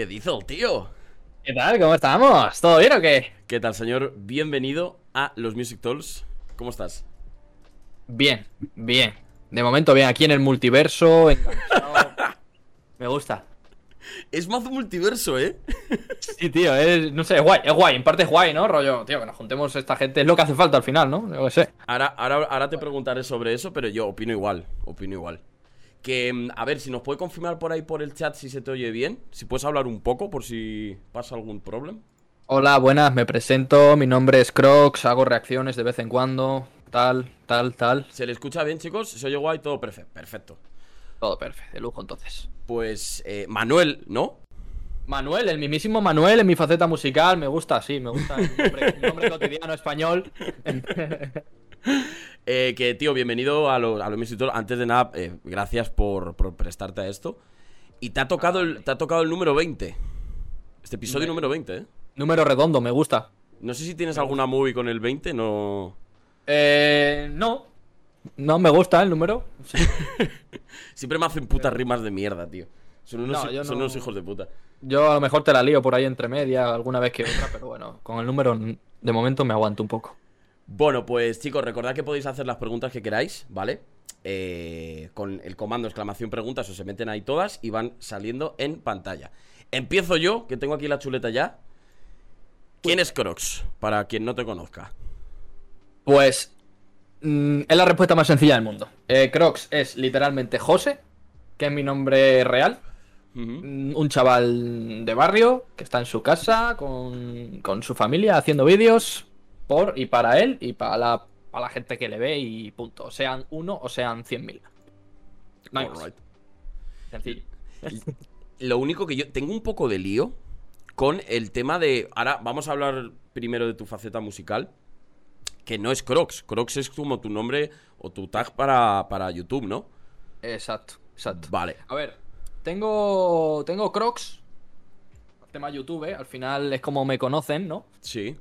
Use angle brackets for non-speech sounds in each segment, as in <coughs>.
¿Qué dice el tío? ¿Qué tal? ¿Cómo estamos? ¿Todo bien o qué? ¿Qué tal, señor? Bienvenido a los Music Talks. ¿Cómo estás? Bien, bien. De momento bien, aquí en el multiverso. <laughs> Me gusta. Es más multiverso, ¿eh? <laughs> Sí, tío, es, no sé, es guay, es guay, en parte es guay, ¿no? Rollo, tío, que nos juntemos esta gente, es lo que hace falta al final, ¿no? Yo qué sé. Ahora, ahora, ahora te preguntaré sobre eso, pero yo opino igual, opino igual. Que, mm, a ver, si nos puede confirmar por ahí por el chat si se te oye bien, si puedes hablar un poco por si pasa algún problema. Hola, buenas, me presento, mi nombre es Crocs, hago reacciones de vez en cuando, tal, tal, tal. ¿Se le escucha bien, chicos? ¿Se oye guay? Todo perfecto. Perfecto. Todo perfecto, de lujo entonces. Pues, eh, Manuel, ¿no? Manuel, el mismísimo Manuel en mi faceta musical, me gusta, sí, me gusta el nombre, el nombre <laughs> cotidiano español. <laughs> Eh, que, tío, bienvenido a los, a los Talks. Antes de nada, eh, gracias por, por prestarte a esto. Y te ha tocado el, te ha tocado el número 20. Este episodio Me- número 20, ¿eh? Número redondo, me gusta. No sé si tienes alguna movie con el 20, no... Eh, no. No me gusta el número. Sí. <laughs> Siempre me hacen putas rimas de mierda, tío. Son unos, No, son no- unos hijos de puta. Yo a lo mejor te la lío por ahí entre media alguna vez que otra, pero bueno, con el número de momento me aguanto un poco. Bueno, pues chicos, recordad que podéis hacer las preguntas que queráis, ¿vale? Eh, con el comando exclamación preguntas o se meten ahí todas y van saliendo en pantalla. Empiezo yo, que tengo aquí la chuleta ya. ¿Quién es Crocs? Para quien no te conozca. Pues mm, es la respuesta más sencilla del mundo. Eh, Crocs es literalmente José, que es mi nombre real. Mm, Un chaval de barrio que está en su casa con, con su familia haciendo vídeos por y para él y para la, para la gente que le ve y punto. Sean uno o sean cien mil. No hay más. Alright. Sencillo. Lo único que yo tengo un poco de lío con el tema de. Ahora vamos a hablar primero de tu faceta musical. Que no es Crocs. Crocs es como tu nombre o tu tag para, para YouTube, ¿no? Exacto, exacto. Vale. A ver, tengo. Tengo Crocs. Tema YouTube, ¿eh? al final es como me conocen, ¿no? Sí.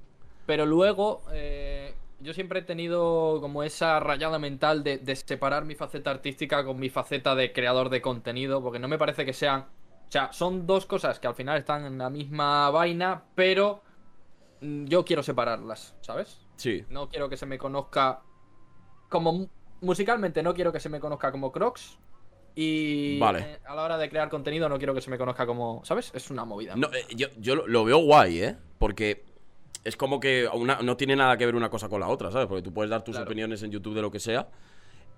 Pero luego, eh, yo siempre he tenido como esa rayada mental de, de separar mi faceta artística con mi faceta de creador de contenido, porque no me parece que sean. O sea, son dos cosas que al final están en la misma vaina, pero mm, yo quiero separarlas, ¿sabes? Sí. No quiero que se me conozca como mu- musicalmente no quiero que se me conozca como Crocs y Vale. eh, a la hora de crear contenido no quiero que se me conozca como, ¿sabes? Es una movida. No, eh, yo yo lo veo guay, ¿eh? Porque es como que una- no tiene nada que ver una cosa con la otra, ¿sabes? Porque tú puedes dar tus Claro. opiniones en YouTube de lo que sea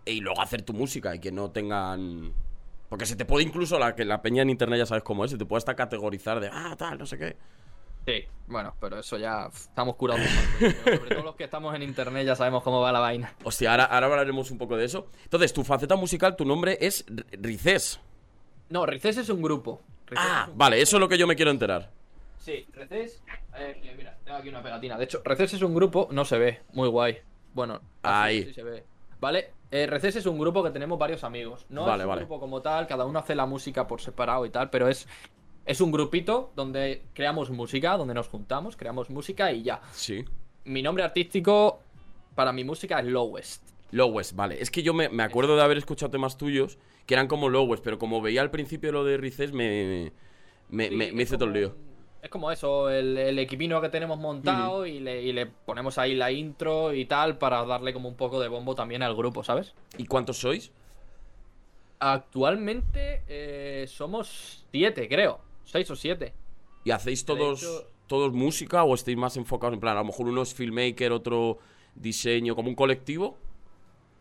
y luego hacer tu música y que no tengan... Porque se te puede incluso, la, que la peña en internet ya sabes cómo es, se te puede hasta categorizar de, ah, tal, no sé qué. Sí, bueno, pero eso ya estamos curados. Sobre todo los que estamos en internet ya sabemos cómo va la vaina. Hostia, ahora, ahora hablaremos un poco de eso. Entonces, tu faceta musical, tu nombre es Rices. No, Rices es un grupo. Rices Ah, es un- vale, eso es lo que yo me quiero enterar. Sí, Reces. eh, mira, tengo aquí una pegatina. De hecho, Reces es un grupo, no se ve, muy guay. Bueno, ah, Ahí. sí se ve. Vale, eh, Reces es un grupo que tenemos varios amigos. No Vale, es un vale. grupo como tal, cada uno hace la música por separado y tal, pero es, es un grupito donde creamos música, donde nos juntamos, creamos música y ya. Sí. Mi nombre artístico para mi música es Lowest. Lowest, vale. Es que yo me, me acuerdo de haber escuchado temas tuyos que eran como Lowest, pero como veía al principio lo de Rices, me, me, Sí, me, hice todo el lío. Es como eso, el, el equipino que tenemos montado y, le, y le ponemos ahí la intro y tal para darle como un poco de bombo también al grupo, ¿sabes? ¿Y cuántos sois? Actualmente eh, somos siete, creo. Seis o siete. ¿Y hacéis todos, hecho- todos música o estáis más enfocados en plan, a lo mejor uno es filmmaker, otro diseño, como un colectivo?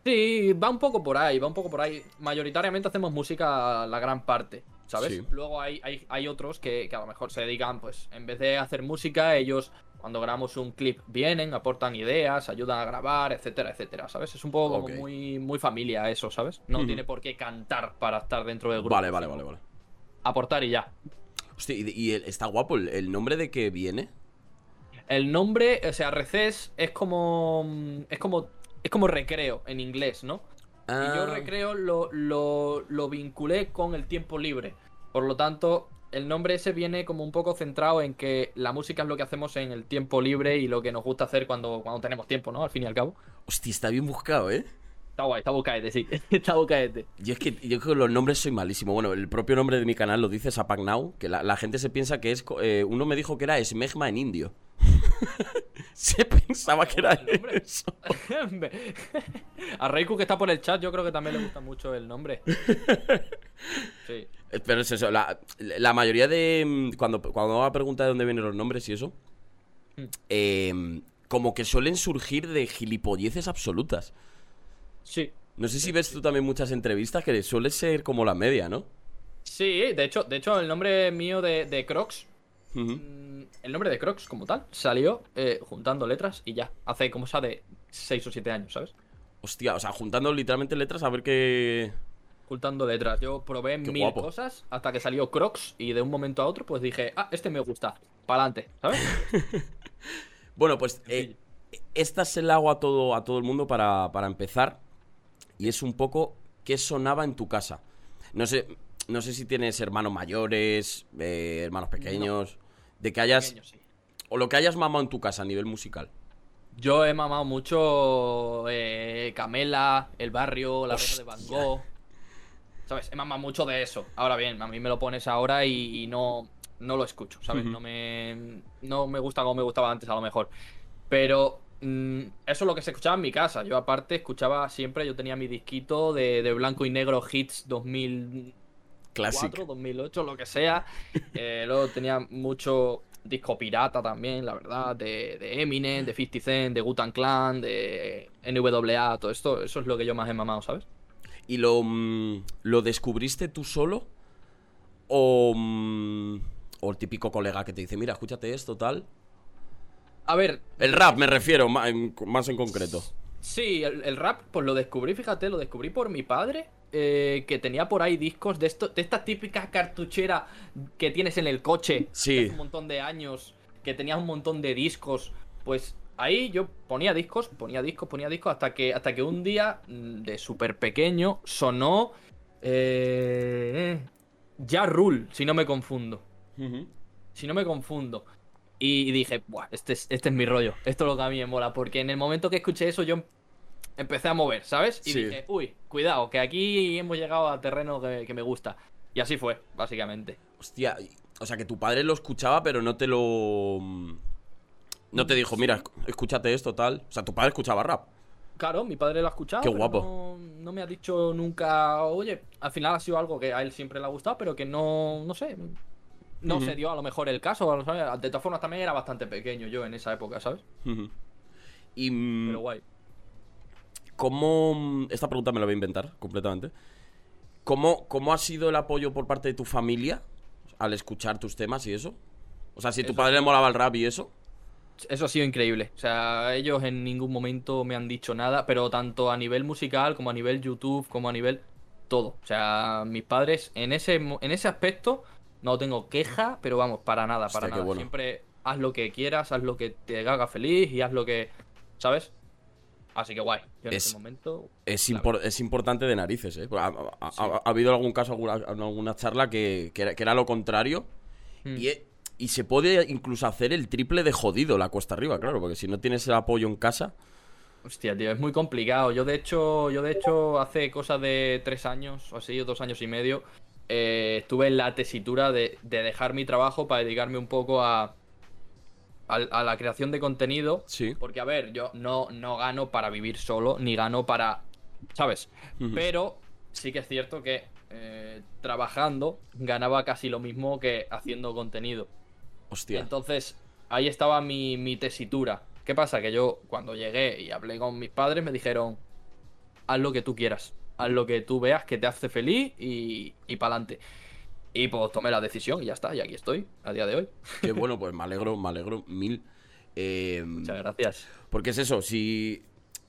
Sí, va un poco por ahí, va un poco por ahí. Mayoritariamente hacemos música la gran parte, ¿sabes? Sí. Luego hay, hay, hay otros que, que a lo mejor se dedican, pues, en vez de hacer música, ellos cuando grabamos un clip vienen, aportan ideas, ayudan a grabar, etcétera, etcétera, ¿sabes? Es un poco como muy, muy familia eso, ¿sabes? No Ujú. tiene por qué cantar para estar dentro del grupo. Vale, vale, vale, vale. Aportar y ya. Hostia, y, y el- está guapo, el, el nombre de qué viene? El nombre, o sea, Reces es como. Es como. Es como recreo en inglés, ¿no? Y yo Ah, recreo lo, lo, lo vinculé con el tiempo libre. Por lo tanto, el nombre ese viene como un poco centrado en que la música es lo que hacemos en el tiempo libre y lo que nos gusta hacer cuando, cuando tenemos tiempo, ¿no? Al fin y al cabo. Hostia, está bien buscado, ¿eh? Está guay, está bucaete, sí. <laughs> Está bucaete. Y es que yo creo que los nombres soy malísimo. Bueno, el propio nombre de mi canal lo dice Sapak Now, que la, la gente se piensa que es. eh, uno me dijo que era Smegma en indio. <laughs> se <laughs> pensaba que era el nombre. eso. <laughs> A Reiku que está por el chat, yo creo que también le gusta mucho el nombre. <laughs> Sí. Eh, Pero es eso, la, la mayoría de. mm, Cuando, cuando va a preguntar de dónde vienen los nombres y eso. Mm. eh, como que suelen surgir de gilipolleces absolutas. Sí. No sé si ves tú también muchas entrevistas que suele ser como la media, ¿no? Sí, de hecho, de hecho el nombre mío de, de Crocs, Mm, el nombre de Crocs como tal, salió eh, juntando letras y ya. Hace como sea de 6 o 7 años, ¿sabes? Hostia, o sea, juntando literalmente letras a ver qué. Juntando letras. Yo probé Qué mil guapo. cosas hasta que salió Crocs y de un momento a otro pues dije, ah, este me gusta, pa'lante, ¿sabes? <laughs> Bueno, pues eh, esta se la hago a todo, a todo el mundo para, para empezar. Y es un poco qué sonaba en tu casa. No sé, no sé si tienes hermanos mayores, eh, hermanos pequeños. De que hayas. Pequeño, sí. O lo que hayas mamado en tu casa a nivel musical. Yo he mamado mucho eh, Camela, El Barrio, La Rosa de Van. Gogh. ¿Sabes? He mamado mucho de eso. Ahora bien, a mí me lo pones ahora y, y no, no lo escucho, ¿sabes? No me no me gusta como me gustaba antes, a lo mejor. Pero mm, eso es lo que se escuchaba en mi casa. Yo aparte escuchaba siempre, yo tenía mi disquito de, de blanco y negro hits 2004, Clásico. 2008, lo que sea. <laughs> Eh, luego tenía mucho disco pirata también, la verdad, de, de Eminem, de 50 Cent, de Gutan Clan, de NWA, todo esto. Eso es lo que yo más he mamado, ¿sabes? ¿Y lo, mm, lo descubriste tú solo? O, mm, o el típico colega que te dice, mira, escúchate esto, tal. A ver, El rap me refiero, más en concreto. Sí, el, el rap, pues lo descubrí, fíjate, lo descubrí por mi padre, eh, que tenía por ahí discos de esto, de esta típica cartuchera que tienes en el coche Sí. hace un montón de años, que tenías un montón de discos. Pues ahí yo ponía discos, ponía discos, ponía discos, hasta que, hasta que un día, mm, de súper pequeño, sonó. Eh, ya Rule, si no me confundo si no me confundo. Y dije, Buah, este es, este es mi rollo, esto es lo que a mí me mola, porque en el momento que escuché eso yo em- empecé a mover, ¿sabes? Y Sí. dije, uy, cuidado, que aquí hemos llegado a terreno que, que me gusta. Y así fue, básicamente. Hostia, o sea que tu padre lo escuchaba, pero no te lo. mm, No te dijo, mira, esc- escúchate esto, tal. O sea, tu padre escuchaba rap. Claro, mi padre lo ha escuchado. Qué guapo. No, no me ha dicho nunca, oye, al final ha sido algo que a él siempre le ha gustado, pero que no, no sé, no se dio a lo mejor el caso. ¿sabes? De todas formas, también era bastante pequeño yo en esa época, ¿sabes? Y. mm, Pero guay. ¿Cómo. mm, Esta pregunta me la voy a inventar completamente. ¿Cómo, ¿Cómo ha sido el apoyo por parte de tu familia al escuchar tus temas y eso? O sea, si tu Eso padre le molaba el rap y eso. Eso ha sido increíble. O sea, ellos en ningún momento me han dicho nada, pero tanto a nivel musical como a nivel YouTube, como a nivel todo. O sea, mis padres en ese en ese aspecto no tengo queja, pero vamos, para nada, para Hostia, nada. bueno. Siempre haz lo que quieras, haz lo que te haga feliz y haz lo que, ¿sabes? Así que guay. Yo en Es- momento Es, impor- es importante de narices, ¿eh? Ha, ha- ha- ha habido algún caso, alguna, alguna charla que, que era, que era lo contrario. Mm. Y, y se puede incluso hacer el triple de jodido la cuesta arriba, claro, porque si no tienes el apoyo en casa. Hostia, tío, es muy complicado. Yo de hecho, yo de hecho hace cosa de tres años o así, o dos años y medio, eh, estuve en la tesitura de, de dejar mi trabajo para dedicarme un poco a, a, a la creación de contenido. Sí. Porque, a ver, yo no, no gano para vivir solo, ni gano para. ¿Sabes? Pero sí que es cierto que eh, trabajando ganaba casi lo mismo que haciendo contenido. Hostia. Entonces, ahí estaba mi, mi tesitura. ¿Qué pasa? Que yo, cuando llegué y hablé con mis padres, me dijeron: haz lo que tú quieras, haz lo que tú veas que te hace feliz y, y para adelante. Y pues tomé la decisión y ya está, y aquí estoy, a día de hoy. Qué <laughs> bueno, pues me alegro, me alegro mil. Eh, Muchas gracias. porque es eso, si,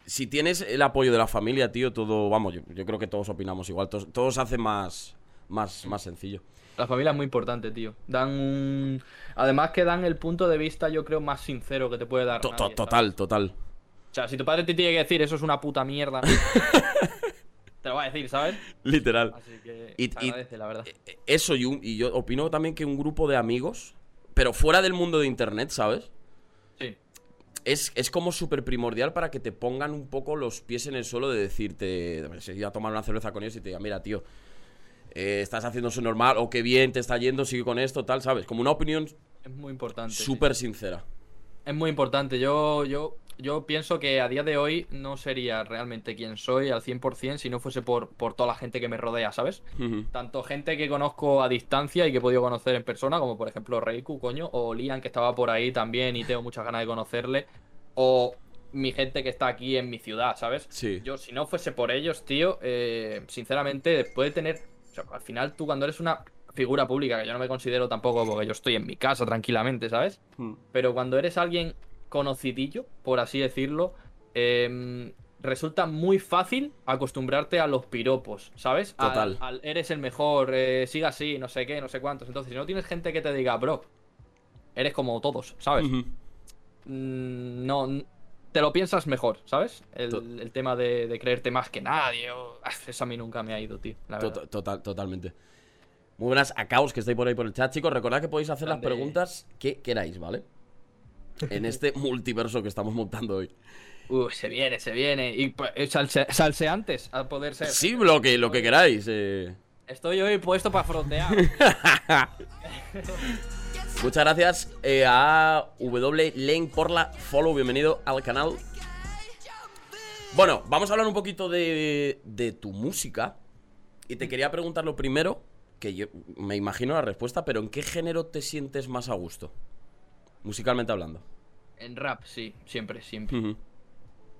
si tienes el apoyo de la familia, tío, todo, vamos, yo, yo creo que todos opinamos igual, todo, todo se hace más, más, más sencillo. La familia es muy importante, tío. Dan un. Además, que dan el punto de vista, yo creo, más sincero que te puede dar. To- nadie, to- ¿sabes? total, total. O sea, si tu padre te tiene que decir eso es una puta mierda, <laughs> te lo va a decir, ¿sabes? <laughs> Literal. Así que Y- agradece, la verdad. Eso, y, un- y yo opino también que un grupo de amigos, pero fuera del mundo de internet, ¿sabes? Sí. es, es como súper primordial para que te pongan un poco los pies en el suelo de decirte, si ir a tomar una cerveza con ellos y te digan, mira, tío, eh, estás haciendo eso normal, o qué bien te está yendo, sigue con esto, tal, ¿sabes? Como una opinión Es muy importante. sí. súper sincera. Es muy importante. Yo, yo, yo pienso que a día de hoy no sería realmente quien soy al 100% si no fuese por, por toda la gente que me rodea, ¿sabes? Tanto gente que conozco a distancia y que he podido conocer en persona, como por ejemplo Reiku, coño, o Lian, que estaba por ahí también y tengo muchas ganas de conocerle, o mi gente que está aquí en mi ciudad, ¿sabes? Sí. Yo, si no fuese por ellos, tío, eh, sinceramente, después de tener. O sea, al final, tú cuando eres una figura pública, que yo no me considero tampoco porque yo estoy en mi casa tranquilamente, ¿sabes? Mm. Pero cuando eres alguien conocidillo, por así decirlo, em, resulta muy fácil acostumbrarte a los piropos, ¿sabes? Al- Total. al eres el mejor, eh, siga así, no sé qué, no sé cuántos. Entonces, si no tienes gente que te diga, bro, eres como todos, ¿sabes? Mm, no te lo piensas mejor, ¿sabes? El, el tema de, de creerte más que nadie. o- <laughs> Eso a mí nunca me ha ido, tío. La Tot- verdad. Total, totalmente. Muy buenas a Caos que estáis por ahí por el chat, chicos. Recordad que podéis hacer las preguntas que queráis, ¿vale? En este multiverso que estamos montando hoy. Uh, se viene, se viene. Y eh, salse- salseantes, a poder ser. Sí, lo que, lo que queráis. eh. Estoy hoy puesto para frontear. <laughs> Muchas gracias eh, a W Lane por la follow. Bienvenido al canal. Bueno, vamos a hablar un poquito de, de tu música. Y te quería preguntar lo primero, que yo me imagino la respuesta, pero ¿en qué género te sientes más a gusto? Musicalmente hablando. en rap, sí, siempre, siempre.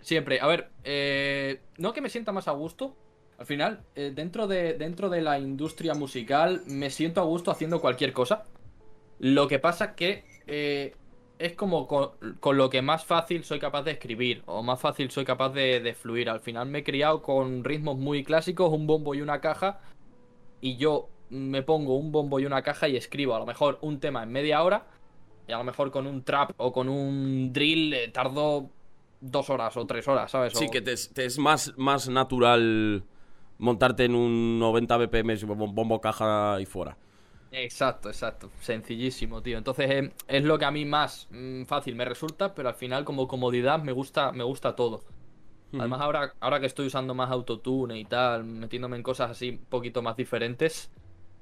Siempre. A ver, eh, no que me sienta más a gusto. Al final, eh, dentro, de, dentro de la industria musical, me siento a gusto haciendo cualquier cosa. Lo que pasa que eh, es como con, con lo que más fácil soy capaz de escribir, o más fácil soy capaz de, de fluir. Al final me he criado con ritmos muy clásicos, un bombo y una caja, y yo me pongo un bombo y una caja y escribo a lo mejor un tema en media hora, y a lo mejor con un trap o con un drill eh, tardo dos horas o tres horas, ¿sabes? Sí, que te, es- te es más, más natural montarte en un 90 BPM, bom- bombo caja y fuera. Exacto, exacto. Sencillísimo, tío. Entonces eh, es lo que a mí más mm, fácil me resulta, pero al final como comodidad me gusta, me gusta todo. Además ahora, ahora que estoy usando más autotune y tal, metiéndome en cosas así un poquito más diferentes,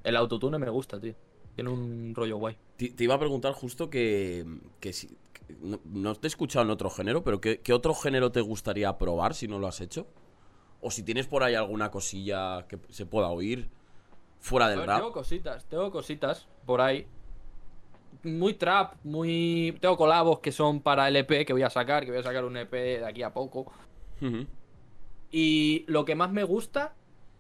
el autotune me gusta, tío. Tiene un rollo guay. Te, te iba a preguntar justo que, que si... que no, no te he escuchado en otro género, pero ¿qué, qué otro género te gustaría probar si no lo has hecho? O si tienes por ahí alguna cosilla que se pueda oír fuera del ver, rap. tengo cositas, tengo cositas por ahí. Muy trap, muy... Tengo colabos que son para el EP que voy a sacar, que voy a sacar un EP de aquí a poco. Y lo que más me gusta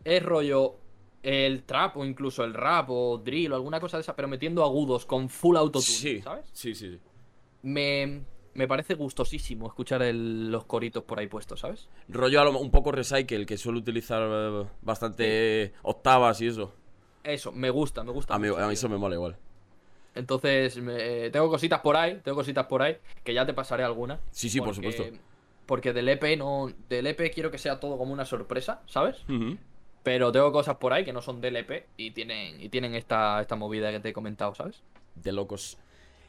es rollo el trap o incluso el rap o drill o alguna cosa de esa, pero metiendo agudos con full autotune, Sí, ¿sabes? sí, sí, sí. Me, me parece gustosísimo escuchar el- los coritos por ahí puestos, ¿sabes? Rollo a lo- un poco recycle, que suele utilizar eh, bastante octavas y eso. Eso, me gusta, me gusta. A mí, a eso me mola igual. Entonces, me- tengo cositas por ahí, tengo cositas por ahí, que ya te pasaré alguna. Sí, sí, por supuesto. Porque del EP no. Del EP quiero que sea todo como una sorpresa, ¿sabes? Ujú. Pero tengo cosas por ahí que no son del EP y tienen, y tienen esta, esta movida que te he comentado, ¿sabes? De locos.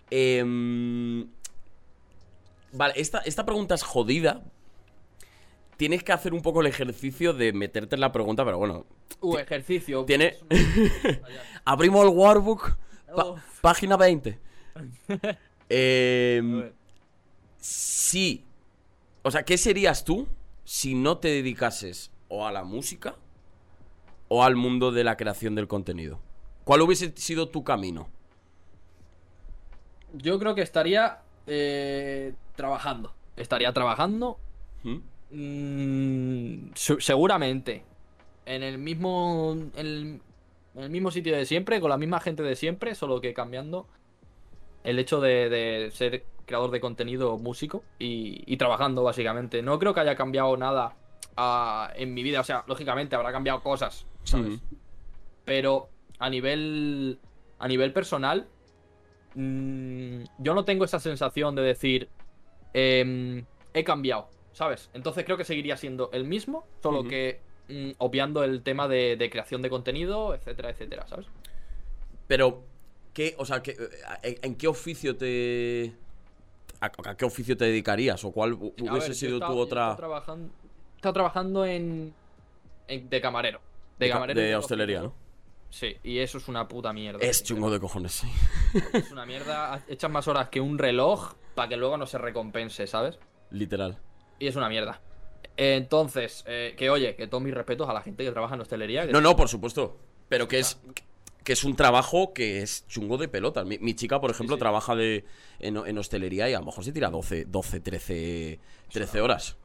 Em, Vale, esta, esta pregunta es jodida. Tienes que hacer un poco el ejercicio de meterte en la pregunta, pero bueno. Uh, ejercicio. Tiene-. <laughs> Abrimos el Uf. página 20. <laughs> A Em, sí. O sea, ¿qué serías tú si no te dedicases o a la música o al mundo de la creación del contenido? ¿Cuál hubiese sido tu camino? Yo creo que estaría eh, trabajando. Estaría trabajando. ¿Mm? mm, se- seguramente. En el mismo. En el, en el mismo sitio de siempre, con la misma gente de siempre, solo que cambiando el hecho de, de ser creador de contenido músico y, y trabajando, básicamente. No creo que haya cambiado nada ah, en mi vida. O sea, lógicamente habrá cambiado cosas, ¿sabes? Pero a nivel. A nivel personal. mm, yo no tengo esa sensación de decir. em, he cambiado, ¿sabes? Entonces creo que seguiría siendo el mismo, solo que mm, obviando el tema de, de creación de contenido, etcétera, etcétera, ¿sabes? Pero, ¿qué, o sea, qué, eh, en, qué oficio te... ¿a, a qué oficio te dedicarías? ¿O cuál ver, hubiese sido tu otra trabajando, trabajando en, en- de camarero. De, hostelería, ¿no? Sí, y eso es una puta mierda. Es chungo de cojones, sí. <laughs> Es una mierda. Echas más horas que un reloj para que luego no se recompense, ¿sabes? Literal. Y es una mierda. Entonces, eh, que oye, que todos mis respetos a la gente que trabaja en hostelería. que- No, no, por supuesto. Pero que es que es un trabajo que es chungo de pelota. Mi, mi chica, por ejemplo, sí. trabaja de, en, en hostelería y a lo mejor se tira 12, 12 13, 13 horas.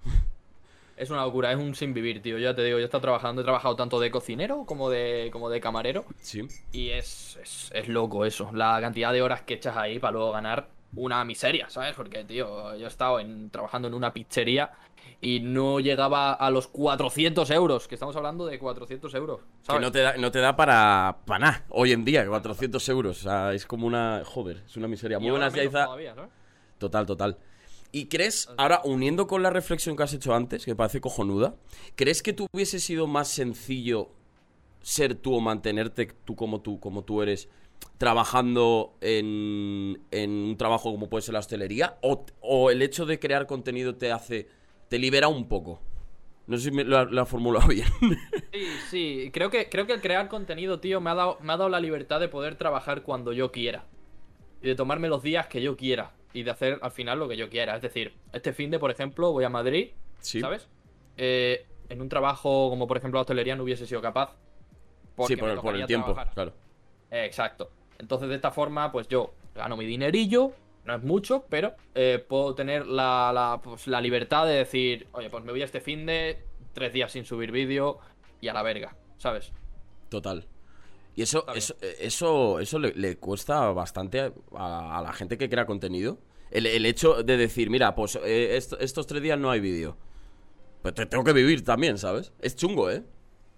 Es una locura, es un sin vivir, tío. Ya te digo, yo he estado trabajando, he trabajado tanto de cocinero como de, como de camarero. Sí. Y es, es, es loco eso. La cantidad de horas que echas ahí para luego ganar una miseria, ¿sabes? Porque, tío, yo he estado en, trabajando en una pizzería y no llegaba a los 400 euros. Que estamos hablando de 400 euros. Que ¿sabes? no te da, no te da para, para nada hoy en día, 400 euros. O sea, es como una. Joder, es una miseria. Muy buenas, Yaiza. Total, total. ¿Y crees, ahora uniendo con la reflexión que has hecho antes, que parece cojonuda, ¿crees que tú hubiese sido más sencillo ser tú o mantenerte tú como tú, como tú eres, trabajando en, en un trabajo como puede ser la hostelería? ¿O, o el hecho de crear contenido te hace, te libera un poco? No sé si me he formulado <laughs> bien. Sí, sí. Creo que, creo que el crear contenido, tío, me ha, dado, me ha dado la libertad de poder trabajar cuando yo quiera. Y de tomarme los días que yo quiera. Y de hacer al final lo que yo quiera. Es decir, este fin de, por ejemplo, voy a Madrid, Sí. ¿sabes? Eh, en un trabajo como, por ejemplo, la hostelería no hubiese sido capaz. porque sí, por, el- por el tiempo, trabajar. claro. Eh, exacto. Entonces, de esta forma, pues yo gano mi dinerillo. No es mucho, pero eh, puedo tener la, la, pues, la libertad de decir, oye, pues me voy a este fin de tres días sin subir vídeo y a la verga, ¿sabes? Total. Y eso, eso, eh, eso, eso le, le cuesta bastante a, a la gente que crea contenido. El, el hecho de decir, mira, pues eh, est- estos tres días no hay vídeo. Pues te tengo que vivir también, ¿sabes? Es chungo, ¿eh?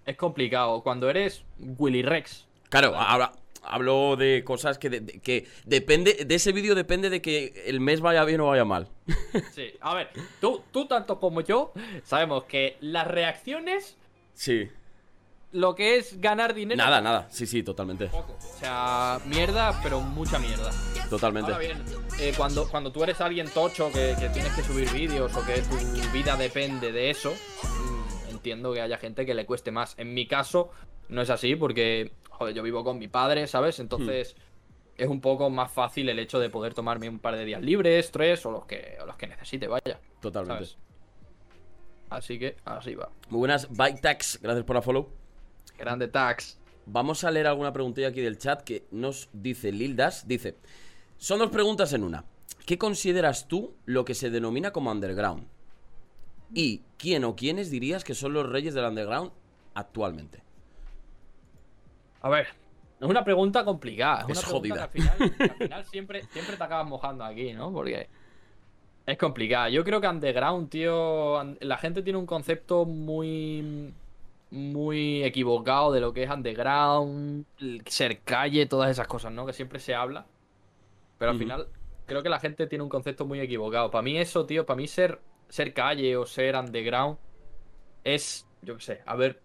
Es complicado. Cuando eres Willy Rex. Claro, ahora hablo de cosas que, de- de- que depende, de ese vídeo depende de que el mes vaya bien o vaya mal. <laughs> Sí, a ver, tú, tú tanto como yo sabemos que las reacciones, Sí. Lo que es ganar dinero. Nada, nada. Sí, sí, totalmente. Poco. O sea, mierda, pero mucha mierda. Totalmente. Ahora bien, eh, cuando, cuando tú eres alguien tocho que, que tienes que subir vídeos o que tu vida depende de eso, mm, entiendo que haya gente que le cueste más. En mi caso, no es así porque, joder, yo vivo con mi padre, ¿sabes? Entonces, es un poco más fácil el hecho de poder tomarme un par de días libres, tres o los que, o los que necesite, vaya. Totalmente. ¿sabes? Así que, así va. Muy buenas, Bike Tax. Gracias por la follow. Grande tax. Vamos a leer alguna preguntilla aquí del chat que nos dice Lildas. Dice, son dos preguntas en una. ¿Qué consideras tú lo que se denomina como underground? ¿Y quién o quiénes dirías que son los reyes del underground actualmente? A ver, es una pregunta complicada. Es, Es una pregunta jodida. Que al final, que al final siempre, siempre te acabas mojando aquí, ¿no? Porque es complicada. Yo creo que underground, tío. La gente tiene un concepto muy. Muy equivocado de lo que es underground, ser calle, todas esas cosas, ¿no? Que siempre se habla. Pero al final, creo que la gente tiene un concepto muy equivocado. Para mí, eso, tío, para mí ser, ser calle o ser underground es, yo qué sé, haber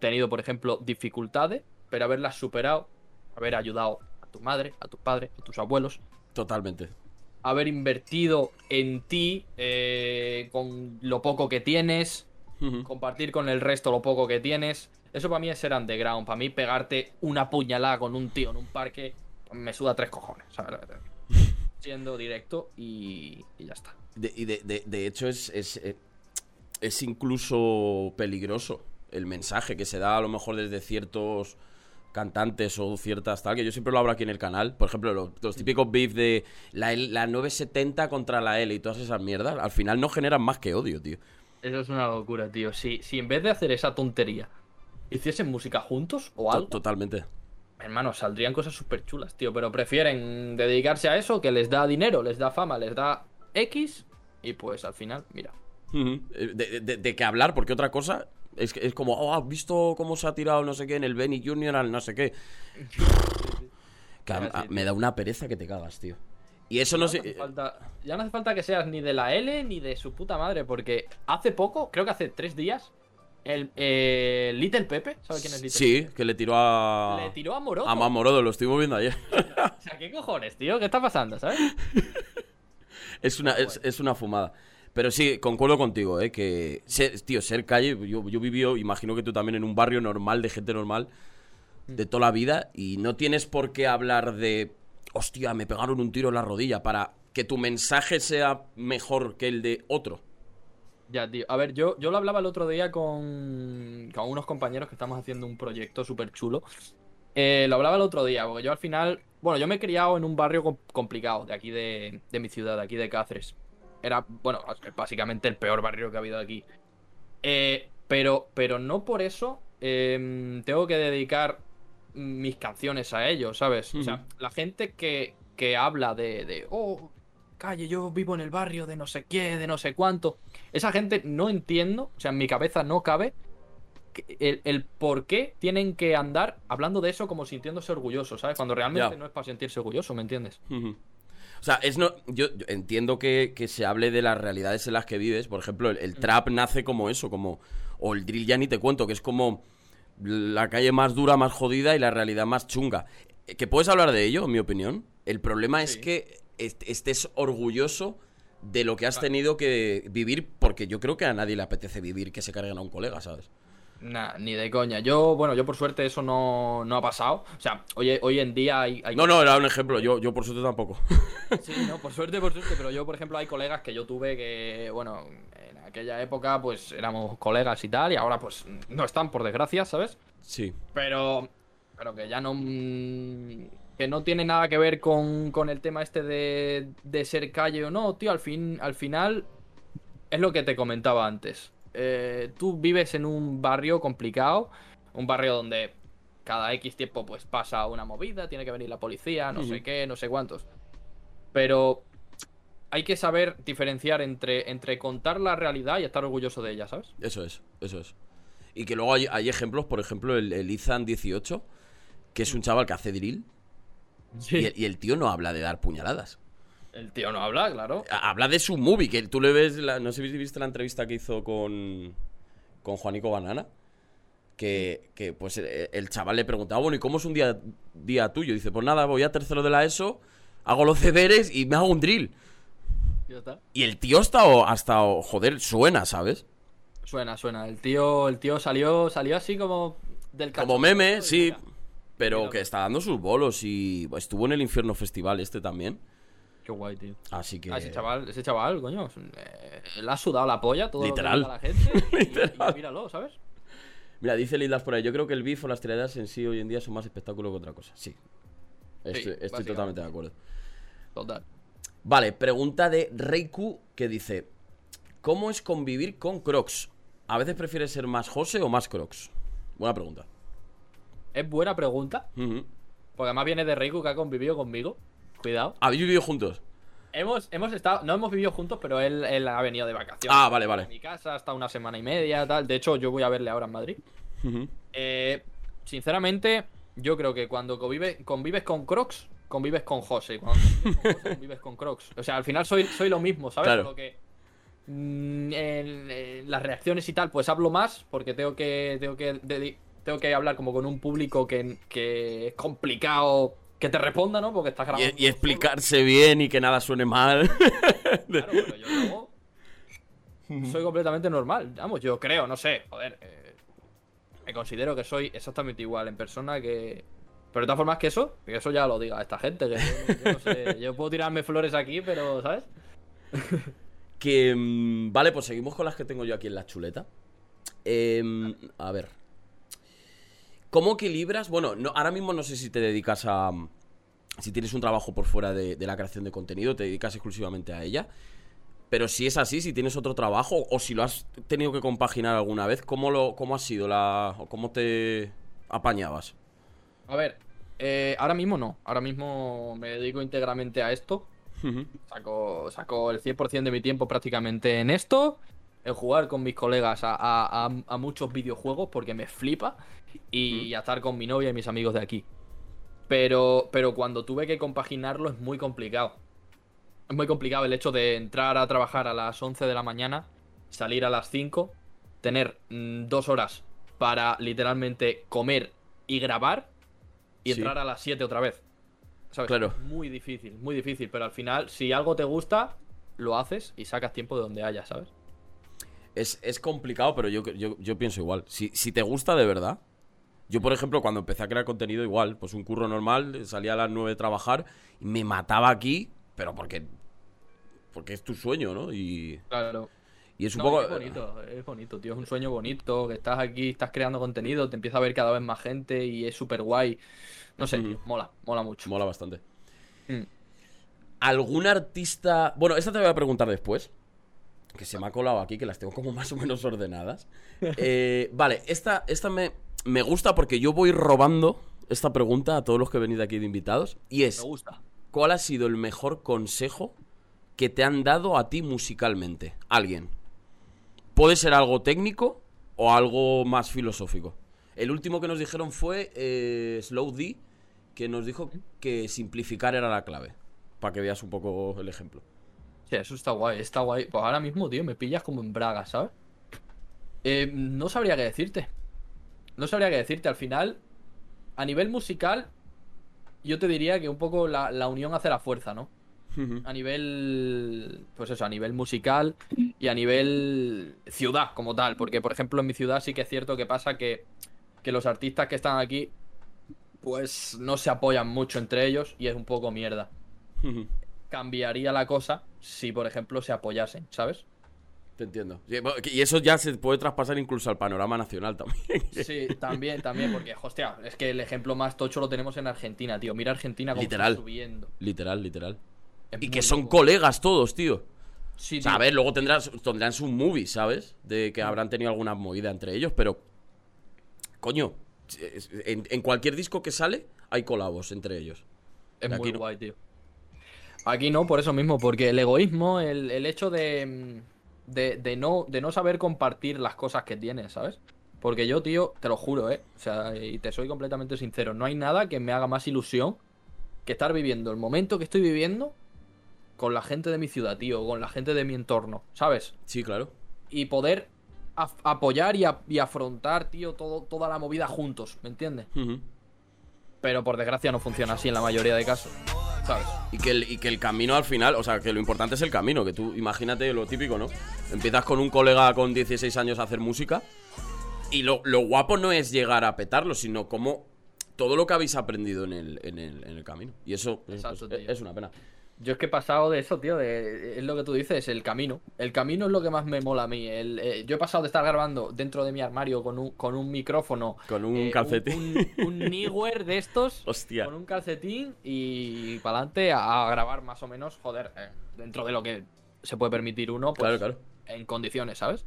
tenido, por ejemplo, dificultades, pero haberlas superado, haber ayudado a tu madre, a tus padres, a tus abuelos, Totalmente. haber invertido en ti eh, con lo poco que tienes, Compartir con el resto lo poco que tienes. Eso para mí es ser underground. Para mí pegarte una puñalada con un tío en un parque me suda tres cojones. ¿sabes? <laughs> Siendo directo y, y ya está. De- y de, de- de hecho es, es, eh, es incluso peligroso el mensaje que se da a lo mejor desde ciertos cantantes o ciertas tal, que yo siempre lo hablo aquí en el canal. Por ejemplo, lo- los, típicos beef de la, la 970 contra la L y todas esas mierdas, al final no generan más que odio, tío. Eso es una locura, tío. Si, si en vez de hacer esa tontería hiciesen música juntos o algo, Totalmente. hermano, saldrían cosas súper chulas, tío. Pero prefieren dedicarse a eso que les da dinero, les da fama, les da X. Y pues al final, mira. Eh, De, de- de que hablar, porque otra cosa es, es como, oh, ¿has visto cómo se ha tirado no sé qué en el Benny Junior al no sé qué? <laughs> Que a- Sí, a- tío. me da una pereza que te cagas, tío. Y eso no hace sé... falta- ya no hace falta que seas ni de la L ni de su puta madre, porque hace poco, creo que hace tres días, el eh, Little Pepe, ¿sabes quién es Little Sí, que le tiró a... Pepe? Le tiró a Morodo. A Mamorodo, lo estuvimos viendo ayer. <laughs> O sea, ¿qué cojones, tío? ¿Qué está pasando, sabes? <laughs> es, una, es, es una fumada. Pero sí, concuerdo contigo, ¿eh? Que, ser- tío, ser calle, yo, yo viví, imagino que tú también, en un barrio normal, de gente normal, de toda la vida, y no tienes por qué hablar de, hostia, me pegaron un tiro en la rodilla, para que tu mensaje sea mejor que el de otro. Ya, tío. A ver, yo, yo lo hablaba el otro día con, con unos compañeros que estamos haciendo un proyecto súper chulo. Eh, lo hablaba el otro día, porque yo al final. Bueno, yo me he criado en un barrio com- complicado de aquí de, de mi ciudad, de aquí de Cáceres. Era, bueno, básicamente el peor barrio que ha habido aquí. Eh, pero, pero no por eso eh, tengo que dedicar mis canciones a ellos, ¿sabes? O sea, la gente que, que habla de, de, oh, calle, yo vivo en el barrio de no sé qué, de no sé cuánto. Esa gente no entiendo, o sea, en mi cabeza no cabe el, el por qué tienen que andar hablando de eso como sintiéndose orgullosos, ¿sabes? Cuando realmente no es para sentirse orgulloso, ¿me entiendes? O sea, es no, yo, yo entiendo que, que se hable de las realidades en las que vives. Por ejemplo, el, el trap nace como eso, como. O el drill ya ni te cuento, que es como la calle más dura, más jodida y la realidad más chunga. Eh, Que puedes hablar de ello, en mi opinión. El problema es que est- estés orgulloso de lo que has tenido que vivir, porque yo creo que a nadie le apetece vivir que se carguen a un colega, ¿sabes? Nah, ni de coña. Yo, bueno, yo por suerte eso no, no ha pasado. O sea, hoy, hoy en día hay... hay No, no, era un ejemplo. Yo, yo por suerte tampoco. <laughs> Sí, no, por suerte, por suerte, pero yo, por ejemplo, hay colegas que yo tuve que, bueno, en aquella época, pues éramos colegas y tal, y ahora, pues, no están, por desgracia, ¿sabes? Sí. Pero, pero que ya no, mm, que no tiene nada que ver con, con el tema este de, de ser calle o no, tío, al fin, al final, es lo que te comentaba antes. Eh, tú vives en un barrio complicado, un barrio donde cada X tiempo pues pasa una movida, tiene que venir la policía, no sé qué, no sé cuántos. Pero hay que saber diferenciar entre, entre contar la realidad y estar orgulloso de ella, ¿sabes? Eso es, eso es. Y que luego hay, hay ejemplos, por ejemplo, el, el Izan 18, que es un chaval que hace drill, Sí. y, el, y el tío no habla de dar puñaladas. El tío no habla, claro. Ha- Habla de su movie, que tú le ves, la- no sé si viste la entrevista que hizo con, con Juanico Banana, que, que, pues el, el chaval le preguntaba, bueno, ¿y cómo es un día, día tuyo? dice, pues nada, voy a tercero de la ESO, hago los deberes y me hago un drill. Y el tío hasta, o- hasta o- joder, suena, ¿sabes? Suena, suena. El tío, el tío salió, salió así como del Como meme, sí. mira, Pero Mira. que está dando sus bolos y estuvo en el Infierno Festival este también. Qué guay, tío. Así que. Ah, ese chaval, ese chaval, coño, eh, le ha sudado la polla todo Literal. lo que diga la gente. y- <laughs> Literal. Y, míralo, ¿sabes? Mira, dice Lindas por ahí. Yo creo que el beef o las tiradas en sí hoy en día son más espectáculo que otra cosa. Sí. Estoy, totalmente de acuerdo. Total. Vale, pregunta de Reiku que dice: ¿Cómo es convivir con Crocs? ¿A veces prefieres ser más José o más Crocs? Buena pregunta. Es buena pregunta, porque además viene de Reiku que ha convivido conmigo. Cuidado. ¿Habéis vivido juntos? Hemos, hemos estado, no hemos vivido juntos, pero él, él ha venido de vacaciones. Ah, vale, vale. A mi casa hasta una semana y media, tal. De hecho, yo voy a verle ahora en Madrid. Eh, sinceramente, yo creo que cuando convive- convives con Crocs, convives con José. Cuando convives con José, convives con Crocs. O sea, al final soy, soy lo mismo, ¿sabes? Claro. Solo que mm, en, en las reacciones y tal, pues hablo más porque tengo que tengo que tengo que hablar como con un público que, que es complicado que te responda, ¿no? Porque estás grabando. Y, y explicarse bien y que nada suene mal. Claro, <laughs> pero yo luego soy completamente normal. Vamos, yo creo, no sé, joder. eh, me considero que soy exactamente igual en persona que. Pero de todas formas que eso, que eso ya lo diga esta gente. Que yo, yo no sé, <laughs> yo puedo tirarme flores aquí, pero, ¿sabes? Que. mm, Vale, pues seguimos con las que tengo yo aquí en la chuleta. Em, a ver. ¿Cómo equilibras? Bueno, no, ahora mismo no sé si te dedicas a. Si tienes un trabajo por fuera de, de la creación de contenido, te dedicas exclusivamente a ella. Pero si es así, si tienes otro trabajo, o si lo has tenido que compaginar alguna vez, ¿cómo, lo, cómo ha sido la. o cómo te apañabas? A ver, eh, ahora mismo no. Ahora mismo me dedico íntegramente a esto. Saco, saco el 100% de mi tiempo prácticamente en esto. En jugar con mis colegas a, a- a- a muchos videojuegos porque me flipa. Y a estar con mi novia y mis amigos de aquí. Pero, pero cuando tuve que compaginarlo es muy complicado. Es muy complicado el hecho de entrar a trabajar a las 11 de la mañana, salir a las 5, tener mm, dos horas para literalmente comer y grabar y Sí. entrar a las 7 otra vez. ¿Sabes? Claro. Muy difícil, muy difícil. Pero al final, si algo te gusta, lo haces y sacas tiempo de donde haya, ¿sabes? Es, es complicado, pero yo, yo, yo pienso igual. Si, si te gusta de verdad, yo, por ejemplo, cuando empecé a crear contenido, igual, pues un curro normal, salía a las 9 de trabajar y me mataba aquí, pero porque. Porque es tu sueño, ¿no? Y. Claro. Y es un No, poco. Es bonito, es bonito, tío. Es un sueño bonito. Que estás aquí, estás creando contenido, te empieza a ver cada vez más gente y es súper guay. No sé, tío, mola, mola mucho. Mola bastante. Mm. ¿Algún artista.? Bueno, esta te voy a preguntar después. Que se me ha colado aquí, que las tengo como más o menos ordenadas. Eh, vale, esta, esta me, me gusta porque yo voy robando esta pregunta a todos los que venid aquí de invitados. Y es: Me gusta. ¿Cuál ha sido el mejor consejo que te han dado a ti musicalmente? Alguien. Puede ser algo técnico o algo más filosófico. El último que nos dijeron fue eh, Slow D, que nos dijo que simplificar era la clave. Para que veas un poco el ejemplo. Sí, eso está guay, está guay. Pues ahora mismo, tío, me pillas como en Braga, ¿sabes? Eh, no sabría qué decirte. No sabría qué decirte. Al final, a nivel musical, yo te diría que un poco la, la unión hace la fuerza, ¿no? A nivel. Pues eso, a nivel musical y a nivel ciudad como tal. Porque, por ejemplo, en mi ciudad sí que es cierto que pasa que, que los artistas que están aquí, pues no se apoyan mucho entre ellos y es un poco mierda. Cambiaría la cosa si, por ejemplo, se apoyasen, ¿sabes? Te entiendo. Y eso ya se puede traspasar incluso al panorama nacional también. <laughs> Sí, también, también, porque, hostia, es que el ejemplo más tocho lo tenemos en Argentina, tío. Mira Argentina cómo Literal. está subiendo. literal, literal. Es Y que son loco. colegas todos, tío. Sí, O sea, a tío. ver, luego tendrás, tendrán su movie, ¿sabes? De que habrán tenido alguna movida entre ellos, pero. Coño, en, en cualquier disco que sale hay colabos entre ellos. Es muy no. guay, tío. Aquí no, por eso mismo, porque el egoísmo, el, el hecho de, mm, de, de no, de no saber compartir las cosas que tienes, ¿sabes? Porque yo, tío, te lo juro, ¿eh? O sea, y te soy completamente sincero, no hay nada que me haga más ilusión que estar viviendo el momento que estoy viviendo con la gente de mi ciudad, tío, con la gente de mi entorno, ¿sabes? Sí, claro. Y poder apoyar y, y afrontar, tío, todo, toda la movida juntos, ¿me entiendes? Pero por desgracia no funciona así en la mayoría de casos, ¿sabes? Y que, el, y que el camino al final, o sea, que lo importante es el camino, que tú imagínate lo típico, ¿no? Empiezas con un colega con 16 años a hacer música y lo, lo guapo no es llegar a petarlo, sino como todo lo que habéis aprendido en el, en el, en el camino. Y eso pues, Exacto, pues, es una pena. Yo es que he pasado de eso, tío, de, es lo que tú dices, el camino. El camino es lo que más me mola a mí. El, eh, yo he pasado de estar grabando dentro de mi armario con un, con un micrófono. Con un eh, calcetín. Un, un <laughs> de estos. Hostia. Con un calcetín y para adelante a, a grabar más o menos, joder, eh, dentro de lo que se puede permitir uno, pues, Claro, claro. en condiciones, ¿sabes?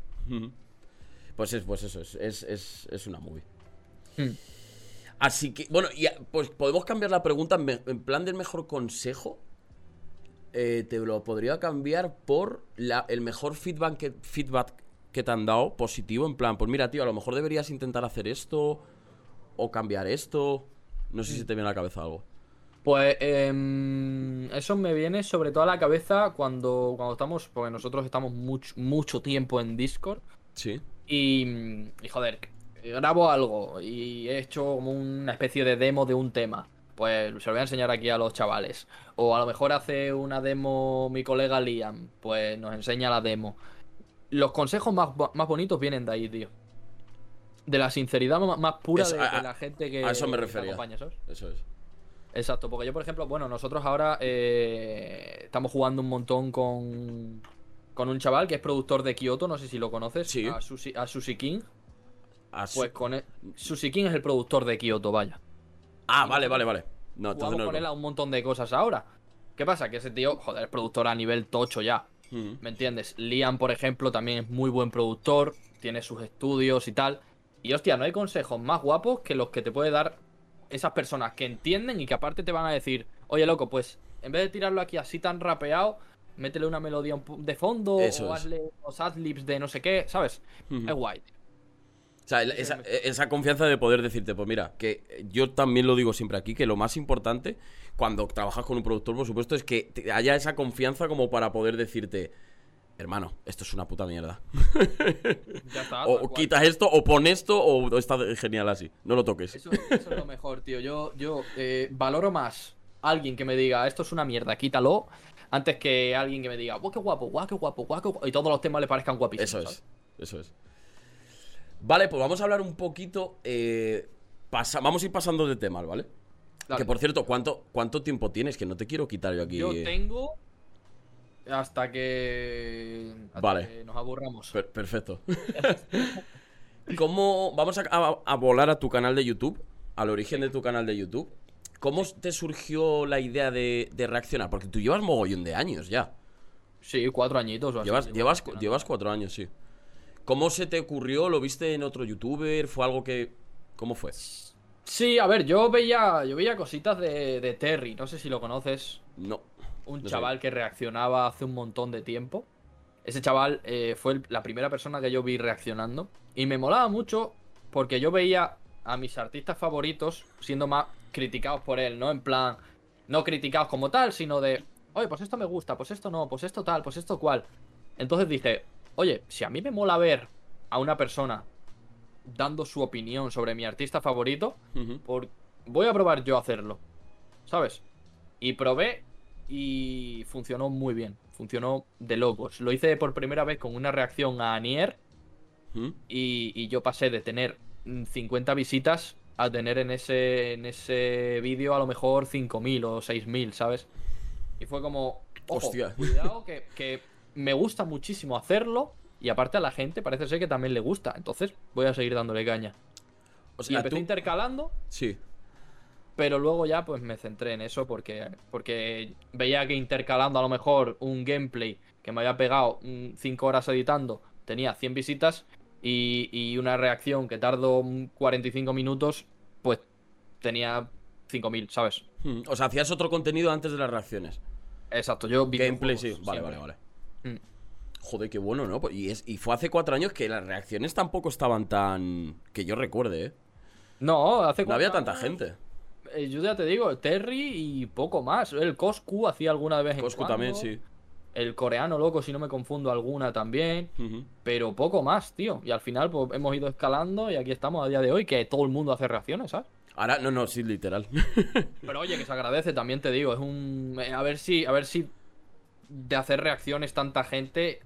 Pues es, pues eso, es, es, es, es una movie. Hmm. Así que, bueno, y, pues podemos cambiar la pregunta en plan del mejor consejo. Eh, te lo podría cambiar por la- el mejor feedback que, feedback que te han dado positivo. En plan, pues mira, tío, a lo mejor deberías intentar hacer esto o cambiar esto. No sé si te viene a la cabeza algo. Pues em, eso me viene sobre todo a la cabeza cuando, cuando estamos, porque nosotros estamos mucho, mucho tiempo en Discord. Sí. Y, y joder, grabo algo y he hecho como una especie de demo de un tema. Pues se lo voy a enseñar aquí a los chavales. O a lo mejor hace una demo mi colega Liam, pues nos enseña la demo. Los consejos más, más bonitos vienen de ahí, tío. De la sinceridad más pura Es- de, a- de la gente que, a eso me refería. acompaña, ¿sabes? Eso es. Exacto, porque yo, por ejemplo, bueno, nosotros ahora eh, estamos jugando un montón con, con un chaval que es productor de Kyoto, no sé si lo conoces, Sí. a, Susi, a Susi King. Pues con él, Susi King es el productor de Kyoto, vaya. Ah, vale, vale, vale. No, entonces Jugamos no con lo- él a un montón de cosas ahora. ¿Qué pasa? Que ese tío, joder, es productor a nivel tocho ya. ¿Me entiendes? Liam, por ejemplo, también es muy buen productor, tiene sus estudios y tal. Y hostia, no hay consejos más guapos que los que te puede dar esas personas que entienden y que aparte te van a decir, oye loco, pues en vez de tirarlo aquí así tan rapeado, métele una melodía de fondo Eso o hazle los adlibs de no sé qué, ¿sabes? Es guay. O sea, el- esa, esa confianza de poder decirte, pues mira, que yo también lo digo siempre aquí, que lo más importante cuando trabajas con un productor, por supuesto, es que haya esa confianza como para poder decirte, hermano, esto es una puta mierda. Ya está. o cual. quitas esto, o pon esto, o está genial así. No lo toques. Eso, eso es lo mejor, tío. Yo, yo eh, valoro más alguien que me diga, esto es una mierda, quítalo, antes que alguien que me diga, guau, qué guapo, guau, qué guapo, guau, qué guapo", y todos los temas le parezcan guapísimos. Eso ¿sabes? es, eso es. Vale, pues vamos a hablar un poquito. eh, pasa- vamos a ir pasando de temas, ¿vale? Dale. Que por cierto, ¿cuánto, ¿cuánto tiempo tienes? Que no te quiero quitar yo aquí. Yo tengo hasta que, hasta Vale. que nos aburramos. Per- perfecto. <laughs> ¿Cómo. Vamos a, a- a volar a tu canal de YouTube, al origen de tu canal de YouTube. ¿Cómo te surgió la idea de, de reaccionar? Porque tú llevas mogollón de años ya. Sí, cuatro añitos o así. Llevas, llevas, llevas cuatro años, sí. ¿Cómo se te ocurrió? ¿Lo viste en otro youtuber? ¿Fue algo que.? ¿Cómo fue? Sí, a ver, yo veía, yo veía cositas de, de Terry, no sé si lo conoces. No. Un No sé. chaval que reaccionaba hace un montón de tiempo. Ese chaval eh, fue el- la primera persona que yo vi reaccionando. Y me molaba mucho porque yo veía a mis artistas favoritos siendo más criticados por él, ¿no? En plan, no criticados como tal, sino de, oye, pues esto me gusta, pues esto no, pues esto tal, pues esto cual. Entonces dije, oye, si a mí me mola ver a una persona dando su opinión sobre mi artista favorito, por... voy a probar yo a hacerlo. ¿Sabes? Y probé y funcionó muy bien. Funcionó de locos. Lo hice por primera vez con una reacción a Nier Ujú. y, y yo pasé de tener mm, 50 visitas a tener en ese, en ese vídeo a lo mejor 5.000 o 6.000, ¿sabes? Y fue como, ojo, Hostia. cuidado <laughs> que, que me gusta muchísimo hacerlo y aparte a la gente parece ser que también le gusta. Entonces voy a seguir dándole caña. O Y sea, empecé tú. intercalando Sí. pero luego ya pues me centré en eso porque, porque veía que intercalando a lo mejor un gameplay que me había pegado 5 horas editando tenía 100 visitas y, y una reacción que tardo mm, 45 minutos pues tenía 5000, ¿sabes? Ujú. O sea, hacías otro contenido antes de las reacciones. Exacto, yo Gameplay, sí. Vale, vale, vale. Mm. Joder, qué bueno, ¿no? Pues- Y, es, y fue hace cuatro años que las reacciones tampoco estaban tan. Que yo recuerde, ¿eh? No, hace No había cuatro tanta años, gente. eh, Yo ya te digo, Terry y poco más. El Coscu hacía alguna vez en Coscu cuando. también, sí. El coreano loco, si no me confundo, alguna también. Pero poco más, tío. Y al final, pues hemos ido escalando y aquí estamos a día de hoy, que todo el mundo hace reacciones, ¿sabes? Ahora, no, no, sí, literal. Pero oye, que se agradece, también te digo. Es un. eh, A ver si. A ver si. De hacer reacciones tanta gente.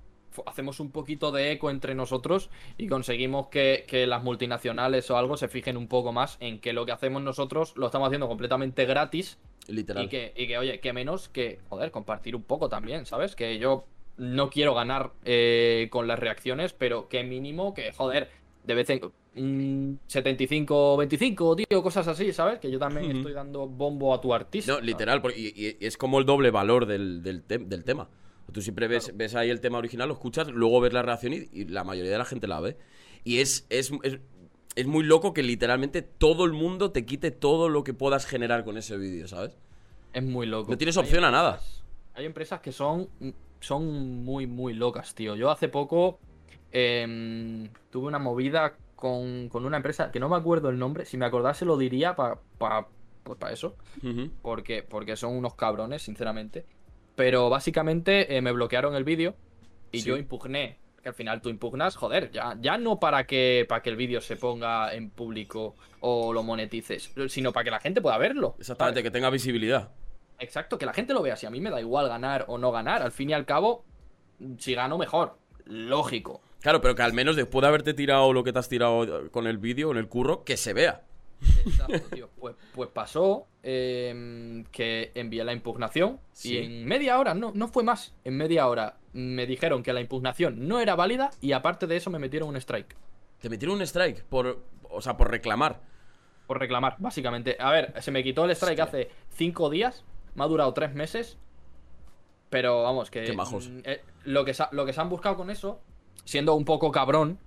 Hacemos un poquito de eco entre nosotros y conseguimos que, que las multinacionales o algo se fijen un poco más en que lo que hacemos nosotros lo estamos haciendo completamente gratis literal. y que, y que, oye, que menos que, joder, compartir un poco también, ¿sabes? Que yo no quiero ganar eh, con las reacciones, pero que mínimo que, joder, de vez en... mm, 75-25, tío, cosas así, ¿sabes? Que yo también estoy dando bombo a tu artista. No, literal, porque- y, es como el doble valor del, del, te- del tema. Tú siempre ves, Claro. ves ahí el tema original, lo escuchas, luego ves la reacción y, y la mayoría de la gente la ve. Y es, es, es, es muy loco que literalmente todo el mundo te quite todo lo que puedas generar con ese vídeo, ¿sabes? Es muy loco. No tienes Hay opción a nada. Hay empresas que son, son muy, muy locas, tío. Yo hace poco em, tuve una movida con, con una empresa que no me acuerdo el nombre. Si me acordase lo diría para pa, pues pa eso. Porque, porque son unos cabrones, sinceramente. Pero básicamente eh, me bloquearon el vídeo y Sí. yo impugné. Que al final tú impugnas, joder, ya, ya no para que, para que el vídeo se ponga en público o lo monetices, sino para que la gente pueda verlo. Exactamente, ¿sabes? que tenga visibilidad. Exacto, que la gente lo vea. Si a mí me da igual ganar o no ganar, al fin y al cabo, si gano mejor. Lógico. Claro, pero que al menos después de haberte tirado lo que te has tirado con el vídeo, en el curro, que se vea. Exacto, tío. <laughs> Pues, pues pasó eh, que envié la impugnación Sí. y en media hora, no, no fue más, en media hora me dijeron que la impugnación no era válida y aparte de eso me metieron un strike. Te metieron un strike por, o sea, por reclamar. Por reclamar, básicamente. A ver, se me quitó el strike Hostia. hace cinco días, me ha durado tres meses. Pero vamos, que. Qué majos. mm, eh, lo, que lo que se han buscado con eso, siendo un poco cabrón,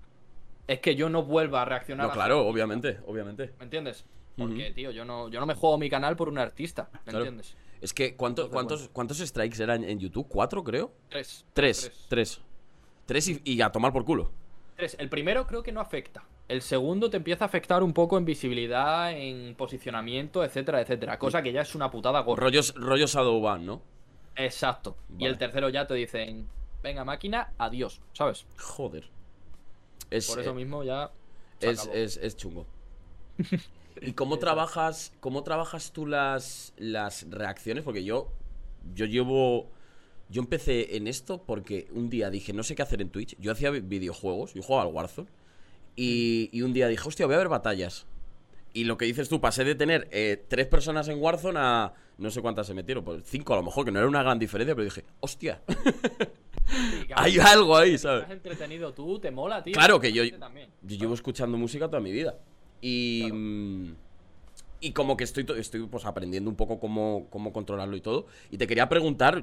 es que yo no vuelva a reaccionar. No, claro, obviamente, obviamente. ¿Me entiendes? Porque, tío, yo no, yo no me juego mi canal por un artista. ¿Me Claro. entiendes? Es que, ¿cuánto- Entonces, ¿cuántos, bueno. ¿cuántos strikes eran en YouTube? ¿Cuatro, creo? Tres. Tres. Tres. Tres y, y a tomar por culo. Tres. El primero creo que no afecta. El segundo te empieza a afectar un poco en visibilidad, en posicionamiento, etcétera, etcétera. Cosa que ya es una putada gorra. Rollos, rollos Shadowban, ¿no? Exacto. Y el tercero ya te dicen, venga máquina, adiós, ¿sabes? Joder. Es, Por eso eh, mismo ya... es, es, es chungo. <laughs> ¿Y cómo trabajas, cómo trabajas tú las, las reacciones? Porque yo, yo llevo... Yo empecé en esto porque un día dije, no sé qué hacer en Twitch. Yo hacía videojuegos, yo jugaba al Warzone. Y, y un día dije, hostia, voy a ver batallas. Y lo que dices tú, pasé de tener eh, tres personas en Warzone a no sé cuántas se metieron, pues cinco a lo mejor, que no era una gran diferencia, pero dije, hostia, <laughs> Sí, claro, hay algo ahí, ¿sabes? has entretenido tú, te mola, tío. Claro que yo, también. yo llevo escuchando música toda mi vida. Y. Claro. mm, Y como que estoy, to- estoy pues aprendiendo un poco cómo, cómo controlarlo y todo. Y te quería preguntar,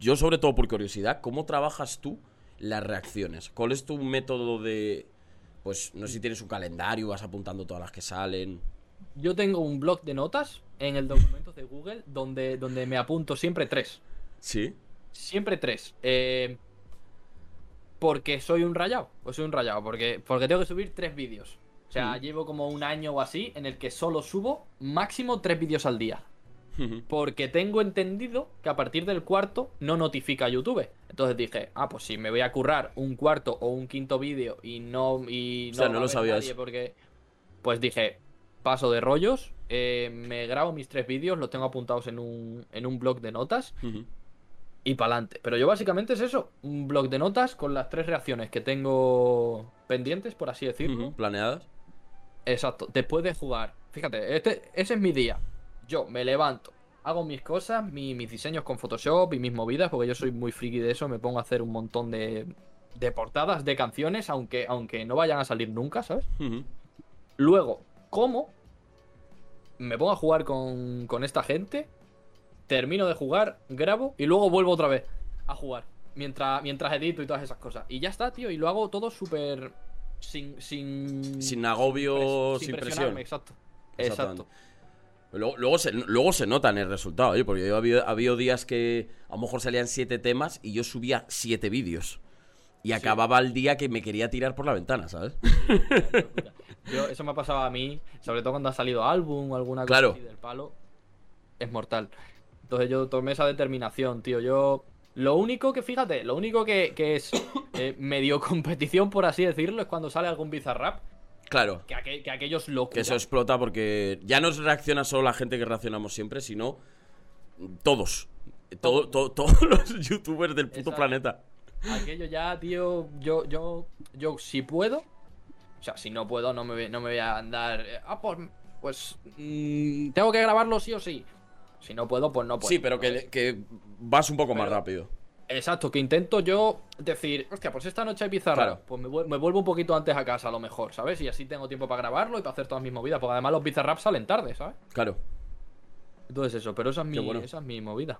yo sobre todo por curiosidad, ¿cómo trabajas tú las reacciones? ¿Cuál es tu método de. Pues no sé si tienes un calendario, vas apuntando todas las que salen. Yo tengo un blog de notas en el documento de Google donde, donde me apunto siempre tres. Sí. Siempre tres. Eh, porque soy un rayado. Pues soy un rayado. Porque, porque tengo que subir tres vídeos. O sea, Mm. llevo como un año o así en el que solo subo máximo tres vídeos al día. Porque tengo entendido que a partir del cuarto no notifica YouTube. Entonces dije, ah, pues si me voy a currar un cuarto o un quinto vídeo y no. Y O sea, no lo sabías. Porque. Pues dije, paso de rollos. eh, me grabo mis tres vídeos, los tengo apuntados en un, en un blog de notas. Y para adelante. Pero yo básicamente es eso: un blog de notas con las tres reacciones que tengo pendientes, por así decirlo. ¿Planeadas? Exacto, después de jugar. Fíjate, este, ese es mi día. Yo me levanto, hago mis cosas, mi- mis diseños con Photoshop y mis movidas, porque yo soy muy friki de eso, me pongo a hacer un montón de, de portadas de canciones, aunque, aunque no vayan a salir nunca, ¿sabes? Luego, como, me pongo a jugar con, con esta gente, termino de jugar, grabo y luego vuelvo otra vez a jugar. Mientras, mientras edito y todas esas cosas. Y ya está, tío. Y lo hago todo súper. Sin, sin. Sin agobio, sin presionarme, presión. Exacto. Exacto. Luego, luego, se, luego se nota en el resultado, oye, porque yo había, había días que a lo mejor salían siete temas y yo subía siete vídeos. Y acababa el día que me quería tirar por la ventana, ¿sabes? <laughs> Yo, eso me ha pasado a mí, sobre todo cuando ha salido álbum o alguna cosa Claro. así del palo. Es mortal. Entonces yo tomé esa determinación, tío. Yo. Lo único que, fíjate, lo único que, que es <coughs> eh, medio competición, por así decirlo, es cuando sale algún Bizarrap. Claro, Que, aqu- que aquellos locos. que eso explota porque ya no reacciona solo la gente que reaccionamos siempre, sino todos. Todo, todo- todos <laughs> los youtubers del puto Exacto. planeta. Aquello ya, tío, yo, yo, yo, si puedo, o sea, si no puedo, no me, voy- no me voy a andar, eh, ah, pues, pues, mm, tengo que grabarlo sí o sí. Si no puedo, pues no puedo. Sí, pero que, que vas un poco más rápido. Exacto, que intento yo decir, hostia, pues esta noche hay pizarra, Claro. pues me, vuel- me vuelvo un poquito antes a casa a lo mejor, ¿sabes? Y así tengo tiempo para grabarlo y para hacer todas mis movidas, porque además los bizarraps salen tarde, ¿sabes? Claro. Entonces eso, pero esa es mi, bueno. esa es mi movida.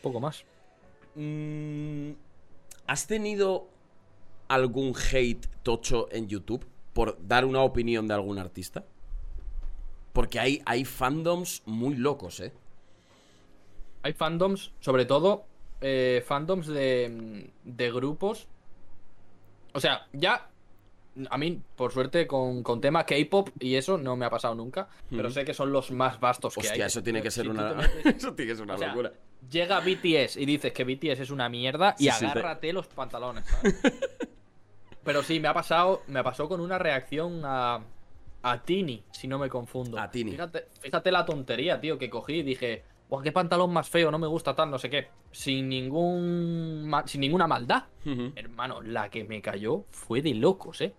Poco más. Mm, ¿Has tenido algún hate tocho en YouTube por dar una opinión de algún artista? Porque hay, hay fandoms muy locos, ¿eh? Hay fandoms, sobre todo eh, fandoms de, de grupos. O sea, ya. A mí, por suerte, con, con tema K-pop y eso no me ha pasado nunca. Pero sé que son los más vastos que hay. Eso tiene que Si ser tú una. te <laughs> metes- eso tiene que ser una sea, locura. Llega BTS y dices que BTS es una mierda y Sí, sí, te- agárrate los pantalones, ¿sabes? <laughs> Pero sí, me ha pasado, me pasó con una reacción a, a Tini, si no me confundo. A Tini. Fíjate, fíjate la tontería, tío, que cogí y dije, Buah, qué pantalón más feo, no me gusta tal, no sé qué. Sin ningún sin ninguna maldad. Hermano, la que me cayó fue de locos, ¿eh?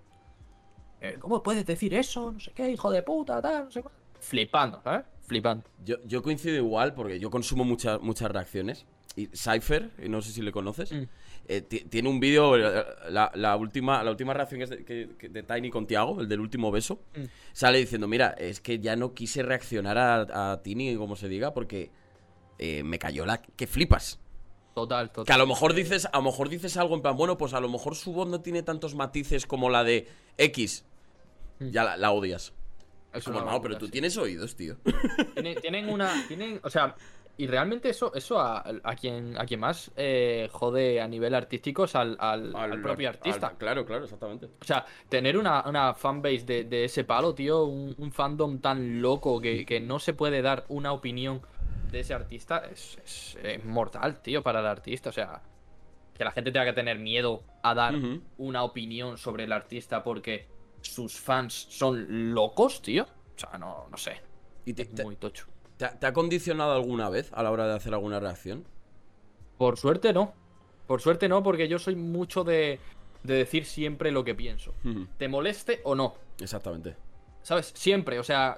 Eh, ¿Cómo puedes decir eso? No sé qué, hijo de puta, tal, no sé cuál. Flipando, ¿sabes? Flipando. Yo, yo coincido igual porque yo consumo muchas muchas reacciones. Y Cypher, no sé si le conoces, Mm. eh, ti- tiene un vídeo, eh, la, la última, la última reacción es de, que- que- de Tiny con Tiago, el del último beso. Mm. Sale diciendo, mira, es que ya no quise reaccionar a, a Tini, como se diga, porque eh, me cayó la... que flipas. Total, total. Que a lo mejor dices, a lo mejor dices algo en plan, bueno, pues a lo mejor su voz no tiene tantos matices como la de X. Mm. Ya la, la odias. Es Como, hermano, pero tú sí. tienes oídos, tío. <laughs> Tienen, tienen una. Tienen, o sea, y realmente eso, eso a, a quien, a quien más eh, jode a nivel artístico es al, al- al propio artista. claro, claro, exactamente. O sea, tener una, una fanbase de, de ese palo, tío, un, un fandom tan loco que, que no se puede dar una opinión de ese artista es, es, es mortal, tío, para el artista. O sea, que la gente tenga que tener miedo a dar una opinión sobre el artista porque sus fans son locos, tío. O sea, no, no sé. ¿Y te, Es muy tocho. te ha- te ha condicionado alguna vez a la hora de hacer alguna reacción? Por suerte no. Por suerte no, porque yo soy mucho de, de decir siempre lo que pienso. Te moleste o no. Exactamente. ¿Sabes? Siempre, o sea...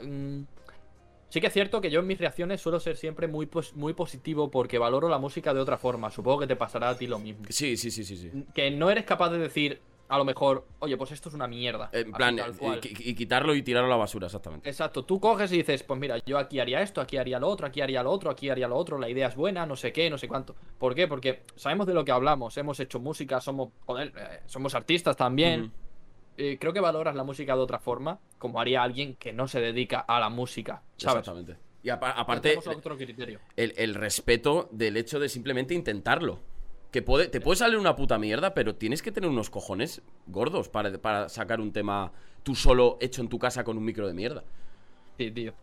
sí que es cierto que yo en mis reacciones suelo ser siempre muy, pos- muy positivo porque valoro la música de otra forma. Supongo que te pasará a ti lo mismo. Sí, sí, sí, sí, sí. Que no eres capaz de decir, a lo mejor, oye, pues esto es una mierda. En plan, y, y quitarlo y tirarlo a la basura, exactamente. Exacto, tú coges y dices, pues mira, yo aquí haría esto, aquí haría lo otro, aquí haría lo otro, aquí haría lo otro, la idea es buena, no sé qué, no sé cuánto. ¿Por qué? Porque sabemos de lo que hablamos, hemos hecho música, somos, joder, eh, somos artistas también. Eh, creo que valoras la música de otra forma, como haría alguien que no se dedica a la música, ¿sabes? Exactamente. Y apa- aparte, Tenemos otro criterio. el, el respeto del hecho de simplemente intentarlo. Que puede, te puede salir una puta mierda, pero tienes que tener unos cojones gordos para, para sacar un tema tú solo hecho en tu casa con un micro de mierda. Sí, tío.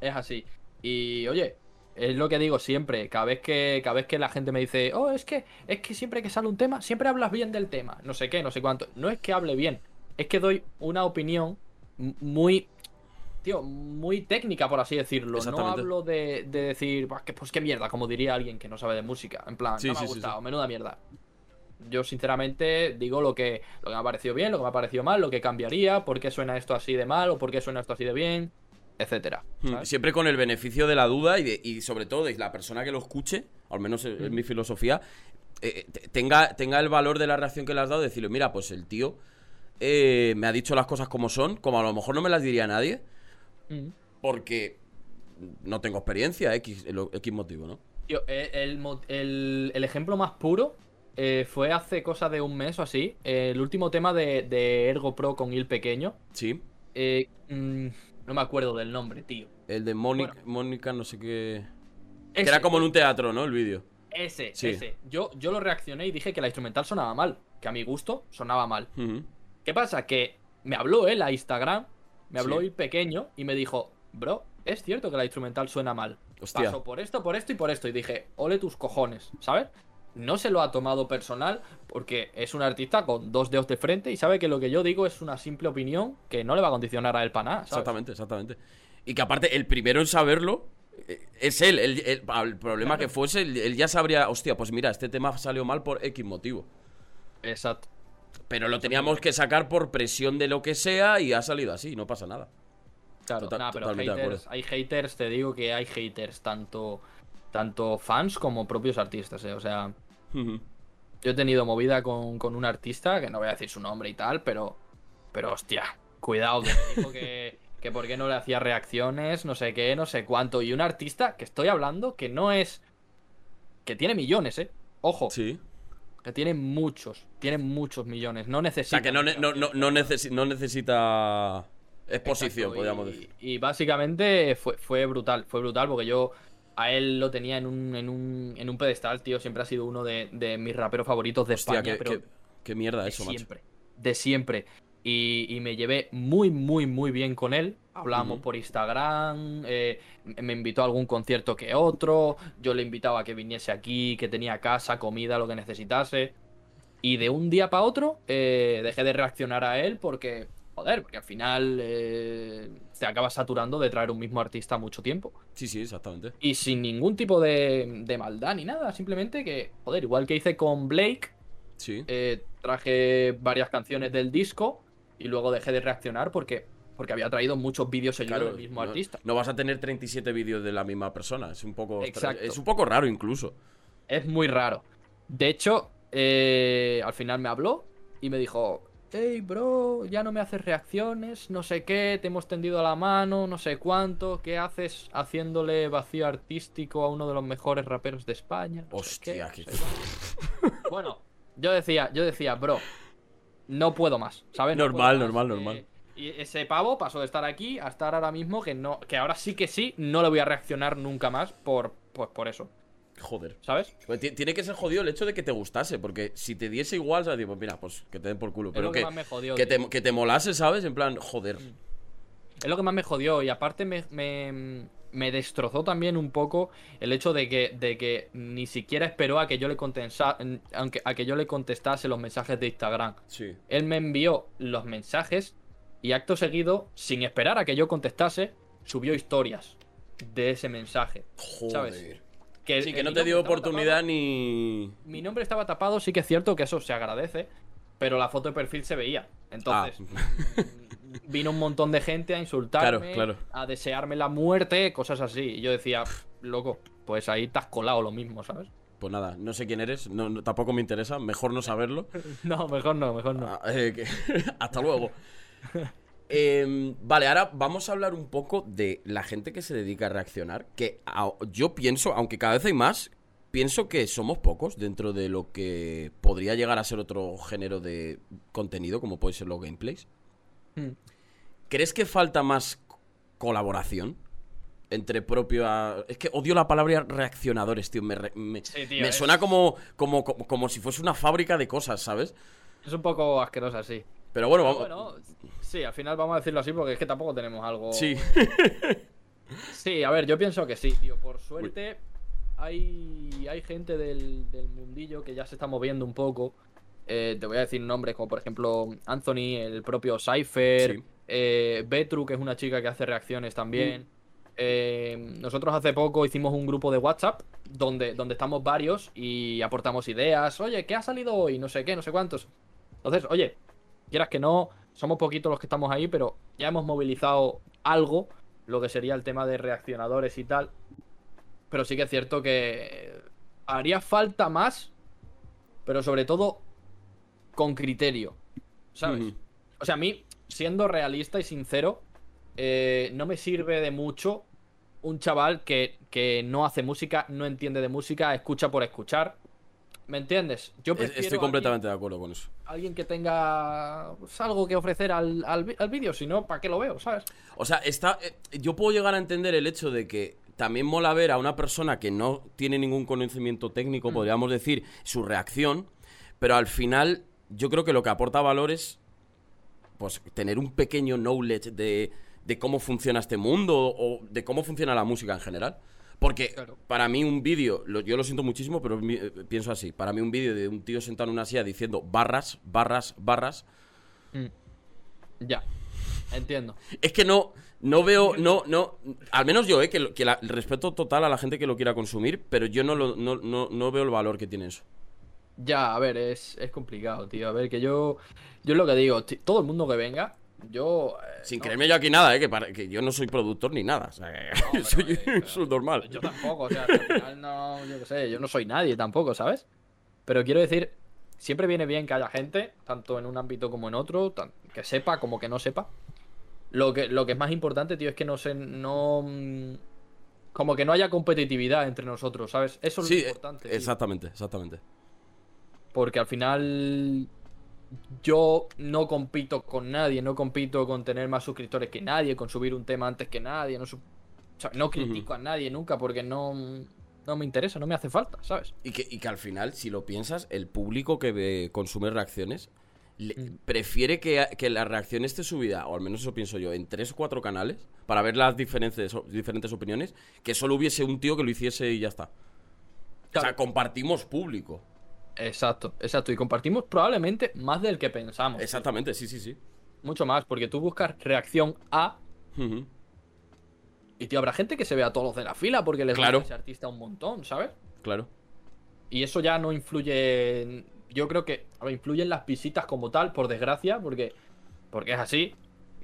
Es así. Y oye, es lo que digo siempre. Cada vez que, cada vez que la gente me dice, oh, es que, es que siempre que sale un tema, siempre hablas bien del tema. No sé qué, no sé cuánto. No es que hable bien, es que doy una opinión muy. Tío, muy técnica, por así decirlo. No hablo de, de decir, "Buah, que, pues qué mierda, como diría alguien que no sabe de música. En plan, Sí, no me sí, ha gustado, sí. menuda mierda. Yo, sinceramente, digo lo que, lo que me ha parecido bien, lo que me ha parecido mal, lo que cambiaría, por qué suena esto así de mal o por qué suena esto así de bien, etcétera. Hmm, ¿sabes? Siempre con el beneficio de la duda y, de- y sobre todo de la persona que lo escuche, al menos es es mi filosofía, eh, te- tenga, tenga el valor de la reacción que le has dado, decirle, mira, pues el tío eh, me ha dicho las cosas como son, como a lo mejor no me las diría nadie, Mm. porque no tengo experiencia, X, X motivo, ¿no? Eh, el, el- el ejemplo más puro eh, fue hace cosa de un mes o así. eh, el último tema de, de Ergo Pro con Il Pequeño. Sí. Mm, no me acuerdo del nombre, tío. El de Mónica, Bueno. Mónica no sé qué... Que era como en un teatro, ¿no? El vídeo. Ese, Sí. ese. Yo, yo lo reaccioné y dije que la instrumental sonaba mal. Que a mi gusto sonaba mal. Ujú. ¿Qué pasa? Que me habló él a Instagram, me habló Sí. Pequeño y me dijo, bro, es cierto que la instrumental suena mal. Hostia. Pasó por esto, por esto y por esto. Y dije, ole tus cojones, ¿sabes? No se lo ha tomado personal porque es un artista con dos dedos de frente y sabe que lo que yo digo es una simple opinión que no le va a condicionar a él para nada, ¿sabes? Exactamente, exactamente. Y que aparte, el primero en saberlo eh, es él. El, el- el problema que fuese, él ya sabría, hostia, pues mira, este tema salió mal por X motivo. Exacto. Pero lo teníamos que sacar por presión de lo que sea y ha salido así, no pasa nada. Claro, Total- Nah, pero haters, hay haters, te digo que hay haters, tanto, tanto fans como propios artistas, ¿eh? O sea, yo he tenido movida con, con un artista, que no voy a decir su nombre y tal, pero, pero hostia, cuidado, que me dijo que, que por qué no le hacía reacciones, no sé qué, no sé cuánto. Y un artista que estoy hablando que no es... que tiene millones, ¿eh? Ojo, Sí. Que tiene muchos, tiene muchos millones, no O necesita... sea, que no, ne- no, no, no, necesi- no necesita exposición, Exacto, podríamos y- decir. Y básicamente fue, fue brutal, fue brutal porque yo a él lo tenía en un, en un, en un pedestal, tío. Siempre ha sido uno de, de mis raperos favoritos de Hostia, España, qué, pero qué- qué mierda de eso, macho. siempre. De siempre. Y, y me llevé muy, muy, muy bien con él. Hablábamos por Instagram. eh, me invitó a algún concierto que otro. Yo le invitaba a que viniese aquí, que tenía casa, comida, lo que necesitase. Y de un día para otro eh, dejé de reaccionar a él porque, joder, porque al final eh, te acabas saturando de traer un mismo artista mucho tiempo. Sí, sí, exactamente. Y sin ningún tipo de, de maldad ni nada. Simplemente que, joder, igual que hice con Blake, Sí. eh, traje varias canciones del disco y luego dejé de reaccionar porque, porque había traído muchos vídeos seguidos del mismo no, artista. no vas a tener 37 vídeos de la misma persona. Es un poco. Exacto. Es un poco raro incluso. Es muy raro. De hecho, eh, al final me habló y me dijo, hey bro, ya no me haces reacciones, no sé qué, te hemos tendido la mano, no sé cuánto, ¿qué haces haciéndole vacío artístico a uno de los mejores raperos de España? No sé qué, Hostia, no qué- sé cuánto". <laughs> Bueno, yo decía, yo decía, bro, no puedo más, ¿sabes? No Normal, más, normal, eh, normal. y ese pavo pasó de estar aquí a estar ahora mismo que no, que ahora sí que sí, no le voy a reaccionar nunca más por, pues por eso, Joder. ¿sabes? Pues ti- tiene que ser jodido el hecho de que te gustase, porque si te diese igual, sabes, pues mira, pues que te den por culo. Es Pero lo que que, más me jodió, que, te, que te molase, ¿sabes? En plan, joder. Es lo que más me jodió y aparte me, me, me destrozó también un poco el hecho de que, de que ni siquiera esperó a que yo le contesta, aunque a que yo le contestase los mensajes de Instagram. Sí. Él me envió los mensajes Y acto seguido, sin esperar a que yo contestase, subió historias de ese mensaje. ¿Sabes? Joder. Que, Sí, que no te dio oportunidad tapado. ni. Mi nombre estaba tapado, sí que es cierto que eso se agradece, pero la foto de perfil se veía. Entonces, Ah. <laughs> vino un montón de gente a insultarme, Claro, claro. a desearme la muerte, cosas así. Y yo decía, "Pff, loco, pues ahí te has colado lo mismo, ¿sabes? Pues nada, no sé quién eres, no, no- tampoco me interesa, mejor no saberlo. <laughs> No, mejor no, mejor no. Ah, eh, que- <laughs> Hasta luego. Em, vale, ahora vamos a hablar un poco de la gente que se dedica a reaccionar. Que a- yo pienso, aunque cada vez hay más, pienso que somos pocos dentro de lo que podría llegar a ser otro género de contenido, como puede ser los gameplays. Hmm. ¿Crees que falta más colaboración? Entre propio... Es que odio la palabra reaccionadores, tío. Me, re- me- Sí, tío, me es- suena como, como, como, como si fuese una fábrica de cosas, ¿sabes? Es un poco asquerosa, sí. Pero bueno, Pero vamos... bueno, sí, al final vamos a decirlo así porque es que tampoco tenemos algo. Sí. <laughs> Sí, a ver, yo pienso que sí, tío. Por suerte, hay, hay gente del, del mundillo que ya se está moviendo un poco. Eh, te voy a decir nombres como, por ejemplo, Anthony, el propio Cypher, Sí. eh, Betru, que es una chica que hace reacciones también. Eh, nosotros hace poco hicimos un grupo de WhatsApp donde, donde estamos varios y aportamos ideas. Oye, ¿qué ha salido hoy? No sé qué, no sé cuántos. Entonces, oye, quieras que no, somos poquitos los que estamos ahí, pero ya hemos movilizado algo, lo que sería el tema de reaccionadores y tal. Pero sí que es cierto que haría falta más, pero sobre todo con criterio, ¿sabes? O sea, a mí, siendo realista y sincero, eh, no me sirve de mucho un chaval que, que no hace música, no entiende de música, escucha por escuchar. ¿Me entiendes? Yo Estoy completamente de acuerdo con eso. alguien, alguien que tenga pues, algo que ofrecer al, al, al vídeo, si no, ¿para qué lo veo? ¿Sabes? O sea, está, eh, yo puedo llegar a entender el hecho de que también mola ver a una persona que no tiene ningún conocimiento técnico, podríamos decir, su reacción, pero al final yo creo que lo que aporta valor es pues tener un pequeño knowledge de, de cómo funciona este mundo o de cómo funciona la música en general. Porque Claro. para mí un vídeo, yo lo siento muchísimo, pero mi- eh, pienso así, para mí un vídeo de un tío sentado en una silla diciendo barras, barras, barras, Ya, entiendo. Es que no, no veo, no, no, al menos yo, eh, que, que la- respeto total a la gente que lo quiera consumir, pero yo no, lo, no, no, no veo el valor que tiene eso. Ya, a ver, es, es complicado, tío. A ver, que yo. Yo es lo que digo, todo el mundo que venga, yo. eh, Sin no, creerme yo aquí nada, eh, que, para- que yo no soy productor ni nada. o sea, pero, <laughs> soy, eh, pero- soy normal. Yo tampoco, o sea, al final no, yo qué sé, yo no soy nadie tampoco, ¿sabes? Pero quiero decir, siempre viene bien que haya gente, tanto en un ámbito como en otro, tan- que sepa como que no sepa. Lo que, lo que es más importante, tío, es que no se, no, mm, como que no haya competitividad entre nosotros, ¿sabes? Eso es Sí, lo eh, importante. tío. exactamente, exactamente. Porque al final yo no compito con nadie, no compito con tener más suscriptores que nadie, con subir un tema antes que nadie, no, su- o sea, no critico a nadie nunca porque no, no me interesa, no me hace falta, ¿sabes? Y que, y que al final, si lo piensas, el público que ve- consume reacciones le- Mm. prefiere que, que la reacción esté subida, o al menos eso pienso yo, en tres o cuatro canales, para ver las diferentes, diferentes opiniones, que solo hubiese un tío que lo hiciese y ya está. O sea, compartimos público. Exacto, exacto. Y compartimos probablemente más del que pensamos. Exactamente, sí, sí, sí. Mucho más, porque tú buscas reacción A y tío, habrá gente que se vea todos los de la fila porque les Claro. gusta ese artista un montón, ¿sabes? Claro. Y eso ya no influye. en- Yo creo que a ver, influye en las visitas como tal, por desgracia, porque, porque es así.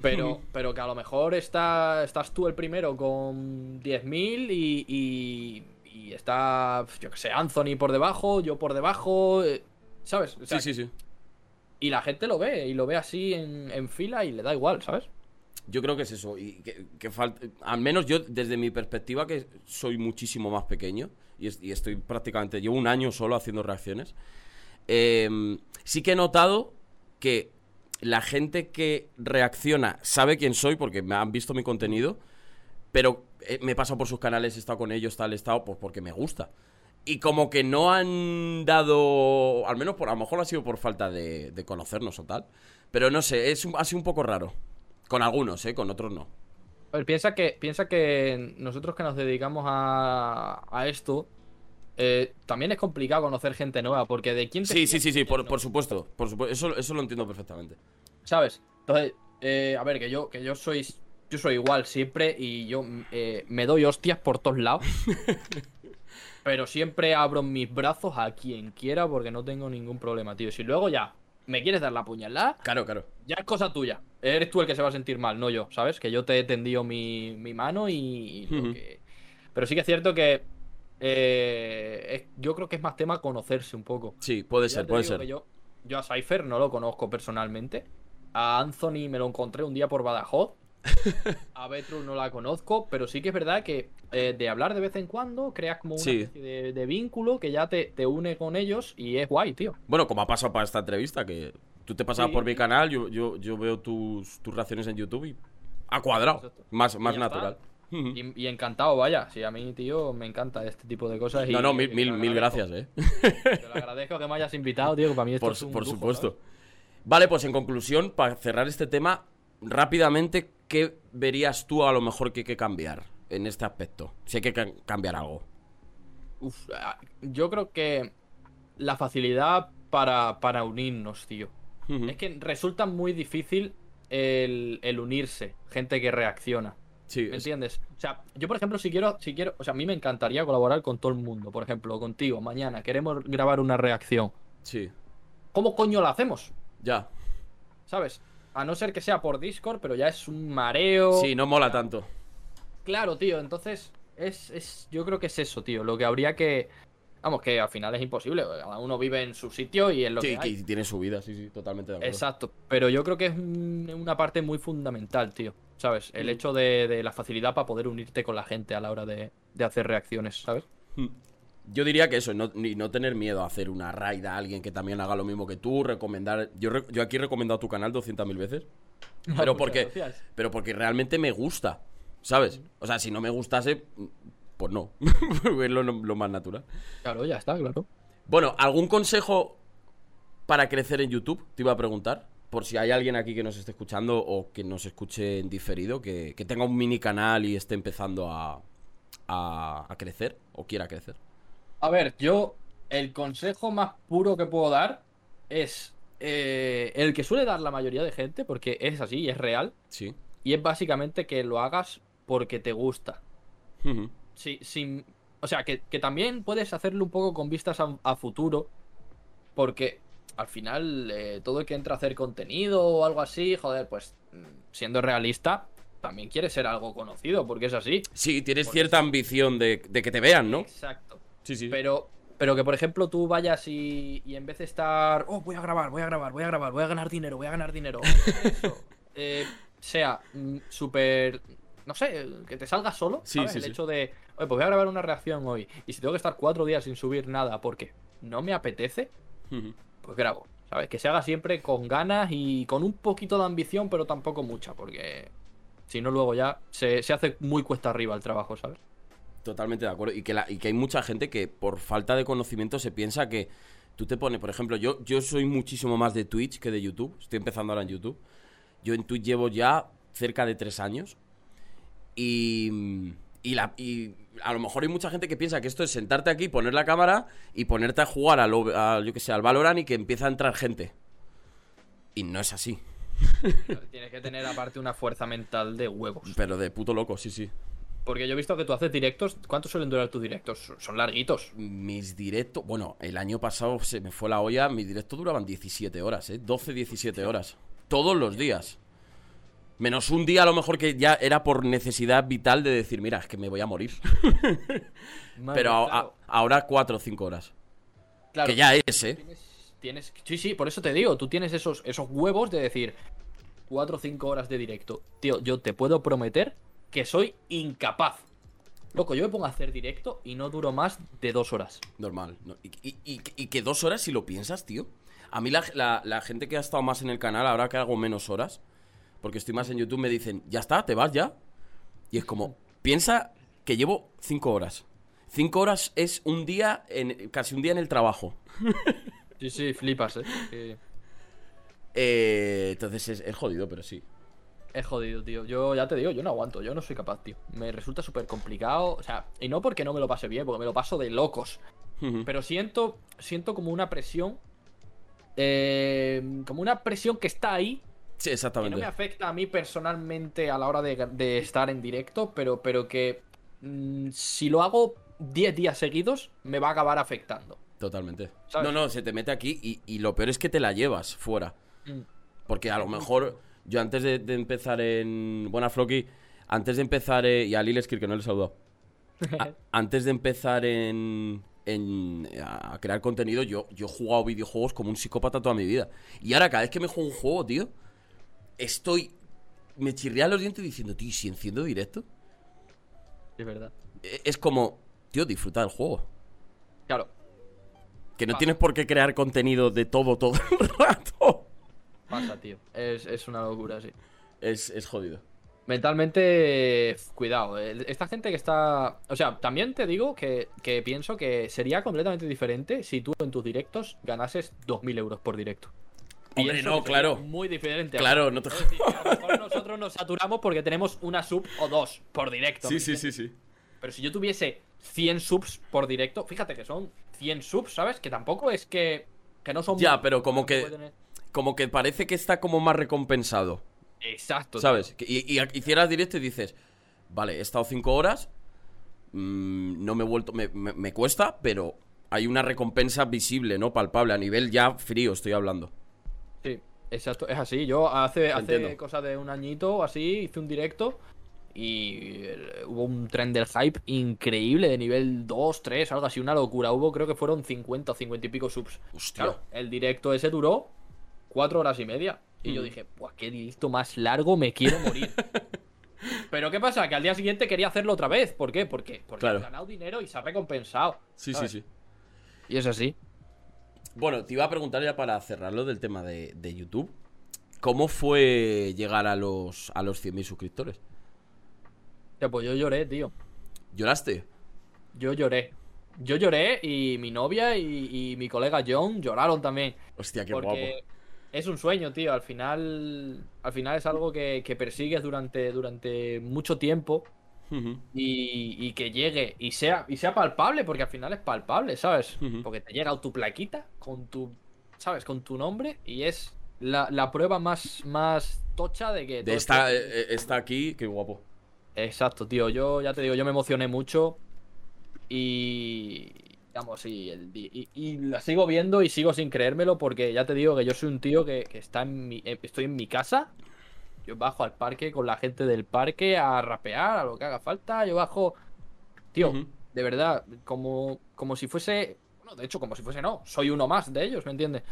Pero, pero que a lo mejor está, estás tú el primero con 10.000 y, y, y está, yo que sé, Anthony por debajo, yo por debajo, eh, ¿sabes? O sea, Sí, sí, sí. Y la gente lo ve, y lo ve así en, en fila y le da igual, ¿sabes? Yo creo que es eso. Y que, que falta. Al menos yo, desde mi perspectiva, que soy muchísimo más pequeño. Y, es- y estoy prácticamente. Llevo un año solo haciendo reacciones. eh, sí que he notado que la gente que reacciona sabe quién soy porque me han visto mi contenido. Pero me he pasado por sus canales, he estado con ellos, tal, he estado, pues porque me gusta. Y como que no han dado. Al menos por. A lo mejor ha sido por falta de, de conocernos o tal. Pero no sé, es un- ha sido un poco raro. Con algunos, ¿eh? Con otros no. A ver, piensa que, piensa que nosotros que nos dedicamos a, a esto, eh, también es complicado conocer gente nueva, porque de quién te Sí, sí, sí, sí, por, por supuesto. Por supuesto. Eso, eso lo entiendo perfectamente. ¿Sabes? Entonces, Eh, a ver, que yo, que yo soy. Yo soy igual siempre y yo eh, me doy hostias por todos lados. <laughs> pero siempre abro mis brazos a quien quiera porque no tengo ningún problema, tío. Si luego ya me quieres dar la puñalada, Claro, claro. ya es cosa tuya. Eres tú el que se va a sentir mal, no yo, ¿sabes? Que yo te he tendido mi, mi mano y. y lo Ujú. que- Pero sí que es cierto que. eh, es- yo creo que es más tema conocerse un poco. Sí, puede ser, puede ser. Yo, yo a Cypher no lo conozco personalmente. A Anthony me lo encontré un día por Badajoz. <laughs> A Betrus no la conozco, pero sí que es verdad que eh, de hablar de vez en cuando creas como una Sí. especie de, de vínculo que ya te, te une con ellos y es guay, tío. Bueno, como ha pasado para esta entrevista, que tú te pasabas Sí. por mi canal, yo, yo, yo veo tus, tus reacciones en YouTube y ha cuadrado. Exacto. Más, más natural. Y, y encantado, vaya. Sí, a mí, tío, me encanta este tipo de cosas. y- No, no, mil, mil, gracias, eh. Te lo agradezco que me hayas invitado, tío, que para mí esto Por, es un por lujo, supuesto. ¿sabes? Vale, pues en conclusión, para cerrar este tema, rápidamente, ¿qué verías tú a lo mejor que hay que cambiar en este aspecto? Si hay que ca- cambiar algo. Uf, ah, yo creo que la facilidad para, para unirnos, tío. Es que resulta muy difícil el, el unirse, gente que reacciona. Sí, ¿Me es- entiendes? O sea, yo por ejemplo, si quiero, si quiero, o sea, a mí me encantaría colaborar con todo el mundo. Por ejemplo, contigo, mañana queremos grabar una reacción. sí. ¿Cómo coño la hacemos? Ya. ¿Sabes? A no ser que sea por Discord, pero ya es un mareo. Sí, no mola tanto. Claro, tío, entonces es, es, yo creo que es eso, tío, lo que habría que, vamos, que al final es imposible, cada uno vive en su sitio y en lo Sí, que que tiene su vida, sí, sí, totalmente de acuerdo. Exacto, pero yo creo que es un- una parte muy fundamental, tío, ¿sabes? El Mm. hecho de, de la facilidad para poder unirte con la gente a la hora de, de hacer reacciones, ¿sabes? Yo diría que eso, no, ni no tener miedo a hacer una raid a alguien que también haga lo mismo que tú, recomendar... Yo, re- yo aquí he recomendado tu canal 200.000 veces, pero Muchas porque, gracias. pero porque realmente me gusta, ¿sabes? O sea, si no me gustase, pues no, <laughs> es lo, lo más natural. Claro, ya está, claro. Bueno, ¿algún consejo para crecer en YouTube? Te iba a preguntar. Por si hay alguien aquí que nos esté escuchando o que nos escuche en diferido, que, que tenga un mini canal y esté empezando a, a, a crecer o quiera crecer. A ver, yo el consejo más puro que puedo dar es eh, el que suele dar la mayoría de gente, porque es así y es real, Sí. y es básicamente que lo hagas porque te gusta. Sí, sin, o sea, que, que también puedes hacerlo un poco con vistas a, a futuro, porque al final eh, todo el que entra a hacer contenido o algo así, joder, pues siendo realista, también quiere ser algo conocido, porque es así. Sí, tienes cierta ambición de, de que te vean, ¿no? Exacto. Sí, sí. Pero, pero que por ejemplo tú vayas y, y en vez de estar, oh, voy a grabar, voy a grabar, voy a grabar, voy a ganar dinero, voy a ganar dinero, <laughs> eso, eh, sea mm, súper, no sé, que te salga solo, Sí, ¿sabes? sí, El sí. hecho de, oye, pues voy a grabar una reacción hoy y si tengo que estar cuatro días sin subir nada porque no me apetece, pues grabo, ¿sabes? Que se haga siempre con ganas y con un poquito de ambición, pero tampoco mucha, porque si no luego ya se, se hace muy cuesta arriba el trabajo, ¿sabes? Totalmente de acuerdo. Y que, la- y que hay mucha gente que por falta de conocimiento se piensa que tú te pones, por ejemplo, yo, yo soy muchísimo más de Twitch que de YouTube. Estoy empezando ahora en YouTube. Yo en Twitch llevo ya cerca de tres años. Y, y, la, y a lo mejor hay mucha gente que piensa que esto es sentarte aquí, poner la cámara y ponerte a jugar a, lo- a, yo que sé, al Valorant y que empieza a entrar gente. Y no es así. Tienes que tener aparte una fuerza mental de huevos. Pero de puto loco, sí, sí. Porque yo he visto que tú haces directos. ¿Cuánto suelen durar tus directos? Son larguitos. Mis directos, bueno, el año pasado se me fue la olla, mis directos duraban 17 horas, ¿eh? 12, 17 horas. Todos los días. Menos un día a lo mejor que ya era por necesidad vital de decir, mira, es que me voy a morir. <laughs> Pero a- a- claro, ahora 4 o 5 horas. claro, Que ya es, ¿eh? tienes, tienes- Sí, sí, por eso te digo. Tú tienes esos, esos huevos de decir 4 o 5 horas de directo. Tío, yo te puedo prometer que soy incapaz. Loco, yo me pongo a hacer directo y no duro más de dos horas. Normal. ¿no? Y, y- y- y que dos horas si lo piensas, tío. A mí la, la- la gente que ha estado más en el canal, ahora que hago menos horas, porque estoy más en YouTube, me dicen, ya está, te vas ya. Y es como, piensa que llevo cinco horas. Cinco horas es un día, en, casi un día en el trabajo. <laughs> Sí, sí, flipas, eh. Eh, entonces es, es jodido, pero sí. Es jodido, tío. Yo ya te digo, yo no aguanto, yo no soy capaz, tío. Me resulta súper complicado. O sea, y no porque no me lo pase bien, porque me lo paso de locos. Pero siento, siento como una presión. eh, como una presión que está ahí, Sí, que exactamente. no me afecta a mí personalmente a la hora de, de estar en directo, pero, pero que mm, si lo hago 10 días seguidos, me va a acabar afectando. Totalmente. ¿Sabes? No, no, se te mete aquí y, y lo peor es que te la llevas fuera. Mm. Porque a lo mejor yo antes de, de empezar en. Buena Floki, antes de empezar. eh, y a Lileskir, que no le he saludado. A- <laughs> antes de empezar en. en- a crear contenido, yo, yo he jugado videojuegos como un psicópata toda mi vida. Y ahora, cada vez que me juego un juego, tío, estoy. Me chirría los dientes diciendo, tío, ¿y si enciendo directo. Es verdad. E- Es como, tío, disfruta del juego. Claro, Que no Ah. tienes por qué crear contenido de todo, todo el <laughs> rato. Pasa, tío. Es, es una locura, sí. Es, es jodido. Mentalmente, cuidado. eh, Esta gente que está. O sea, también te digo que, que pienso que sería completamente diferente si tú en tus directos ganases 2.000 euros por directo. Hombre, no, claro. Muy diferente. Claro, no te Es decir, a lo mejor nosotros nos saturamos porque tenemos una sub o dos por directo. ¿me entiendes? sí. Pero si yo tuviese 100 subs por directo, fíjate que son 100 subs, ¿sabes? Que tampoco es que, que no son... Ya, pero como que- tener- Como que parece que está como más recompensado. Exacto. ¿Sabes? Que- Y, y hicieras directo y dices, vale, he estado cinco horas, mm, no me he vuelto, me, me- me cuesta, pero hay una recompensa visible, ¿no? Palpable, a nivel ya frío estoy hablando. Sí, exacto, es así. Yo hace, hace cosa de un añito o así hice un directo y eh, hubo un tren del hype increíble de nivel 2, 3, algo así, una locura. Hubo, creo que fueron 50 o 50 y pico subs. Hostia. Claro, el directo ese duró 4 horas y media. Y yo Mm. dije, Buah, qué directo más largo, me quiero morir. <laughs> Pero ¿qué pasa? Que al día siguiente quería hacerlo otra vez. ¿Por qué? Porque, porque Claro. he ganado dinero y se ha recompensado. Sí, ¿sabes? sí, sí. Y es así. Bueno, te iba a preguntar ya para cerrarlo del tema de, de YouTube. ¿Cómo fue llegar a los, a los 100.000 suscriptores? Ya, pues yo lloré, tío. ¿Lloraste? Yo lloré. Yo lloré y mi novia y, y mi colega John lloraron también. Hostia, qué porque guapo. Es un sueño, tío. Al final, al final es algo que, que persigues durante, durante mucho tiempo y, y que llegue y sea, y sea palpable, porque al final es palpable, ¿sabes? Porque te llega tu plaquita con tu, ¿sabes? Con tu nombre y es la, la prueba más, más tocha de que... De esto- eh, eh, está aquí, qué guapo. Exacto, tío. Yo ya te digo, yo me emocioné mucho y. Vamos, y, el y, y la sigo viendo y sigo sin creérmelo porque ya te digo que yo soy un tío que, que está en mi. eh, Estoy en mi casa. Yo bajo al parque con la gente del parque a rapear, a lo que haga falta. Yo bajo. Tío, de verdad, como, como si fuese. Bueno, de hecho, como si fuese no. Soy uno más de ellos, ¿me entiendes?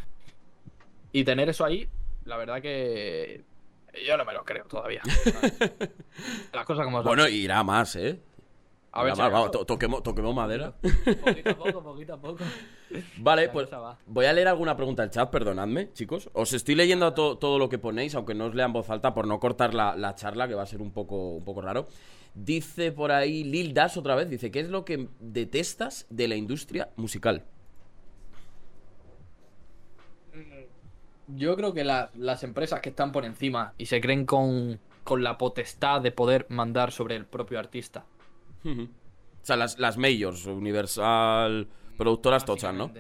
Y tener eso ahí, la verdad que. Yo no me lo creo todavía. <laughs> Las cosas como son. Bueno, irá más, ¿eh? A ver, acaso. vamos, to- toquemos, toquemos madera. <laughs> Poquito a poco, poquito a poco. Vale, La pues va. voy a leer alguna pregunta del chat, perdonadme, chicos. Os estoy leyendo to- todo lo que ponéis, aunque no os lea en voz alta por no cortar la, la charla, que va a ser un poco, un poco raro. Dice por ahí Lil Das otra vez, dice, ¿qué es lo que detestas de la industria musical? Yo creo que la- las empresas que están por encima y se creen con, con la potestad de poder mandar sobre el propio artista. O sea, las, las majors, Universal, productoras tochas, ¿no?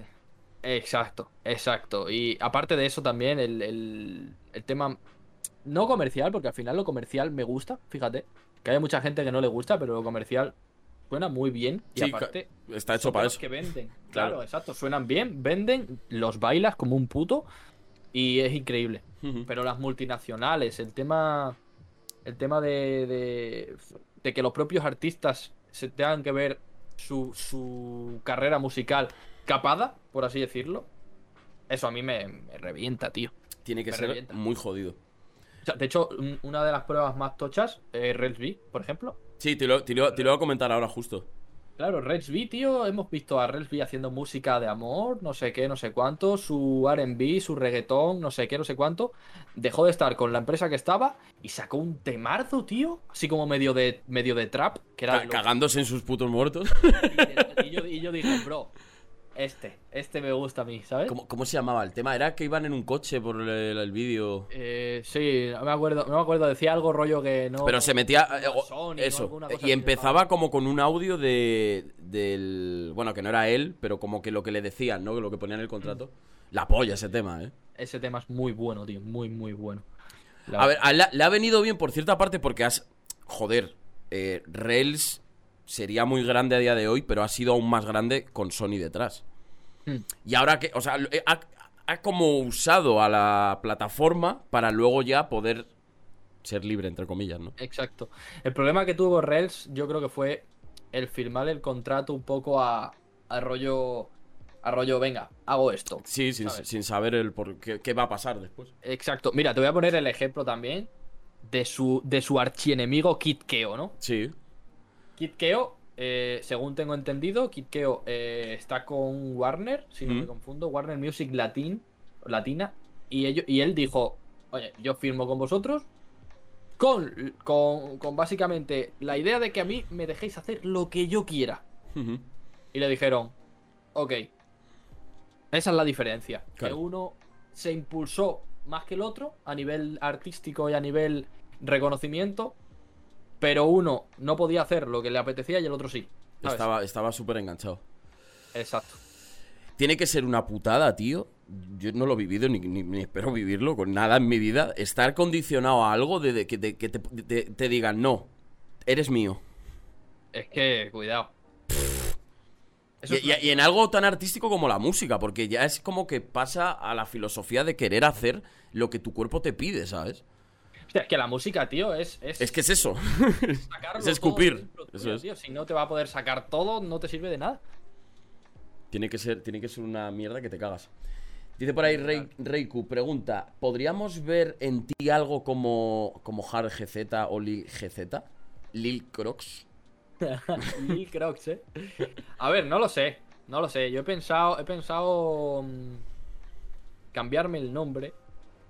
Exacto, exacto. Y aparte de eso también el, el- el tema no comercial, porque al final lo comercial me gusta, fíjate. Que hay mucha gente que no le gusta, pero lo comercial suena muy bien. Y Sí, aparte, Está hecho para eso. que venden. <laughs> Claro. Claro, exacto. Suenan bien, venden, los bailas como un puto y es increíble. Pero las multinacionales, el tema. El tema de, de, de que los propios artistas se tengan que ver su, su carrera musical capada, por así decirlo. Eso a mí me, me revienta, tío. Tiene que me ser revienta. muy jodido. O sea, de hecho, un- una de las pruebas más tochas, eh, B, por ejemplo. Sí, te lo, te lo- te lo voy a comentar ahora justo. Claro, Reds B, tío, hemos visto a B haciendo música de amor, no sé qué, no sé cuánto, su RB, su reggaetón, no sé qué, no sé cuánto. Dejó de estar con la empresa que estaba y sacó un temarzo, tío, así como medio de, medio de trap, que era Cagándose en sus putos muertos. y, yo, y yo dije, bro, este, este me gusta a mí, ¿sabes? ¿Cómo, cómo se llamaba el tema? Era que iban en un coche por el, el vídeo. Eh, sí, no me acuerdo, no me acuerdo, decía algo rollo que no. Pero se metía. eh, o- eso. Y empezaba como con un audio de. del. Bueno, que no era él, pero como que lo que le decían, ¿no? Lo que ponía en el contrato. La polla ese tema, ¿eh? Ese tema es muy bueno, tío, muy, muy bueno. La- A ver, a le ha venido bien por cierta parte porque has. Joder, eh, Rails sería muy grande a día de hoy, pero ha sido aún más grande con Sony detrás. Hmm. Y ahora que. O sea, eh, ha, ha como usado a la plataforma para luego ya poder ser libre, entre comillas, ¿no? Exacto. El problema que tuvo Rails, yo creo que fue el firmar el contrato un poco a, a rollo. A rollo, venga, hago esto. Sí, sin, sin saber el por qué, qué va a pasar después. Exacto. Mira, te voy a poner el ejemplo también de su, de su archienemigo Kid Keo, ¿no? Sí. Kid Keo, eh, según tengo entendido, Kid Keo eh, está con Warner, si no Mm. me confundo, Warner Music Latin, Latina, y, ello- y él dijo, oye, yo firmo con vosotros con, con, con básicamente la idea de que a mí me dejéis hacer lo que yo quiera. Y le dijeron, ok, esa es la diferencia. Claro. Que uno se impulsó más que el otro a nivel artístico y a nivel reconocimiento, pero uno no podía hacer lo que le apetecía y el otro sí. ¿sabes? Estaba estaba súper enganchado. Exacto. Tiene que ser una putada, tío. Yo no lo he vivido ni, ni- ni espero vivirlo con nada en mi vida. Estar condicionado a algo de, de que, te, que te- te- te digan, no, eres mío. Es que, cuidado. Eso y en algo tan artístico como la música, porque ya es como que pasa a la filosofía de querer hacer lo que tu cuerpo te pide, ¿sabes? Es que la música, tío, es, es, Es que es eso. <laughs> es escupir, todo eso es. tío. Si no te va a poder sacar todo, no te sirve de nada. tiene, que ser, tiene que ser una mierda que te cagas. Dice por ahí Rey, Reiku, pregunta, ¿podríamos ver en ti algo como, como Har GZ o Lil GZ? Lil Crocs. <laughs> Lil Crocs, eh. A ver, no lo sé. No lo sé. Yo he pensado. He pensado. mm, cambiarme el nombre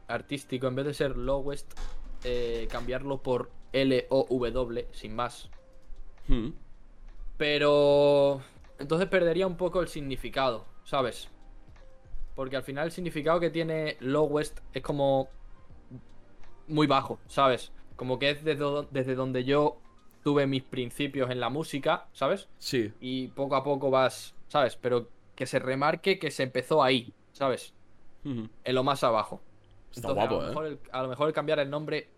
artístico. En vez de ser Lowest. Eh, cambiarlo por L-O-W. Sin más. Hmm. Pero. Entonces perdería un poco el significado. ¿Sabes? Porque al final el significado que tiene Lowest es como. Muy bajo, ¿sabes? Como que es desde, desde donde yo tuve mis principios en la música, ¿sabes? Sí. y poco a poco vas, ¿sabes? Pero que se remarque que se empezó ahí, ¿sabes? Ujú. En lo más abajo. Está Entonces, guapo, a lo, ¿eh? mejor el, a lo mejor el cambiar el nombre.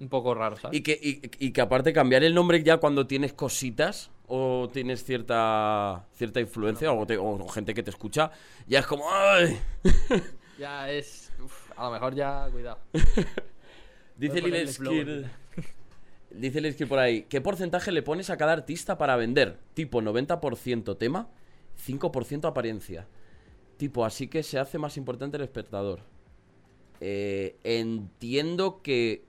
Un poco raro, ¿sabes? Y que, y, y que aparte cambiar el nombre ya cuando tienes cositas o tienes cierta cierta influencia o, te- o gente que te escucha, ya es como... ¡Ay! <laughs> Ya es. uf, a lo mejor ya. Cuidado. <laughs> <laughs> Dice Lil Skill... Dice Lil Skill por ahí, ¿qué porcentaje le pones a cada artista para vender? Tipo 90% tema, 5% apariencia. Tipo, así que se hace más importante el espectador. Eh, entiendo que...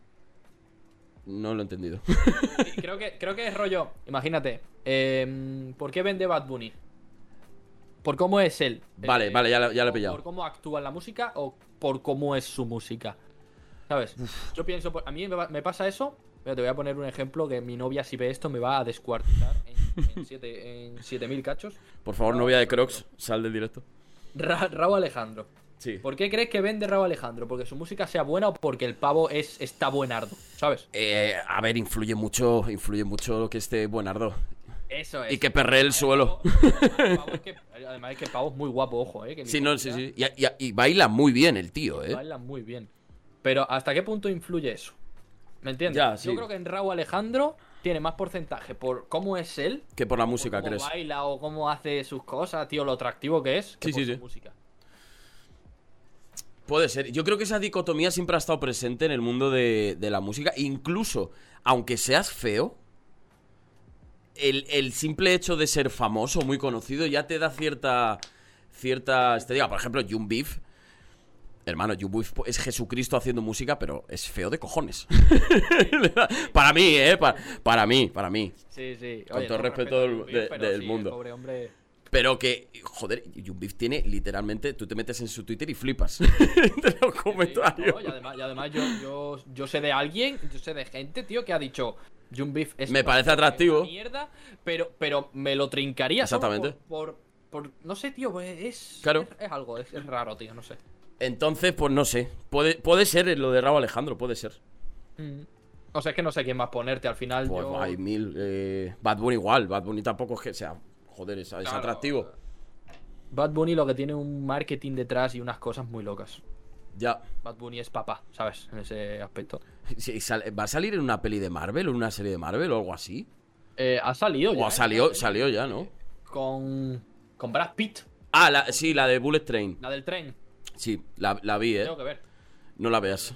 No lo he entendido. <laughs> Creo que, creo que es rollo. Imagínate. em, ¿Por qué vende Bad Bunny? ¿Por cómo es él? Vale, Eh, vale, ya, lo- ya lo he ¿Por pillado. cómo actúa en la música o por cómo es su música? ¿Sabes? Yo pienso, por- a mí me, pasa eso, pero te voy a poner un ejemplo que mi novia si ve esto me va a descuartizar en, en, siete- en 7000 cachos. Por favor, novia de Crocs, sal del directo. Ra- Raúl Alejandro. Sí. ¿Por qué crees que vende Raúl Alejandro? ¿Porque su música sea buena o porque el pavo es está buenardo? ¿Sabes? Eh, a ver, influye mucho, influye mucho que esté buenardo. Eso es. Y que perree el suelo. El pavo es que- <laughs> además es que el pavo es muy guapo, ojo, eh. que Sí, no, sí, sí. Y, y- y baila muy bien el tío, eh. Bailan muy bien. Pero ¿hasta qué punto influye eso? ¿Me entiendes? Ya, sí. Yo creo que en Raúl Alejandro tiene más porcentaje por cómo es él, Que por la por música, cómo ¿crees? baila o cómo hace sus cosas, tío, lo atractivo que es, que Sí, por sí, su sí. música. Puede ser. Yo creo que esa dicotomía siempre ha estado presente en el mundo de, de la música. Incluso, aunque seas feo, el, el simple hecho de ser famoso, muy conocido, ya te da cierta. cierta. Te diga, por ejemplo, Jung Beef. Hermano, Jung Beef es Jesucristo haciendo música, pero es feo de cojones. <laughs> para mí, ¿eh? Pa- Para, mí, para mí. Sí, sí. Con todo el respeto del- de- del sí, el mundo. Pobre hombre. Pero que, joder, Jung Beef tiene literalmente. Tú te metes en su Twitter y flipas. de los comentarios. no, y además, y además yo, yo, yo sé de alguien, yo sé de gente, tío, que ha dicho Jun Beef es Me parece atractivo. mierda, pero, pero me lo trincaría Exactamente. Por, por, por- no sé, tío, pues es, Claro. es, es algo, es, es raro, tío, no sé. Entonces, pues no sé. Puede, puede ser lo de Raúl Alejandro, puede ser. Mm. O sea, es que no sé quién más ponerte al final. Pues yo... hay mil. eh, Bad Bunny igual. Bad Bunny tampoco es que sea. Joder, es, es Claro. atractivo. Bad Bunny lo que tiene un marketing detrás y unas cosas muy locas. Ya. Bad Bunny es papá, ¿sabes? En ese aspecto. <laughs> Sí, sale- ¿Va a salir en una peli de Marvel o en una serie de Marvel o algo así? Eh, ha salido ya. O ¿eh? salió, salió ya, ¿no? Con, con Brad Pitt, Ah, la- sí, la de Bullet Train. la del tren. Sí, la, la vi, ¿eh? Tengo que ver. No la veas.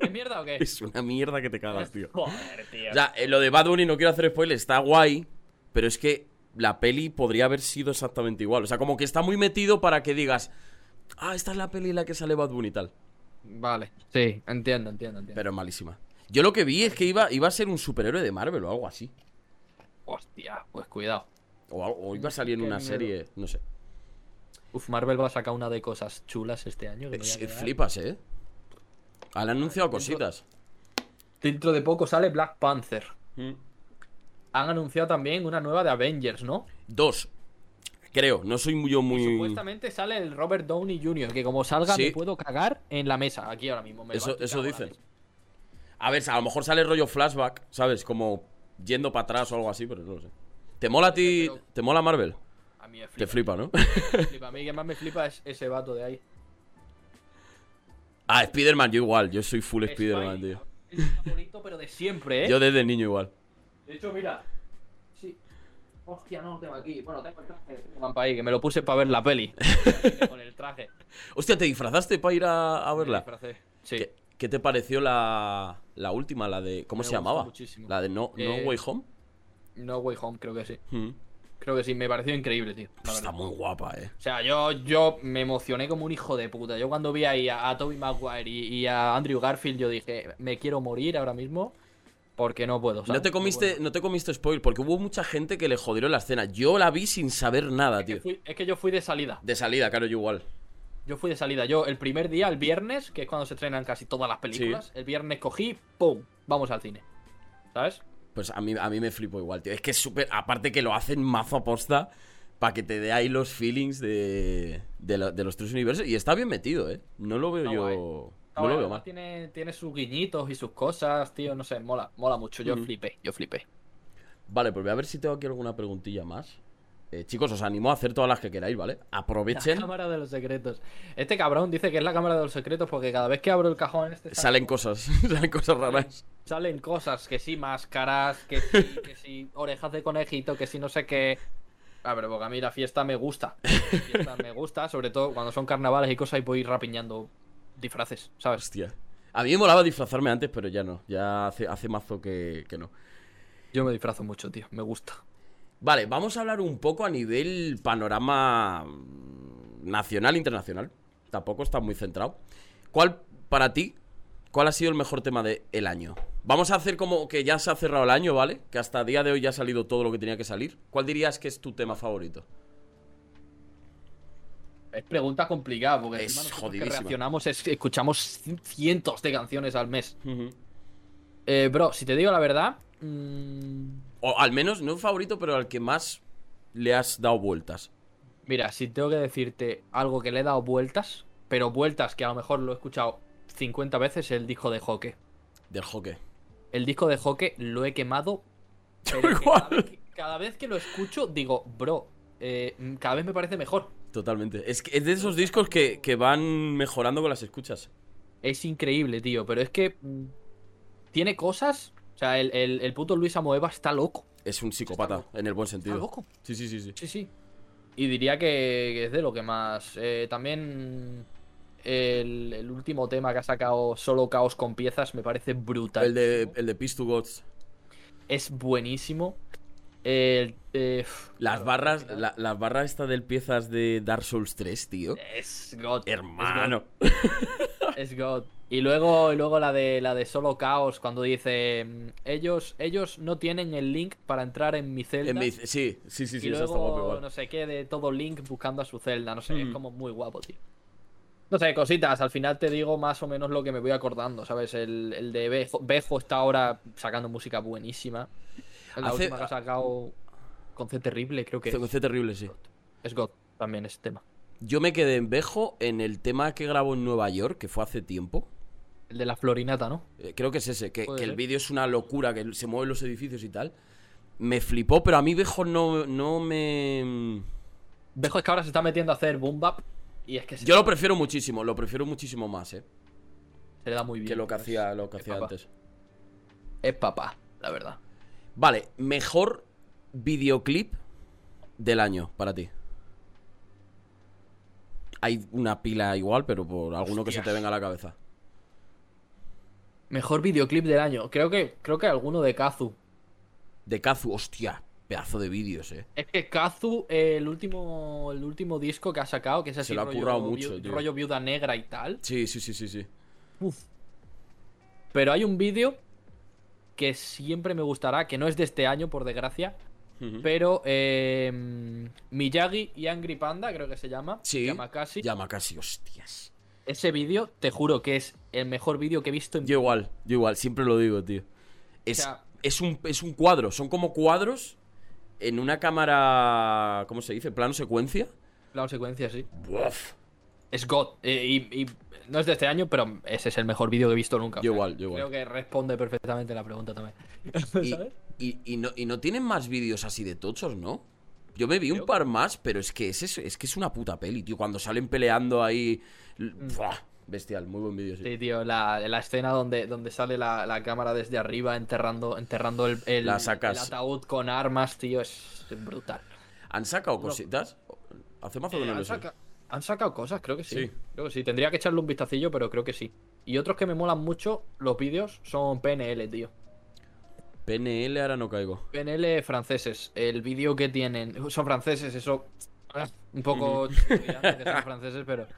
¿Es mierda o qué? <laughs> es una mierda que te cagas, <laughs> tío. Joder, tío. O sea, eh, lo de Bad Bunny no quiero hacer spoiler, está guay, pero es que la peli podría haber sido exactamente igual. O sea, como que está muy metido para que digas, ah, esta es la peli en la que sale Bad Bunny y tal. Vale. Sí, entiendo, entiendo, entiendo. Pero es malísima. Yo lo que vi es que iba, iba a ser un superhéroe de Marvel o algo así. Hostia, pues cuidado. O, iba a salir en una miedo. serie, no sé. Uf, Marvel va a sacar una de cosas chulas este año. que a Eh. Flipas, ¿eh? Han anunciado cositas. Dentro de poco sale Black Panther. Mm. Han anunciado también una nueva de Avengers, ¿no? Dos. Creo, no soy muy- yo muy... supuestamente sale el Robert Downey Jr., que como salga Sí. me puedo cagar en la mesa, aquí ahora mismo. me Eso, eso dicen. A ver, a lo mejor sale rollo flashback, ¿sabes? Como yendo para atrás o algo así, pero no lo sé. ¿Te mola a ti? Pero- ¿Te mola Marvel? A mí me Te flipa. flipa, ¿no? me flipa. <laughs> A mí que más me flipa es ese vato de ahí. ah, Spider-Man, yo igual. Yo soy full Spider-Man, tío. Es mi favorito, pero de siempre, ¿eh? Yo desde niño igual. De hecho, mira. Sí. Hostia, no lo tengo aquí. Bueno, tengo el traje. Para ahí, que me lo puse para ver la peli. <laughs> Con el traje. Hostia, ¿te disfrazaste para ir a, a Me verla? disfracé. Sí. ¿Qué, qué te pareció la, la última? La de. ¿Cómo Me se llamaba? muchísimo. La de No, no Eh, Way Home. No Way Home, creo que sí. Mm. Creo que sí, me pareció increíble, tío. Está muy guapa, eh. O sea, yo, yo me emocioné como un hijo de puta. Yo cuando vi ahí a, a Tobey Maguire y, y a Andrew Garfield, yo dije, me quiero morir ahora mismo porque no puedo. No ¿sabes? te comiste, puedo. no te comiste spoil, porque hubo mucha gente que le jodieron la escena. Yo la vi sin saber nada, Es que tío. fui- es que yo fui de salida. De salida, claro, yo igual. Yo fui de salida. Yo el primer día, el viernes, que es cuando se estrenan casi todas las películas, el viernes cogí, ¡pum! Vamos al cine. ¿Sabes? Pues a mí, a mí me flipo igual, tío. Es que es súper. Aparte que lo hacen mazo aposta para que te dé ahí los feelings de, de, lo- de los tres universos. Y está bien metido, ¿eh? No lo veo yo. guay. No Está lo bueno, veo además mal. Tiene, tiene sus guiñitos y sus cosas, tío. No sé, mola, mola mucho. Yo flipé, yo flipé. Vale, pues voy a ver si tengo aquí alguna preguntilla más. Eh, chicos, os animo a hacer todas las que queráis, ¿vale? La Aprovechen. cámara de los secretos. Este cabrón dice que es la cámara de los secretos porque cada vez que abro el cajón este Salen cosas, <laughs> salen cosas raras. salen cosas, que sí, máscaras, que sí, que sí, orejas de conejito, que sí, no sé qué. A ver, porque a mí la fiesta me gusta. La fiesta me gusta, sobre todo cuando son carnavales y cosas y voy rapiñando disfraces, ¿sabes? Hostia. A mí me molaba disfrazarme antes, pero ya no. Ya hace, hace mazo que, que no. Yo me disfrazo mucho, tío, me gusta. Vale, vamos a hablar un poco a nivel panorama mm, nacional e internacional. Tampoco está muy centrado. ¿Cuál, para ti, cuál ha sido el mejor tema del año? Vamos a hacer como que ya se ha cerrado el año, ¿vale? Que hasta el día de hoy ya ha salido todo lo que tenía que salir. ¿Cuál dirías que es tu tema favorito? Es pregunta complicada porque Es que reaccionamos, es- escuchamos cientos de canciones al mes. Eh, bro, si te digo la verdad, mm, O al menos, no favorito, pero al que más le has dado vueltas. mira, si tengo que decirte algo que le he dado vueltas, pero vueltas que a lo mejor lo he escuchado 50 veces, el disco de Hockey. Del hockey. El disco de Hockey lo he quemado. <laughs> Yo igual. cada, vez que, cada vez que lo escucho, digo, bro, eh, cada vez me parece mejor. Totalmente. Es, que es de esos discos que, que van mejorando con las escuchas. Es increíble, tío, pero es que mm, tiene cosas. O sea, el, el- el puto Luis Amoeba está loco. Es un psicópata, en el buen Está sentido. loco. Sí, sí, sí, sí. Sí, sí. Y diría que, que es de lo que más. Eh, también el, el último tema que ha sacado Solo Caos con piezas me parece brutal. El de, el de Peace to Gods. Es buenísimo. El, eh, Las barras, la, las barras esta del piezas de Dark Souls 3, tío. Es God. Hermano. Es God. Y luego, y luego la de la de Solo Caos, cuando dice mm, ellos, ellos no tienen el link para entrar en mi celda. En mi- sí, sí, sí, sí, y está igual. no sé qué de todo Link buscando a su celda, no sé, es Mm. como muy guapo, tío. No sé, cositas, al final te digo más o menos lo que me voy acordando, ¿sabes? El, el de Bejo, Bejo está ahora sacando música buenísima. La Hace- última que ha sacado con C terrible, creo que C- es, C terrible, sí. es God también ese tema. Yo me quedé en Bejo en el tema que grabó en Nueva York, que fue hace tiempo. El de la florinata, ¿no? Eh, creo que es ese, que, el vídeo es una locura, que se mueven los edificios y tal. Me flipó, pero a mí Bejo no, no me... Bejo es que ahora se está metiendo a hacer boom bap Y es que se, Yo lo prefiero muchísimo, lo prefiero muchísimo más, ¿eh? se le da muy bien. Que lo que hacía, lo que hacía papá. antes. Es papá, la verdad. Vale, mejor videoclip del año para ti. Hay una pila igual, pero por alguno que se te venga a la cabeza. Mejor videoclip del año. Creo que, creo que alguno de Kazu. De Kazu, hostia, pedazo de vídeos, eh. Es que Kazu, eh, el último, el último disco que ha sacado, que es así lo ha rollo, currado mucho, viu- rollo viuda negra y tal. Sí, sí, sí, sí, sí. Pero hay un vídeo que siempre me gustará, que no es de este año, por desgracia. Pero eh, Miyagi y Angry Panda, creo que se llama. Sí. Yamakasi. Llama casi, hostias. Ese vídeo, te juro que es el mejor vídeo que he visto en Yo igual, yo igual, siempre lo digo, tío. Es, O sea- es, un, es un cuadro, son como cuadros en una cámara, ¿cómo se dice? Plano secuencia. La secuencia, sí. Uf. Es God. Eh, y, y no es de este año, pero ese es el mejor vídeo que he visto nunca. Yo igual, yo Creo igual. que responde perfectamente la pregunta también. <laughs> Y, ¿Sabes? y- y no, y no tienen más vídeos así de tochos, ¿no? Yo me vi un Creo par más, pero es que es, es que es una puta peli, tío. Cuando salen peleando ahí. ¡buah! Bestial, muy buen vídeo, sí. Mm. Sí, tío, la, la escena donde, donde sale la, la cámara desde arriba enterrando, enterrando el, el, La sacas. el ataúd con armas, tío, es brutal. ¿Han sacado cositas? Hace mazo que Eh, no han, lo sé. saca- han sacado cosas, creo que sí. Sí. Creo que sí. Tendría que echarle un vistacillo, pero creo que sí. Y otros que me molan mucho, los vídeos, son PNL, tío. PNL ahora no caigo. PNL franceses. El vídeo que tienen. Son franceses, eso. ah, Un poco. que son franceses, pero. <laughs>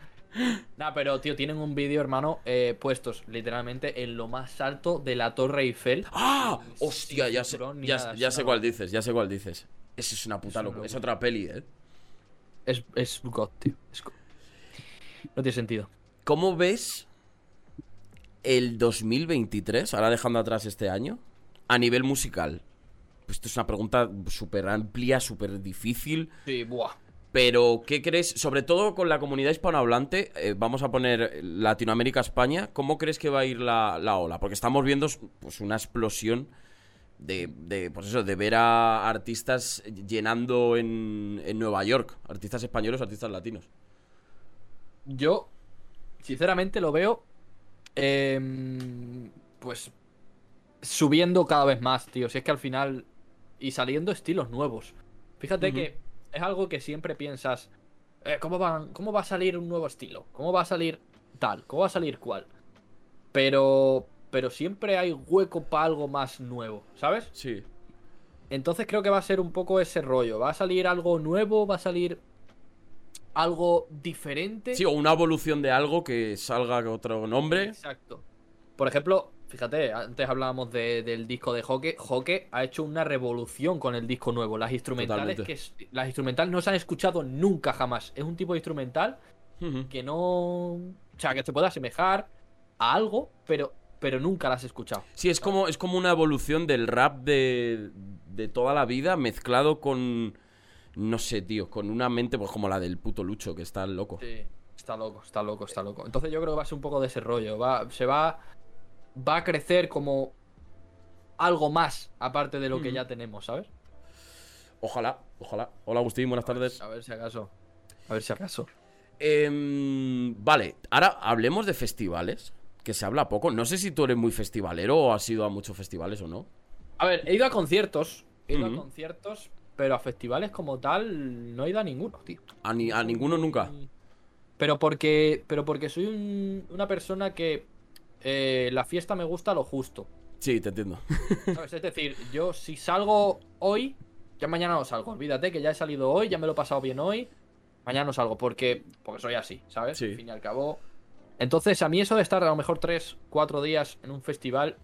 Nah, pero tío, tienen un vídeo, hermano, eh, puestos literalmente en lo más alto de la Torre Eiffel. ¡Ah! Hostia, ya sé, ya, sé locura. dices, ya sé cuál dices. Eso es una puta locura. Es otra peli, ¿eh? Es, es God, tío. es God. No tiene sentido. ¿Cómo ves el 2023, ahora dejando atrás este año, a nivel musical? Pues esto es una pregunta súper amplia, súper difícil. Sí, buah. Pero, ¿qué crees? Sobre todo con la comunidad hispanohablante, eh, vamos a poner Latinoamérica, España, ¿cómo crees que va a ir la, la ola? Porque estamos viendo pues, una explosión de, de, pues eso, de ver a artistas llenando en, en Nueva York, artistas españoles, artistas latinos. Yo, sinceramente, lo veo. em, pues. Subiendo cada vez más, tío. Si es que al final. Y saliendo estilos nuevos. Fíjate que es algo que siempre piensas. eh, ¿cómo, van, ¿Cómo va a salir un nuevo estilo? ¿Cómo va a salir tal? ¿Cómo va a salir cual? Pero. Pero siempre hay hueco para algo más nuevo, ¿sabes? Sí. Entonces creo que va a ser un poco ese rollo. Va a salir algo nuevo, va a salir algo diferente. Sí, o una evolución de algo que salga con otro nombre. Exacto. Por ejemplo, fíjate, antes hablábamos de- del disco de Hoke. Hoke ha hecho una revolución con el disco nuevo. Las instrumentales Totalmente. que las instrumentales no se han escuchado nunca jamás. Es un tipo de instrumental que no, o sea, que se puede asemejar a algo, pero pero nunca las has escuchado. Sí, es como, es como una evolución del rap de, de toda la vida mezclado con. No sé, tío, con una mente pues como la del puto Lucho, que está loco. Sí, está loco, está loco, está loco. Entonces yo creo que va a ser un poco de ese rollo. Va, se va, va a crecer como algo más aparte de lo que Ujú. ya tenemos, ¿sabes? Ojalá, ojalá. Hola Agustín, buenas tardes. A ver si acaso. A ver si acaso. Em, vale, ahora hablemos de festivales, que se habla poco. No sé si tú eres muy festivalero o has ido a muchos festivales o no. A ver, he ido a conciertos. He ido a conciertos, pero a festivales como tal no he ido a ninguno, tío. A, ni- a ninguno nunca. Pero porque, pero porque soy un- una persona que eh, la fiesta me gusta lo justo. Sí, te entiendo. <laughs> ¿sabes? Es decir, yo si salgo hoy, ya mañana no salgo. Olvídate que ya he salido hoy, ya me lo he pasado bien hoy. Mañana no salgo porque, porque soy así, ¿sabes? Sí. Al fin y al cabo. Entonces, a mí eso de estar a lo mejor 3, 4 días en un festival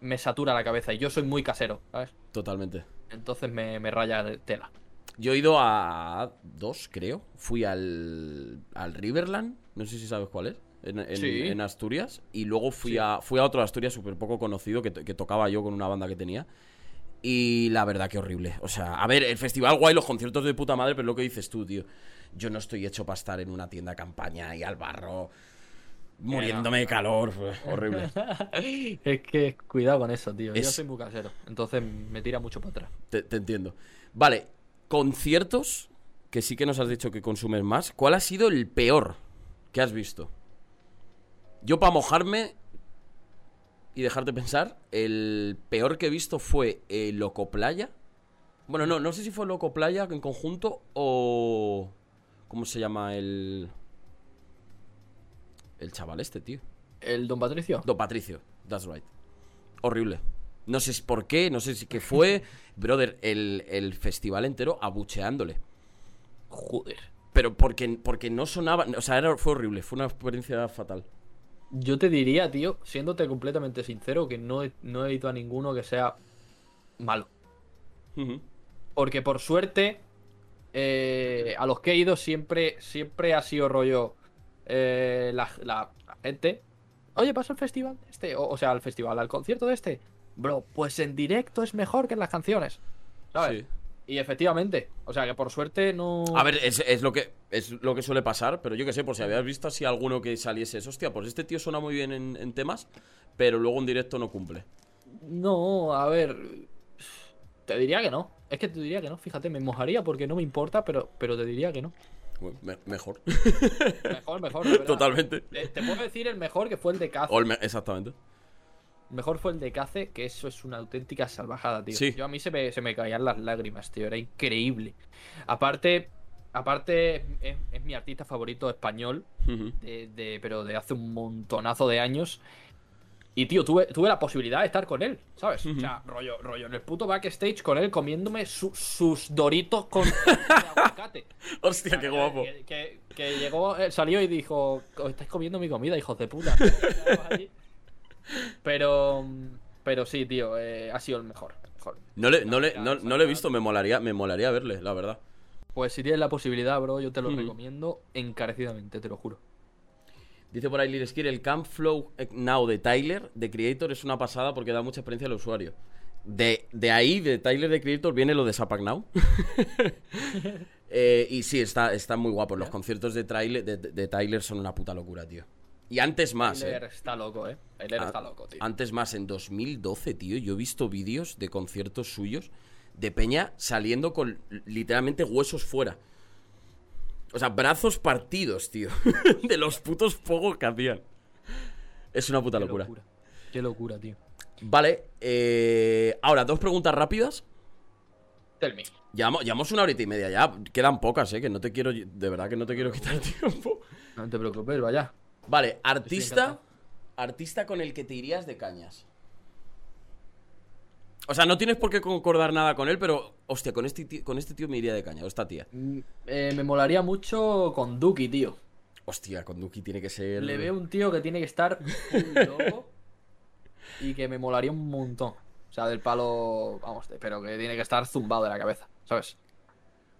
me satura la cabeza. Y yo soy muy casero, ¿sabes? Totalmente. Entonces me, me raya de tela. Yo he ido a dos, creo. Fui al, al Riverland, no sé si sabes cuál es, en, en- Sí. en Asturias. Y luego fui, Sí. a, fui a otro Asturias súper poco conocido que, que tocaba yo con una banda que tenía. Y la verdad que horrible. O sea, a ver, el festival guay, los conciertos de puta madre, pero lo que dices tú, tío. Yo no estoy hecho para estar en una tienda de campaña y al barro, muriéndome de calor. Horrible. <laughs> es que cuidado con eso, tío. Yo soy muy casero. Entonces me tira mucho para atrás. Te, te entiendo. Vale, conciertos, que sí que nos has dicho que consumes más. ¿Cuál ha sido el peor ¿Qué has visto? Yo, para mojarme y dejarte pensar, el peor que he visto fue eh, Loco Playa. Bueno, no, no sé si fue Loco Playa en conjunto o. ¿Cómo se llama el. El chaval este, tío? ¿El Don Patricio? Don Patricio, that's right. Horrible. No sé si por qué, no sé si qué fue. <laughs> Brother, el, el festival entero abucheándole. Joder. Pero porque, porque no sonaba. O sea, era, fue horrible, fue una experiencia fatal. Yo te diría, tío, siéndote completamente sincero, que no he, no he ido a ninguno que sea malo. Porque por suerte, eh, a los que he ido siempre, siempre ha sido rollo eh, la, gente. Oye, pasa al festival de este. O, o sea, al festival, al concierto de este. Bro, pues en directo es mejor que en las canciones. ¿Sabes? Sí. Y efectivamente. O sea que por suerte no. A ver, es, es lo que es lo que suele pasar, pero yo qué sé, por si habías visto así alguno que saliese, hostia, pues este tío suena muy bien en, en temas, pero luego en directo no cumple. No, a ver. Te diría que no. Es que te diría que no. Fíjate, me mojaría porque no me importa, pero, pero te diría que no. Me- mejor. Mejor, mejor. Totalmente. Te, te puedo decir el mejor que fue el de Cace. O el me- exactamente. Mejor fue el de Cace, que eso es una auténtica salvajada, tío. Sí. Yo a mí se me, se me caían las lágrimas, tío. Era increíble. Aparte, aparte es, es mi artista favorito español, de- pero de hace un montonazo de años. Y, tío, tuve, tuve la posibilidad de estar con él, ¿sabes? O sea, rollo, rollo, en el puto backstage con él comiéndome su- sus doritos con <laughs> aguacate. Hostia, qué guapo. Que, que- que llegó, eh, salió y dijo, "Os estáis comiendo mi comida, hijos de puta. pero, pero sí, tío, eh, ha sido el mejor. mejor. No le, no, le, no, no le he visto, me molaría, me molaría verle, la verdad. Pues si tienes la posibilidad, bro, yo te lo recomiendo encarecidamente, te lo juro. Dice por ahí Lil Skir, el Camp Flow Now de Tyler, de Creator, es una pasada porque da mucha experiencia al usuario. De, de ahí, de Tyler de Creator, viene lo de Zapac Now. <laughs> Eh, y sí, está, está muy guapo. Los conciertos de, Tyler- de, Tyler son una puta locura, tío. Y antes más, Tyler eh. está loco, eh. Tyler está loco, tío. Antes más, en 2012, tío, yo he visto vídeos de conciertos suyos de Peña saliendo con literalmente huesos fuera. O sea, brazos partidos, tío. <laughs> de los putos fuegos que hacían. Es una puta Qué locura. locura. Qué locura, tío. Vale, eh, ahora dos preguntas rápidas. Tell me. Llevamos, llevamos una horita y media ya. Quedan pocas, eh, que no te quiero. De verdad que no te quiero quitar <laughs> tiempo. No te preocupes, vaya. Vale, artista. Artista con el que te irías de cañas. O sea, no tienes por qué concordar nada con él, pero. Hostia, con este tío, con este tío me iría de caña, o esta tía. Mm, eh, me molaría mucho con Duki, tío. Hostia, con Duki tiene que ser. Le veo un tío que tiene que estar loco <laughs> y que me molaría un montón. O sea, del palo, vamos, pero que tiene que estar zumbado de la cabeza, ¿sabes?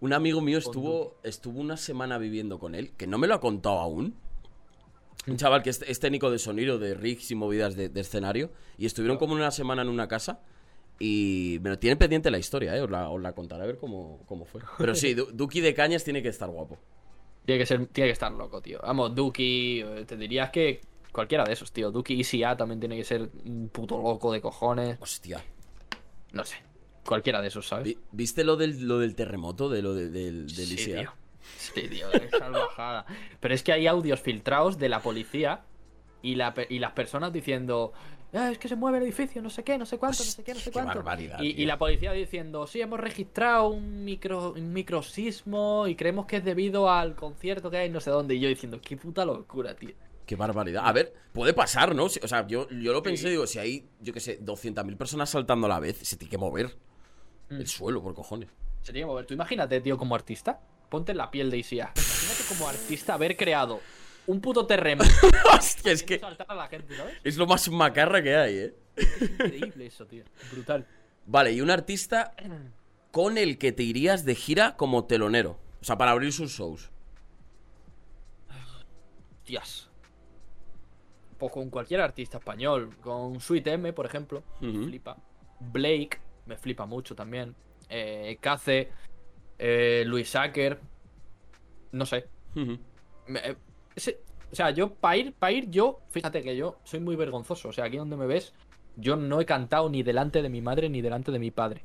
Un amigo mío estuvo, estuvo una semana viviendo con él, que no me lo ha contado aún. Un chaval que es, es técnico de sonido, de rigs y movidas de, de escenario. Y estuvieron como una semana en una casa. Y me lo tiene pendiente la historia, ¿eh? Os la, os la contaré a ver cómo, cómo fue. Pero sí, Du- Duki de Cañas tiene que estar guapo. Tiene que ser, tiene que estar loco, tío. Vamos, Duki, eh, te dirías que cualquiera de esos, tío. Duki ICA también tiene que ser un puto loco de cojones. Hostia. No sé. Cualquiera de esos, ¿sabes? Vi- ¿Viste lo del, lo del terremoto? De lo de- del, del Sí, tío. Sí, tío, es salvajada. Pero es que hay audios filtrados de la policía y, la, y las personas diciendo, "Ah, es que se mueve el edificio, no sé qué, no sé cuánto, no sé qué, no sé cuánto. barbaridad, y, la policía diciendo, sí, hemos registrado un micro un microsismo y creemos que es debido al concierto que hay no sé dónde. Y yo diciendo, qué puta locura, tío. Qué barbaridad. A ver, puede pasar, ¿no? O sea, yo, yo lo pensé, digo, si hay, yo qué sé, 200.000 personas saltando a la vez, se tiene que mover Mm. el suelo, por cojones. Se tiene que mover. Tú imagínate, tío, como artista. Ponte en la piel de ICA. Imagínate como artista haber creado un puto terremoto. <laughs> Hostia, es que saltar a la gente, ¿sabes? es lo más macarra que hay, ¿eh? Increíble eso, tío. Brutal. Vale, y un artista con el que te irías de gira como telonero. O sea, para abrir sus shows. Tías. Pues con cualquier artista español. Con Sweet M, por ejemplo. Me flipa. Blake, me flipa mucho también. Eh, Cace. eh, Luis Acker. No sé. Me- ese- o sea, yo, para ir, pa' ir, yo, fíjate que yo soy muy vergonzoso. O sea, aquí donde me ves, yo no he cantado ni delante de mi madre ni delante de mi padre.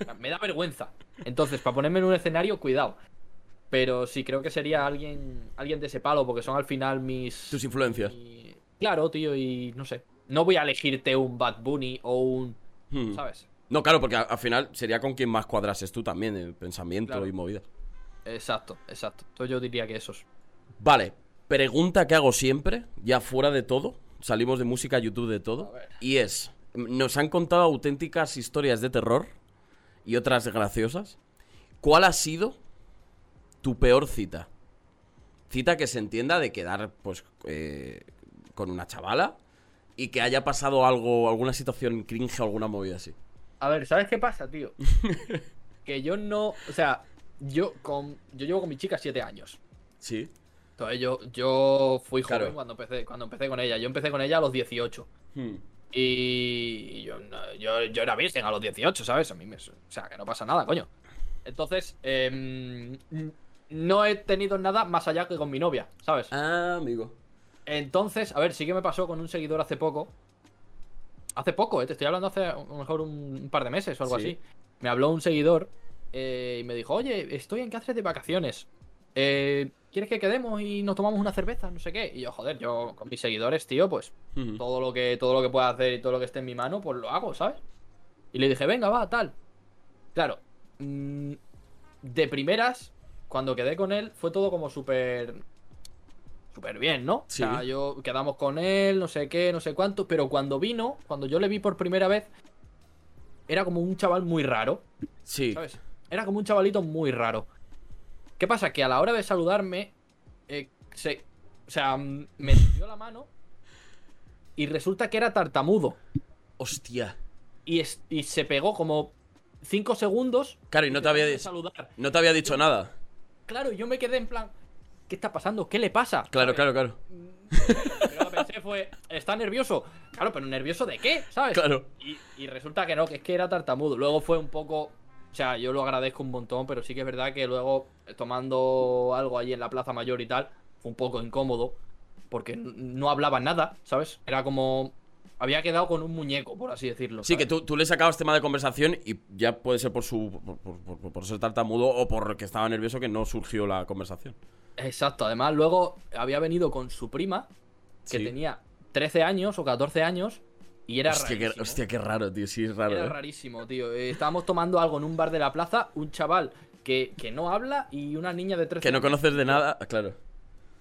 O sea, me da vergüenza. Entonces, para ponerme en un escenario, cuidado. Pero sí creo que sería alguien alguien de ese palo, porque son al final mis. Tus influencias. mi- Claro, tío, y no sé. No voy a elegirte un Bad Bunny o un. Hmm. ¿Sabes? No, claro, porque al final sería con quien más cuadrases tú también, en pensamiento Claro. y movidas. Exacto, exacto. Entonces yo diría que esos. Vale, pregunta que hago siempre, ya fuera de todo, salimos de música, YouTube, de todo, y es, nos han contado auténticas historias de terror y otras graciosas. ¿Cuál ha sido tu peor cita? Cita que se entienda de quedar, pues, eh, con una chavala y que haya pasado algo, alguna situación cringe o alguna movida así. A ver, ¿sabes qué pasa, tío? <laughs> que yo no. O sea, yo con. Yo llevo con mi chica siete años. Sí. Entonces yo, yo fui joven Claro. cuando empecé, cuando empecé con ella. Yo empecé con ella a los 18. Hmm. Y yo, yo, yo era virgen a los 18, ¿sabes? A mí me. O sea, que no pasa nada, coño. Entonces, em, no he tenido nada más allá que con mi novia, ¿sabes? Ah, amigo. Entonces, a ver, sí que me pasó con un seguidor hace poco. Hace poco, ¿eh? Te estoy hablando hace a lo mejor un, un par de meses o algo Sí. así. Me habló un seguidor eh, y me dijo, oye, estoy en Cáceres de vacaciones. Eh, ¿Quieres que quedemos y nos tomamos una cerveza? No sé qué. Y yo, joder, yo con mis seguidores, tío, pues todo lo que todo lo que pueda hacer y todo lo que esté en mi mano, pues lo hago, ¿sabes? Y le dije, venga, va, tal. Claro, mm, de primeras, cuando quedé con él, fue todo como súper. súper bien, ¿no? Sí. O sea, yo quedamos con él, no sé qué, no sé cuánto, pero cuando vino, cuando yo le vi por primera vez, era como un chaval muy raro, Sí. ¿sabes? Era como un chavalito muy raro. ¿Qué pasa? Que a la hora de saludarme, eh, se, o sea, mm, me dio la mano y resulta que era tartamudo. Hostia. Y, es- y se pegó como 5 segundos. Claro, y no te había, saludar. no te había dicho nada. Claro, y yo me quedé en plan, ¿qué está pasando? ¿Qué le pasa? Claro, ¿Sabes? claro, claro. Yo lo que pensé fue, ¿está nervioso? Claro, pero ¿nervioso de qué? ¿Sabes? Claro. Y, y resulta que no, que es que era tartamudo. Luego fue un poco. O sea, yo lo agradezco un montón, pero sí que es verdad que luego, eh, tomando algo allí en la Plaza Mayor y tal, fue un poco incómodo. Porque no hablaba nada, ¿sabes? Era como. Había quedado con un muñeco, por así decirlo. Sí, que tú, tú le sacabas tema de conversación y ya puede ser por su por, por- por- por ser tartamudo o porque estaba nervioso que no surgió la conversación. Exacto, además, luego había venido con su prima, que Sí. tenía 13 años o 14 años, y era hostia, qué, rarísimo. hostia, qué raro, tío. Sí, es raro, Era ¿eh? rarísimo, tío. Eh, Estábamos tomando algo en un bar de la plaza, un chaval que, que no habla y una niña de 13 Que no conoces de nada, ah, claro.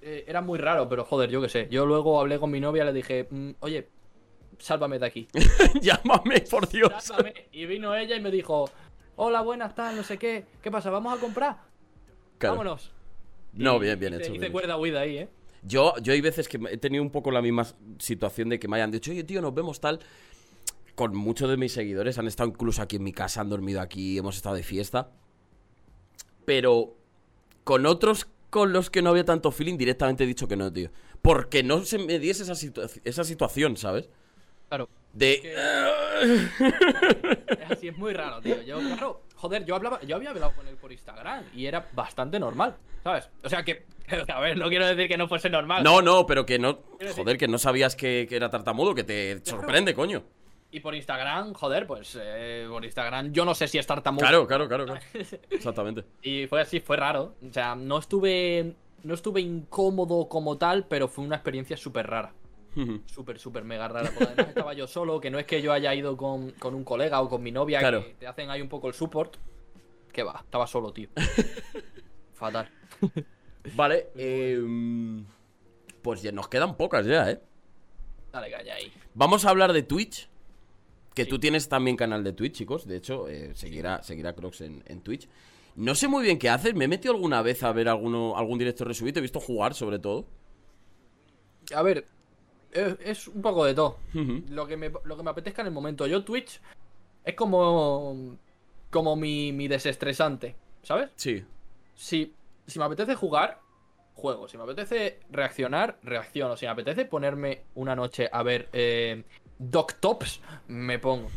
Eh, era muy raro, pero joder, yo qué sé. Yo luego hablé con mi novia, le dije, "Mm, oye, sálvame de aquí. <laughs> Llámame, por Dios. Sálvame. Y vino ella y me dijo, hola, buenas, tal, no sé qué. ¿Qué pasa? ¿Vamos a comprar? Claro. Vámonos. No, bien, bien hecho. Hice bien cuerda huida ahí, ¿eh? Yo, yo hay veces que he tenido un poco la misma situación de que me hayan dicho, oye, tío, nos vemos tal. Con muchos de mis seguidores han estado incluso aquí en mi casa, han dormido aquí, hemos estado de fiesta. Pero con otros con los que no había tanto feeling, directamente he dicho que no, tío. Porque no se me diese esa, situa- esa situación, ¿sabes? Claro. De... Es <laughs> así, es muy raro, tío. Yo, claro, joder, yo hablaba, yo había hablado con él por Instagram y era bastante normal, ¿sabes? O sea que, <laughs> a ver, no quiero decir que no fuese normal. No, no, pero que no... Joder, que no sabías que, que era tartamudo, que te <laughs> sorprende, coño. Y por Instagram, joder, pues eh, por Instagram yo no sé si es tartamudo. Claro, claro, claro, claro. <laughs> Exactamente. Y fue así, fue raro. O sea, no estuve, no estuve incómodo como tal, pero fue una experiencia súper rara. Súper, súper mega rara. Porque además estaba yo solo, que no es que yo haya ido con, con un colega o con mi novia, Claro. que te hacen ahí un poco el support. Que va, estaba solo, tío. Fatal. Vale, eh, pues ya nos quedan pocas ya, ¿eh? Dale caña ahí. Vamos a hablar de Twitch. Que Sí. tú tienes también canal de Twitch, chicos. De hecho, eh, seguirá, seguirá Crocs en, en Twitch. No sé muy bien qué haces. Me he metido alguna vez a ver alguno, algún directo resubido. He visto jugar, sobre todo. A ver, es, es un poco de todo. Lo que, me, lo que me apetezca en el momento. Yo Twitch es como, como mi, mi desestresante, ¿sabes? Sí. Si, si me apetece jugar, juego. Si me apetece reaccionar, reacciono. Si me apetece ponerme una noche a ver eh, Doc Tops, me pongo.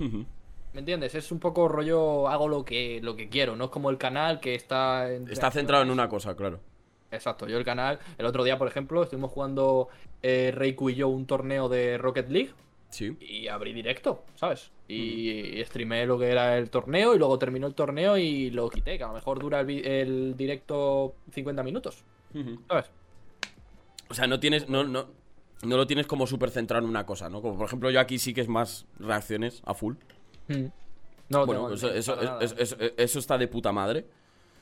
¿Me entiendes? Es un poco rollo, hago lo que, lo que quiero. No es como el canal que está... en Está centrado en una cosa, claro. Exacto, yo el canal, el otro día, por ejemplo, estuvimos jugando eh, Reiku y yo un torneo de Rocket League. Sí. y abrí directo, ¿sabes? Y, y streamé lo que era el torneo y luego terminó el torneo y lo quité, que a lo mejor dura el, directo 50 minutos, ¿sabes? O sea, no tienes. No, no, no lo tienes como súper centrado en una cosa, ¿no? Como por ejemplo, yo aquí sí que es más reacciones a full. Mm. No Bueno, eso, eso, eso- está de puta madre.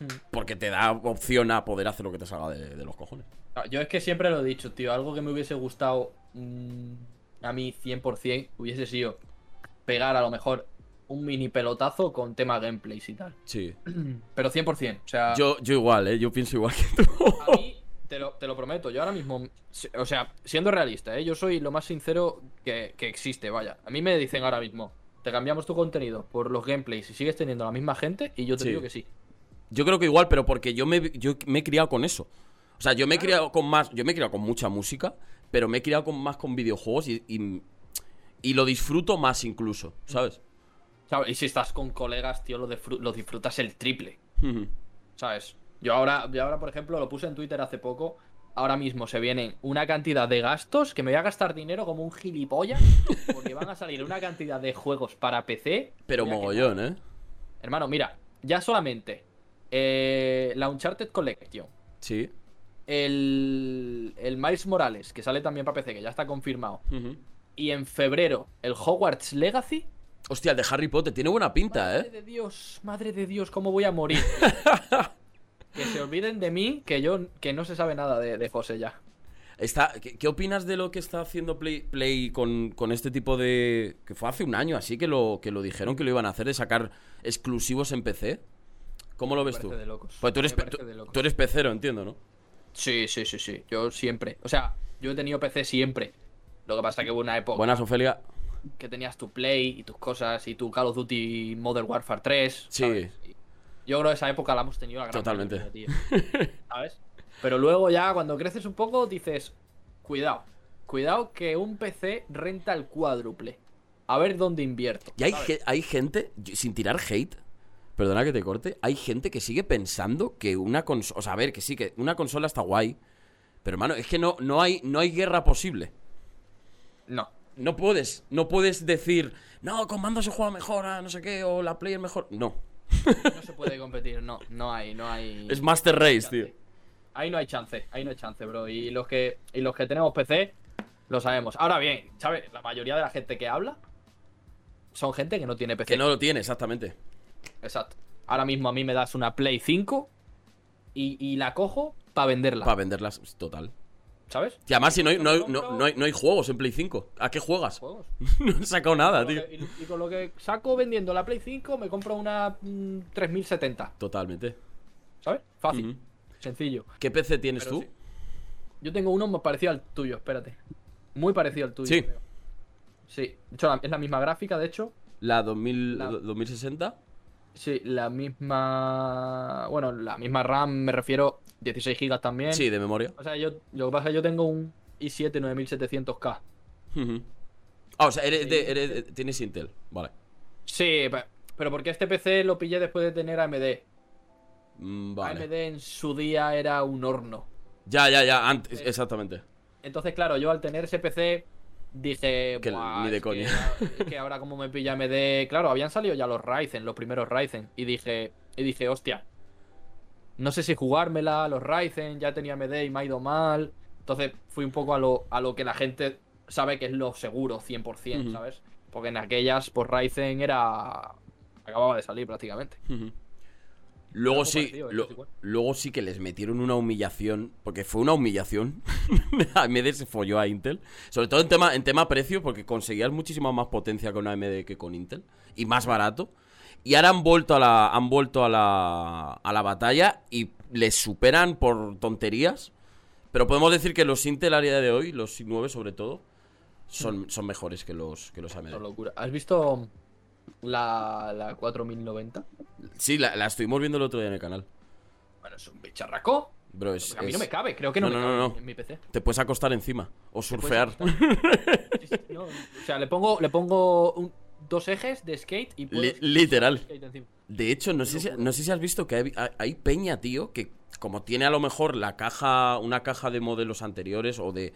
Mm. Porque te da opción a poder hacer lo que te salga de, de los cojones. Ah, Yo es que siempre lo he dicho, tío. Algo que me hubiese gustado mm, a mí 100% hubiese sido pegar a lo mejor un mini pelotazo con tema gameplays y tal. Sí. <clears throat> Pero 100%. O sea, Yo, yo igual, ¿eh? Yo pienso igual que tú. a mí, te lo, te lo prometo, yo ahora mismo, o sea, siendo realista, ¿eh? yo soy lo más sincero que, que existe, vaya. A mí me dicen ahora mismo, te cambiamos tu contenido por los gameplays y sigues teniendo la misma gente y yo te Sí. digo que sí. Yo creo que igual, pero porque yo me, yo me he criado con eso. O sea, yo me he criado con más. Yo me he criado con mucha música, pero me he criado con más con videojuegos y, y, y lo disfruto más incluso, ¿sabes? ¿Sabes? Y si estás con colegas, tío, lo, lo disfrutas el triple. ¿Sabes? Yo ahora, yo ahora, por ejemplo, lo puse en Twitter hace poco. Ahora mismo se vienen una cantidad de gastos que me voy a gastar dinero como un gilipollas. Porque van a salir una cantidad de juegos para PC. pero que mogollón, ¿eh? Hermano, mira, ya solamente eh, la Uncharted Collection, Sí. El, el Miles Morales, que sale también para PC, que ya está confirmado, y en febrero el Hogwarts Legacy. Hostia, el de Harry Potter tiene buena pinta, Madre ¿eh? de Dios, madre de Dios, cómo voy a morir. <laughs> que se olviden de mí, que yo que no se sabe nada de, de José ya. Está, ¿qué, qué opinas de lo que está haciendo Play, Play con, con este tipo de... que fue hace un año así que lo, que lo dijeron que lo iban a hacer, de sacar exclusivos en PC? ¿Cómo lo ves tú? parece de locos. Pues tú eres, tú, tú eres pecero, entiendo, ¿no? Sí, sí, sí, sí. Yo siempre. O sea, yo he tenido PC siempre. Lo que pasa es que hubo una época Buenas, Ofelia. que tenías tu Play y tus cosas y tu Call of Duty Modern Warfare 3. Sí. Yo creo que esa época la hemos tenido la gran Totalmente. mayoría, tío. ¿Sabes? Pero luego ya cuando creces un poco dices, cuidado, cuidado que un PC renta el cuádruple. A ver dónde invierto. Y hay, hay gente, sin tirar hate, perdona que te corte, hay gente que sigue pensando que una consola. O sea, a ver, que sí, que una consola está guay. Pero, hermano, es que no, no, hay, no hay guerra posible. No. No puedes, no puedes decir, no, con mando se juega mejor, ah, no sé qué, o la Play es mejor. No. No se puede competir, no, no hay, no hay. <laughs> Es Master Race, tío. Ahí no hay chance, ahí no hay chance, bro. Y los que, y los que tenemos PC, lo sabemos. Ahora bien, ¿sabes? La mayoría de la gente que habla son gente que no tiene PC. Que no lo tiene, exactamente. Exacto. Ahora mismo a mí me das una Play 5 y, y la cojo para venderla. Para venderlas, total. ¿Sabes? Y además, si no hay, no, hay, no, no hay, no hay juegos en Play 5, ¿a qué juegas? Juegos. <laughs> no he sacado nada, tío. que- y, y con lo que saco vendiendo la Play 5 me compro una mm, 3070. Totalmente. ¿Sabes? Fácil. Sencillo. ¿Qué PC tienes Pero tú? sí. Yo tengo uno más parecido al tuyo, espérate. Muy parecido al tuyo. Sí. creo. Sí. De hecho, la- es la misma gráfica, de hecho. ¿La 2000, La- 2060? Sí, la misma. Bueno, la misma RAM, me refiero. 16 GB también. Sí, de memoria. O sea, yo lo que pasa es que yo tengo un i7 9700K. Ujú. Ah, o sea, eres de- eres tienes Intel. Vale. Sí, pe- pero porque este PC lo pillé después de tener AMD. Mm, Vale. AMD en su día era un horno. Ya, ya, ya. Antes, exactamente. Entonces, claro, yo al tener ese PC dije. Que "Buah, ni de es coña". Que, ahora como me pilla AMD. Claro, habían salido ya los Ryzen, los primeros Ryzen. Y dije, y dije, hostia. No sé si jugármela, los Ryzen, ya tenía AMD y me ha ido mal. Entonces fui un poco a lo, a lo que la gente sabe que es lo seguro, 100%, Ujú. ¿sabes? Porque en aquellas, pues Ryzen era. Acababa de salir prácticamente. Ujú. Luego sí, parecido, lo- es igual. luego sí que les metieron una humillación, porque fue una humillación. <laughs> AMD se folló a Intel, sobre todo en tema en tema precio, porque conseguías muchísima más potencia con AMD que con Intel y más barato. Y ahora han vuelto a la han vuelto a la a la batalla y les superan por tonterías, pero podemos decir que los Intel a día de hoy, los i9 sobre todo, son, son mejores que los que los AMD. locura. ¿Has visto la, la 4090? Sí, la, la estuvimos viendo el otro día en el canal. Bueno, es un bicharraco. Bro, es, a mí es- no me cabe, creo que no, No, me no, cabe no, en mi PC. Te puedes acostar encima o surfear. O sea, le pongo, le pongo un- dos ejes de skate y puedo Li- literal. skate encima. De hecho, no sé, si, no sé si has visto que hay- hay peña, tío, que como tiene a lo mejor la caja, una caja de modelos anteriores o de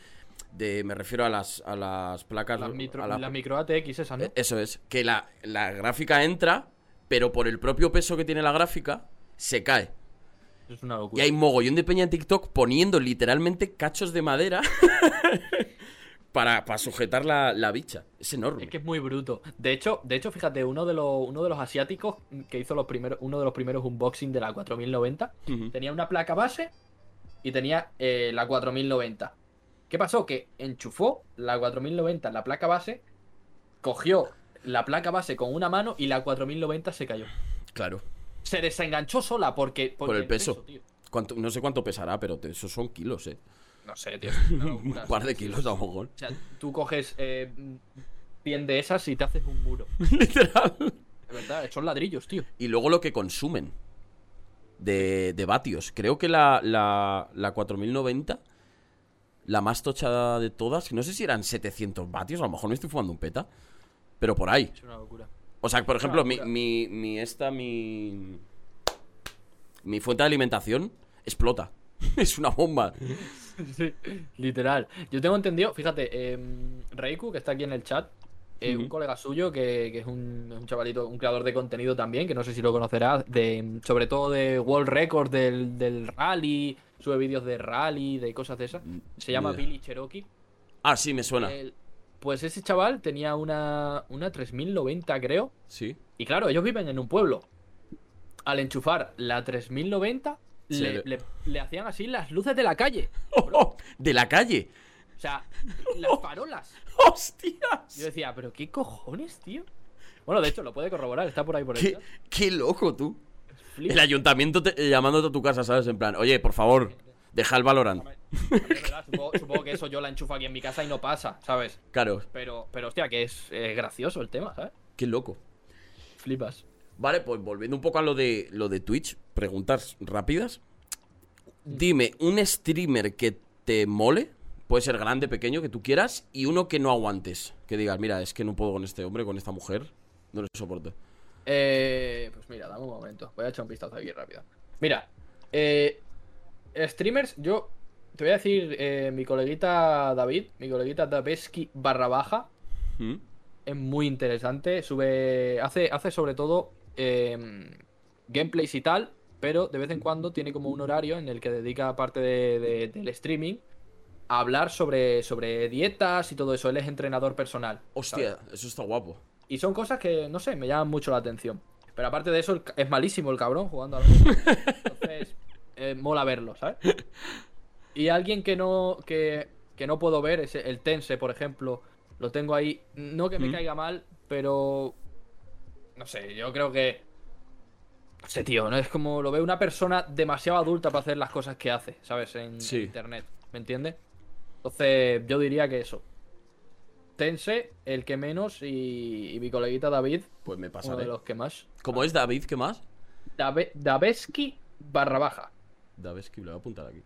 de me refiero a las, a las placas... Las, micro, a la- micro ATX esas, ¿no? Eso es, que la, la gráfica entra, pero por el propio peso que tiene la gráfica, se cae. es una Y locura. hay mogollón de peña en TikTok poniendo literalmente cachos de madera <laughs> para, para sujetar la, la bicha. Es enorme. Es que es muy bruto. De hecho, de hecho, fíjate, uno de los, uno de los asiáticos que hizo los primeros, uno de los primeros unboxing de la 4090 Ujú. tenía una placa base y tenía eh, la 4090. ¿Qué pasó? Que enchufó la 4090 en la placa base, cogió la placa base con una mano y la 4090 se cayó. Claro. Se desenganchó sola porque, porque Por el peso. tío. ¿Cuánto- no sé cuánto pesará, pero te- esos son kilos, eh. No sé, tío. <laughs> Un par de kilos a lo mejor. O sea, tú coges eh, 100 de esas y te haces un muro. <laughs> Literal. De verdad, son ladrillos, tío. Y luego lo que consumen de, de vatios. Creo que la, la, la 4090, la más tochada de todas, no sé si eran 700 vatios, a lo mejor me estoy fumando un peta, pero por ahí. Es una locura. O sea, por ejemplo, mi, mi, mi esta, mi, mi fuente de alimentación explota. <laughs> es una bomba. <laughs> Sí, literal. Yo tengo entendido, fíjate, em, Reiku, que está aquí en el chat, eh, un colega suyo que, que es un, un chavalito, un creador de contenido también, que no sé si lo conocerás, de, sobre todo de World Record del, del rally, sube vídeos de rally, de cosas de esas. Se llama. Billy Cherokee. Ah, sí, me suena. El- pues ese chaval tenía una, una 3090, creo. Sí. Y claro, ellos viven en un pueblo. Al enchufar la 3090, Se le, le- le- le hacían así las luces de la calle. <laughs> de la calle. O sea, <laughs> las farolas. Yo ¡Hostias! decía, pero qué cojones, tío. Bueno, de hecho, lo puede corroborar, está por ahí por el ¿Qué, loco tú. El ayuntamiento te- eh, llamándote a tu casa, ¿sabes? En plan, oye, por favor, deja el Valorant. Supongo, supongo que eso yo la enchufo aquí en mi casa y no pasa, ¿sabes? Claro, Pero, pero hostia, que es eh, gracioso el tema, ¿sabes? qué loco. Flipas. Vale, pues volviendo un poco a lo de lo de Twitch, preguntas rápidas. Dime, un streamer que te mole, puede ser grande, pequeño, que tú quieras, y uno que no aguantes. Que digas, mira, es que no puedo con este hombre, con esta mujer, no lo soporto. Eh, pues mira, dame un momento. Voy a echar un vistazo aquí rápido. Mira, eh, streamers, yo te voy a decir eh, mi coleguita David, mi coleguita Daveski barra baja, ¿Mm? es muy interesante. Sube, hace, hace sobre todo eh, gameplays y tal, pero de vez en cuando tiene como un horario en el que dedica parte de- de- del streaming a hablar sobre, sobre dietas y todo eso. Él es entrenador personal. Hostia, eso está guapo. Y son cosas que, no sé, me llaman mucho la atención. Pero aparte de eso, es malísimo el cabrón jugando a la Entonces, <laughs> eh, mola verlo, ¿sabes? Y alguien que no, que, que no puedo ver es el Tense, por ejemplo. Lo tengo ahí. No que me Mm. caiga mal, pero. No sé, yo creo que. No sé, tío, ¿no? Es como lo veo una persona demasiado adulta para hacer las cosas que hace, ¿sabes? En, en Sí. internet, ¿me entiendes? Entonces, yo diría que eso. Tense, el que menos, y, y mi coleguita David, Pues me uno pasaré. de los que más. ¿Cómo es David? ¿Qué más? Dave- Daveski barra baja. Que lo voy a apuntar aquí.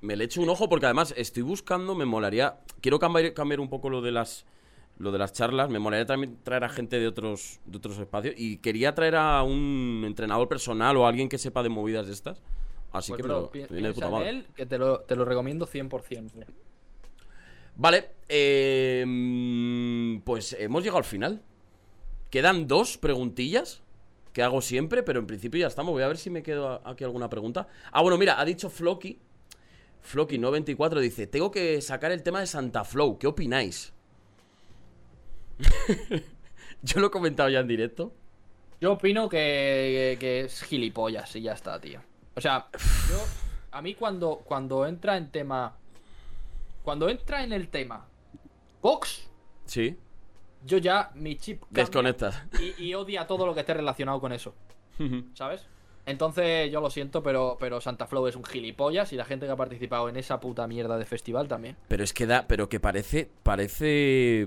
Me le echo un ojo porque además estoy buscando, me molaría. Quiero cambiar, cambiar un poco lo de las. Lo de las charlas, me molaría también traer a gente de otros, de otros espacios. Y quería traer a un entrenador personal o a alguien que sepa de movidas de estas. Así Pues, que bro, me lo- viene de puta madre. él, que te lo, te lo recomiendo 100%. tío. Vale, eh, pues hemos llegado al final. Quedan dos preguntillas que hago siempre, pero en principio ya estamos. Voy a ver si me quedo aquí alguna pregunta. Ah, bueno, mira, ha dicho Floki. Floki94 dice: Tengo que sacar el tema de Santa Flow. ¿Qué opináis? <laughs> Yo lo he comentado ya en directo. Yo opino que, que es gilipollas y ya está, tío. O sea, yo. A mí cuando, cuando entra en tema. Cuando entra en el tema. Vox, Sí, yo ya mi chip. desconectas. Y, y odia todo lo que esté relacionado con eso. ¿Sabes? Entonces, yo lo siento, pero, pero Santa Flow es un gilipollas y la gente que ha participado en esa puta mierda de festival también. Pero es que da, pero que parece, parece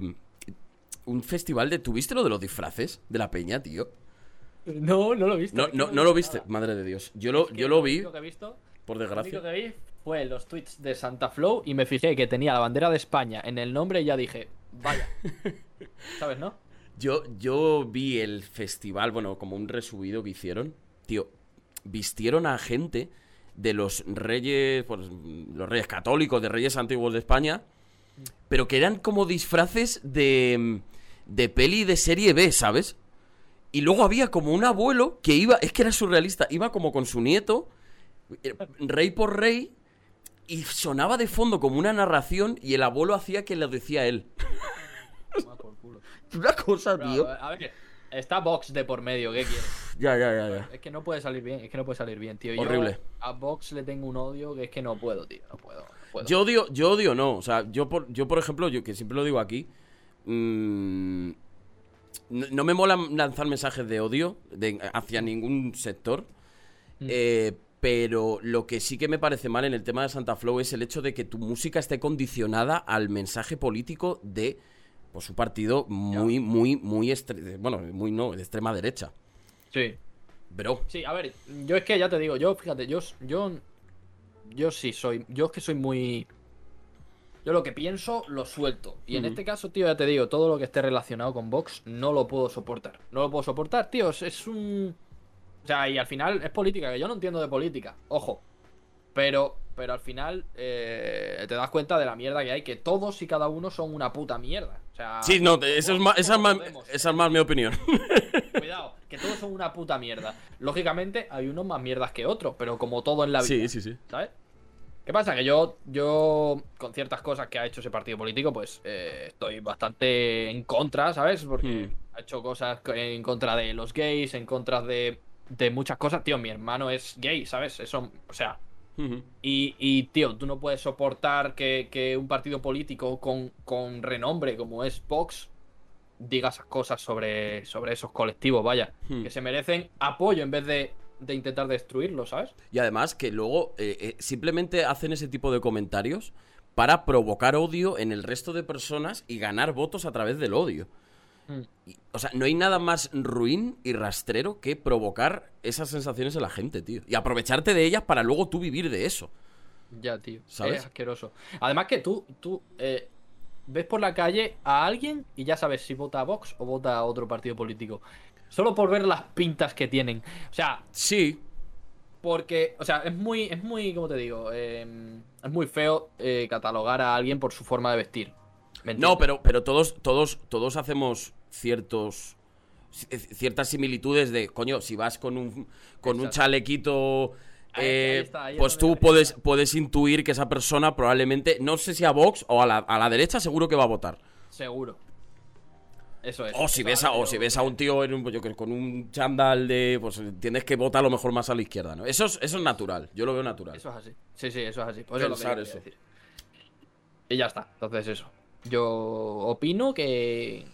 un festival de. ¿Tuviste lo de los disfraces de la peña, tío? No, no lo he visto. No, no, no lo viste, nada. madre de Dios. Yo lo, Es que yo lo vi, único que he visto por Lo único desgracia. que vi fue los tweets de Santa Flow y me fijé que tenía la bandera de España en el nombre y ya dije, vaya. <laughs> ¿Sabes, no? Yo, yo vi el festival, bueno, como un resubido que hicieron. Tío, vistieron a gente de los reyes, pues, los reyes católicos, de reyes antiguos de España, pero que eran como disfraces de, de peli de serie B, ¿sabes? Y luego había como un abuelo que iba, es que era surrealista, iba como con su nieto, eh, rey por rey, y sonaba de fondo como una narración y el abuelo hacía que lo decía él. Toma por culo. <laughs> Una cosa, Pero, tío. a ver, está Vox de por medio, ¿qué quieres? <laughs> Ya, ya, ya, ya. Es que no puede salir bien, es que no puede salir bien, tío. Yo Horrible. a Vox le tengo un odio que es que no puedo, tío. No puedo, no puedo. Yo odio, yo odio no. O sea, yo por, yo por ejemplo, yo que siempre lo digo aquí, mm, no, no me mola lanzar mensajes de odio de- hacia ningún sector. Mm. eh, pero lo que sí que me parece mal en el tema de Santa Flow es el hecho de que tu música esté condicionada al mensaje político de pues, un partido muy, muy, muy, bueno, muy no, de extrema derecha. Sí. Bro. Sí, a ver, yo es que ya te digo, yo, fíjate, yo, yo, yo sí soy, yo es que soy muy, yo lo que pienso lo suelto. Y en este caso, tío, ya te digo, todo lo que esté relacionado con Vox no lo puedo soportar. No lo puedo soportar, tío, es, es un, o sea, y al final es política, que yo no entiendo de política, ojo, pero, pero al final eh, te das cuenta de la mierda que hay, que todos y cada uno son una puta mierda. O sea, Sí, no, eso es más, esa, es más, esa es más mi opinión. <laughs> Cuidado, que todos son una puta mierda. Lógicamente, hay unos más mierdas que otros, pero como todo en la vida. sí, sí, sí. ¿Sabes? ¿Qué pasa? Que yo, yo, con ciertas cosas que ha hecho ese partido político, pues eh, estoy bastante en contra, ¿sabes? Porque Hmm. ha hecho cosas en contra de los gays, en contra de, de muchas cosas. Tío, mi hermano es gay, ¿sabes? Eso, o sea, Ujú. y, y, tío, tú no puedes soportar que, que un partido político con, con renombre como es Vox diga esas cosas sobre, sobre esos colectivos, vaya, Hmm. que se merecen apoyo en vez de, de intentar destruirlos, ¿sabes? Y además que luego eh, eh, simplemente hacen ese tipo de comentarios para provocar odio en el resto de personas y ganar votos a través del odio. Hmm. Y, o sea, no hay nada más ruin y rastrero que provocar esas sensaciones en la gente, tío. Y aprovecharte de ellas para luego tú vivir de eso. Ya, tío. ¿Sabes? Es asqueroso. Además que tú, tú eh, ves por la calle a alguien y ya sabes si vota a Vox o vota a otro partido político. Solo por ver las pintas que tienen. O sea, Sí, Porque, o sea, es muy, es muy, ¿cómo te digo? Eh, es muy feo eh, catalogar a alguien por su forma de vestir. ¿Me no, pero, pero todos, todos, todos hacemos ciertos c- ciertas similitudes de, coño, si vas con un, con un chalequito, eh, ahí está, ahí es pues tú puedes, puedes intuir que esa persona probablemente, no sé si a Vox o a la, a la derecha, seguro que va a votar. Seguro. Eso es. O si ves a, o si ves a un tío en un- yo que- con un chándal de, pues entiendes que vota a lo mejor más a la izquierda, ¿no? Eso es, eso es natural, yo lo veo natural. Eso es así. Sí, sí, eso es así. Pues Pensar eso. decir. Y ya está. Entonces eso. Yo opino que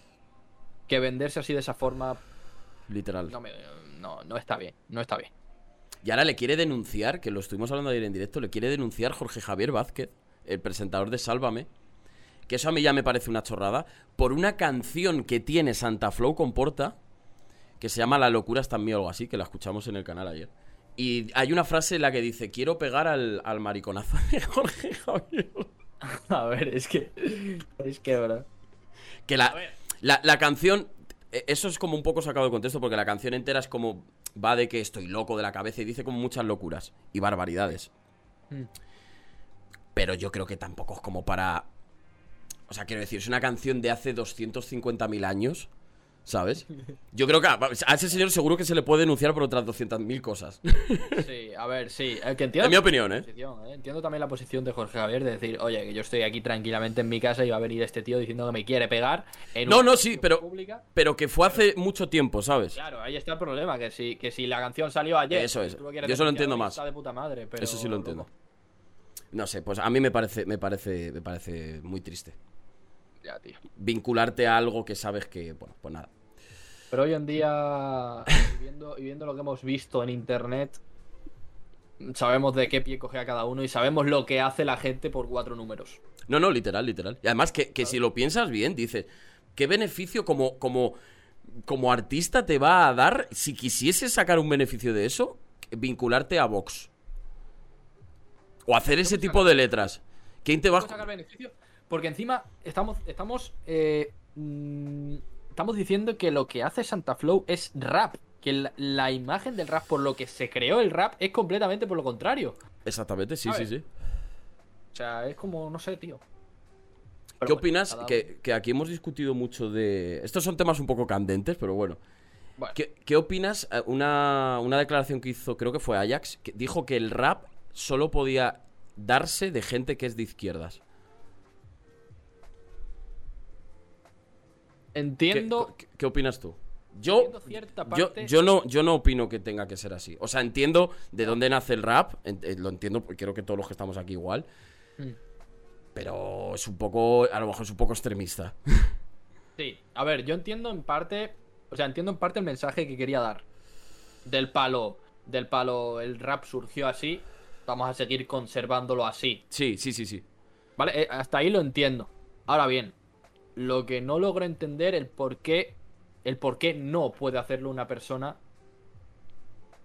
que venderse así de esa forma Literal. no, me, no, no está bien. No está bien. Y ahora le quiere denunciar, que lo estuvimos hablando ayer en directo, le quiere denunciar Jorge Javier Vázquez, el presentador de Sálvame, que eso a mí ya me parece una chorrada, por una canción que tiene Santa Flow Comporta, que se llama La locura está en mí o algo así, que la escuchamos en el canal ayer. Y hay una frase en la que dice, quiero pegar al, al mariconazo de Jorge Javier. <laughs> A ver, es que es que, bro. Que la, la, la canción, eh, eso es como un poco sacado de contexto, porque la canción entera es como, va de que estoy loco de la cabeza y dice como muchas locuras y barbaridades. Mm. Pero yo creo que tampoco es como para... O sea, quiero decir, es una canción de hace 250.000 años, ¿sabes? Yo creo que a a ese señor seguro que se le puede denunciar por otras 200.000 cosas. <laughs> Sí, a ver, sí. eh, que entiendo En mi opinión, ¿eh? posición, ¿eh? Entiendo también la posición de Jorge Javier de decir, oye, que yo estoy aquí tranquilamente en mi casa y va a venir este tío diciendo que me quiere pegar. En No, no, sí, pero- pública. Pero que fue hace mucho tiempo, ¿sabes? Claro, ahí está el problema, que si, que si la canción salió ayer. Eso es. tú lo Yo eso lo entiendo más. De puta madre, pero... Eso sí lo entiendo. No sé, pues a mí me parece, me parece, me parece muy triste. Ya, tío. Vincularte a algo que sabes que, bueno, pues nada. Pero hoy en día, y viendo, y viendo lo que hemos visto en internet, sabemos de qué pie coge a cada uno y sabemos lo que hace la gente por cuatro números. No, no, literal, literal. Y además que, que si lo piensas bien, dices, ¿qué beneficio como, como, como artista te va a dar si quisieses sacar un beneficio de eso? Vincularte a Vox. O hacer ese tipo de letras. ¿Quién te va ¿Puedo sacar beneficio? Porque encima estamos, estamos, eh, mm, estamos diciendo que lo que hace Santa Flow es rap. que la, la imagen del rap por lo que se creó el rap es completamente por lo contrario. Exactamente, sí, sí, ¿Sabes? sí. O sea, es como, no sé, tío. Pero ¿Qué bueno, opinas? que aquí hemos discutido mucho de... Estos son temas un poco candentes, pero bueno. Bueno, ¿Qué, qué opinas? Eh, Una, una declaración que hizo, creo que fue Ajax, que dijo que el rap solo podía darse de gente que es de izquierdas. Entiendo. qué- qué opinas tú? Yo, yo, yo, no, yo no opino que tenga que ser así. O sea, entiendo de dónde nace el rap, eh, lo entiendo, porque creo que todos los que estamos aquí igual, Mm. pero es un poco, a lo mejor es un poco extremista. <laughs> Sí, a ver, yo entiendo en parte, o sea, entiendo en parte el mensaje que quería dar. Del palo, del palo, el rap surgió así, vamos a seguir conservándolo así. Sí, sí, sí, sí. ¿Vale? Eh, hasta ahí lo entiendo. Ahora bien, lo que no logro entender el por qué, el por qué no puede hacerlo una persona.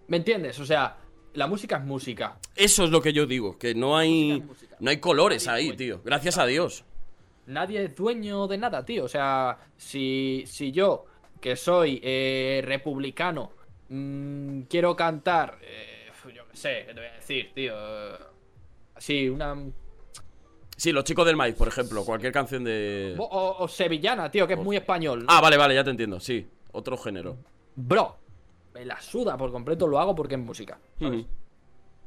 ¿Me entiendes? O sea, la música es música. Eso es lo que yo digo, que no hay, Música es música. no hay colores Nadie ahí, tío. Gracias a Dios. Nadie es dueño de nada, tío. O sea, si, si yo, que soy eh, republicano, mm, quiero cantar, eh, yo qué sé, ¿qué te voy a decir, tío? Eh, Así, una... Sí, los chicos del maíz, por ejemplo, cualquier canción de... O, o- o sevillana, tío, que es muy español. Ah, vale, vale, ya te entiendo, sí. Otro género. Bro, me la suda por completo, lo hago porque es música. ¿sabes?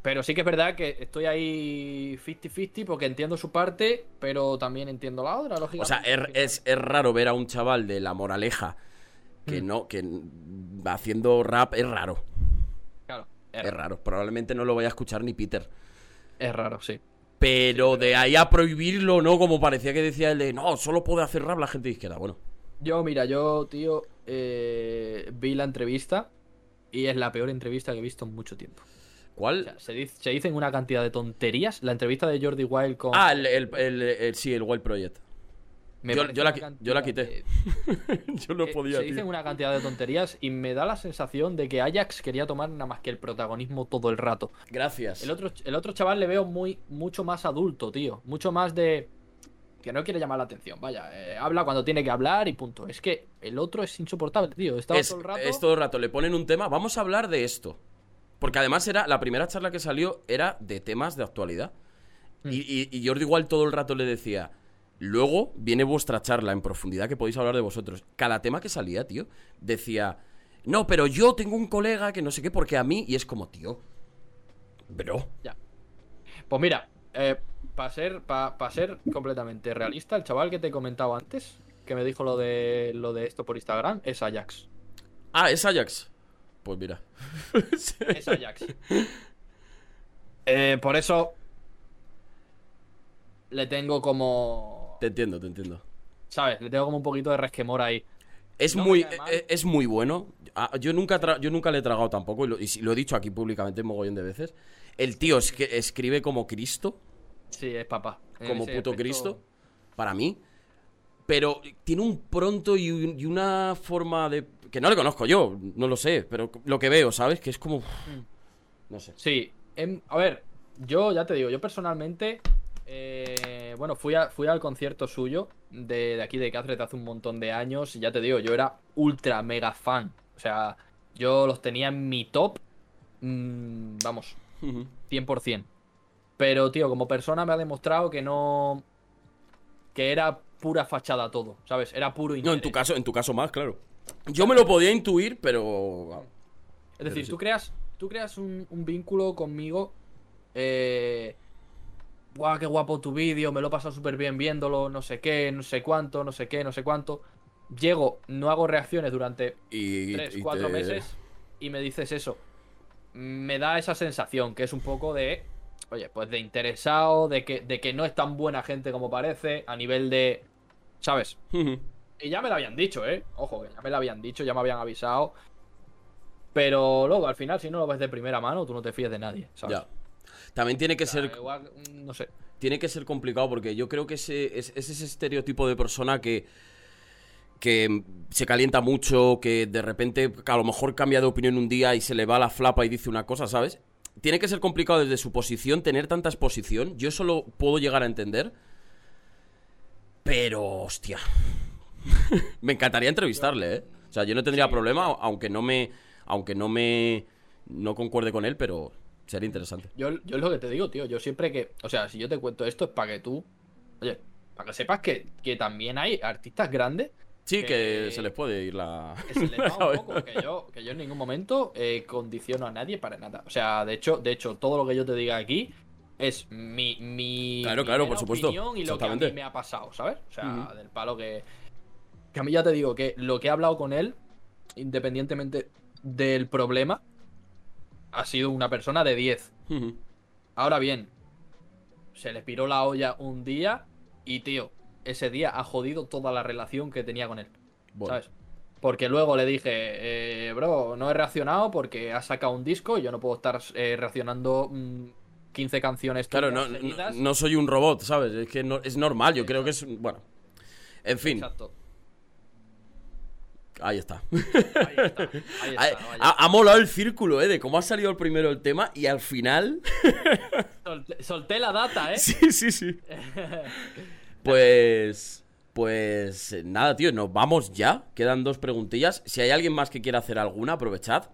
Pero sí que es verdad que estoy ahí 50-50 porque entiendo su parte, pero también entiendo la otra, lógicamente. O sea, es, es raro ver a un chaval de la moraleja que Mm. no, que n- haciendo rap es raro. Claro, es, Es raro. Probablemente no lo vaya a escuchar ni Peter. es raro, sí. Pero de ahí a prohibirlo, ¿no? Como parecía que decía el de, no, solo puede hacer rap la gente de izquierda. Bueno, Yo, mira, yo, tío, eh, vi la entrevista y es la peor entrevista que he visto en mucho tiempo. O ¿cuál? sea, se, dice- se dicen una cantidad de tonterías. La entrevista de Jordi Wild con... Ah, el, el- el- el- sí, el Wild Project. Me yo- la yo quité. <laughs> Yo no Eh, podía, se tío. dicen una cantidad de tonterías y me da la sensación de que Ajax quería tomar nada más que el protagonismo todo el rato. Gracias. El otro, el otro chaval le veo muy, mucho más adulto, tío. Mucho más de. Que no quiere llamar la atención, vaya. eh, habla cuando tiene que hablar y punto. Es que el otro es insoportable, tío. Estaba es, todo el rato. es todo el rato, le ponen un tema, vamos a hablar de esto. Porque además era, la primera charla que salió era de temas de actualidad. Mm. Y, y- y Jordi igual todo el rato le decía, luego viene vuestra charla en profundidad que podéis hablar de vosotros. Cada tema que salía, tío, decía, no, pero yo tengo un colega que no sé qué, porque a mí, y es como, tío, bro. Ya. Pues mira, para ser, pa- pa ser completamente realista, el chaval que te he comentado antes, que me dijo lo de, lo de esto por Instagram, es Ajax. Ah, es Ajax. Pues mira. <laughs> Es Ajax. Eh, por eso. Le tengo como. Te entiendo, te entiendo. ¿Sabes? Le tengo como un poquito de resquemor ahí. Es No muy, cae mal. es, es muy bueno. Ah, Yo nunca, tra- yo nunca le he tragado tampoco, y lo, y lo he dicho aquí públicamente un mogollón de veces. El tío es que escribe como Cristo, Sí, es papá. En como puto aspecto- Cristo, para mí. Pero tiene un pronto y, un- y una forma de... Que no le conozco yo, no lo sé, pero lo que veo, ¿sabes? Que es como... Mm. No sé. Sí, em, a ver, yo ya te digo, yo personalmente, eh, bueno, fui, a- fui al concierto suyo de, de aquí de Cáceres hace un montón de años y ya te digo, yo era ultra mega fan. O sea, yo los tenía en mi top, mm, vamos, 100%. Pero, tío, como persona me ha demostrado que no... Que era pura fachada todo, ¿sabes? Era puro No, interés. en tu caso, en tu caso más, claro. Yo me lo podía intuir, pero... Es decir, sí. tú creas, tú creas un, un vínculo conmigo. Eh, Guau, qué guapo tu vídeo, me lo he pasado súper bien viéndolo, no sé qué, no sé cuánto, no sé qué, no sé cuánto. Llego, no hago reacciones durante Y, 3, y 4 te- meses y me dices eso. Me da esa sensación que es un poco de, oye, pues de interesado, de que, de que no es tan buena gente como parece, a nivel de, ¿sabes? Y ya me lo habían dicho, ¿eh? Ojo, que ya me lo habían dicho, ya me habían avisado. Pero luego, al final, si no lo ves de primera mano, tú no te fíes de nadie, ¿sabes? Ya. También tiene que sea, ser igual, mm, no sé. tiene que ser complicado porque yo creo que ese, es, es ese estereotipo de persona que, que se calienta mucho, que de repente a lo mejor cambia de opinión un día y se le va la flapa y dice una cosa, ¿sabes? Tiene que ser complicado desde su posición tener tanta exposición. Yo eso lo puedo llegar a entender. Pero, hostia. <laughs> me encantaría entrevistarle, ¿eh? O sea, yo no tendría Sí, problema, aunque no me aunque no me no concuerde con él, pero sería interesante. Yo, yo es lo que te digo, tío. Yo siempre que. O sea, si yo te cuento esto es para que tú. Oye, para que sepas que, que también hay artistas grandes. Sí, que, se les puede ir la. <laughs> Que se les va un <laughs> poco. Que yo, que yo en ningún momento eh, condiciono a nadie para nada. O sea, de hecho, de hecho, todo lo que yo te diga aquí es mi, mi Claro, claro, por supuesto. y lo que a mí me ha pasado, ¿sabes? O sea, del palo que. Que a mí ya te digo que lo que he hablado con él, independientemente del problema, ha sido una persona de 10. Ujú. Ahora bien, se le piró la olla un día y, tío, ese día ha jodido toda la relación que tenía con él, Bueno, ¿sabes? Porque luego le dije, eh, bro, no he reaccionado porque has sacado un disco y yo no puedo estar eh, reaccionando mm, 15 canciones claro, no, no, soy un robot, ¿sabes? Es que no, es normal, yo creo que es. Bueno. En fin, Exacto. Ahí está. Ahí está, ahí está, Ha, <laughs> vaya. ha- ha molado el círculo, ¿eh? De cómo ha salido el primero el tema y al final. <laughs> Solté, solté la data, ¿eh? Sí, sí, sí. <laughs> Pues. Pues nada, tío, nos vamos ya. Quedan dos preguntillas. Si hay alguien más que quiera hacer alguna, aprovechad.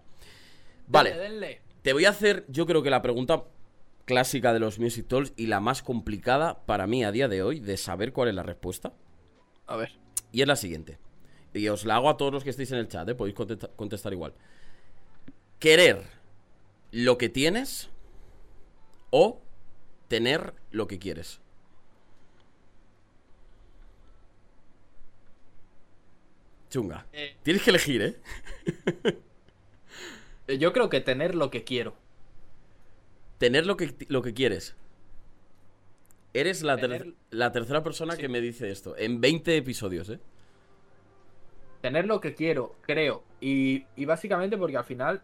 Vale, te voy a hacer, yo creo que la pregunta clásica de los Music Talks y la más complicada para mí a día de hoy de saber cuál es la respuesta. A ver. Y es la siguiente. Y os la hago a todos los que estéis en el chat, ¿eh? podéis contesta- contestar igual. Querer lo que tienes o tener lo que quieres. Chunga. Eh, Tienes que elegir, ¿eh? yo creo que tener lo que quiero. Tener lo que, lo que quieres. Eres la, ter- Tener- la tercera persona Sí. que me dice esto. En 20 episodios, ¿eh? Tener lo que quiero, creo. Y, y básicamente porque al final.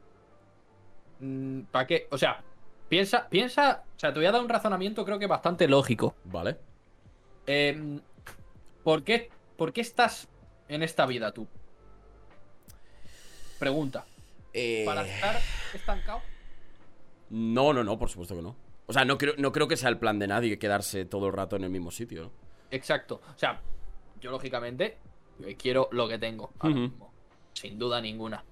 ¿Para qué? O sea, piensa, piensa. O sea, te voy a dar un razonamiento, creo que bastante lógico. Vale. Em, ¿por, qué, ¿Por qué estás en esta vida tú? Pregunta. Eh, ¿Para estar estancado? No, no, no, por supuesto que no. O sea, no creo, no creo que sea el plan de nadie quedarse todo el rato en el mismo sitio, ¿no? Exacto. O sea, yo lógicamente quiero lo que tengo ahora mismo. Sin duda ninguna.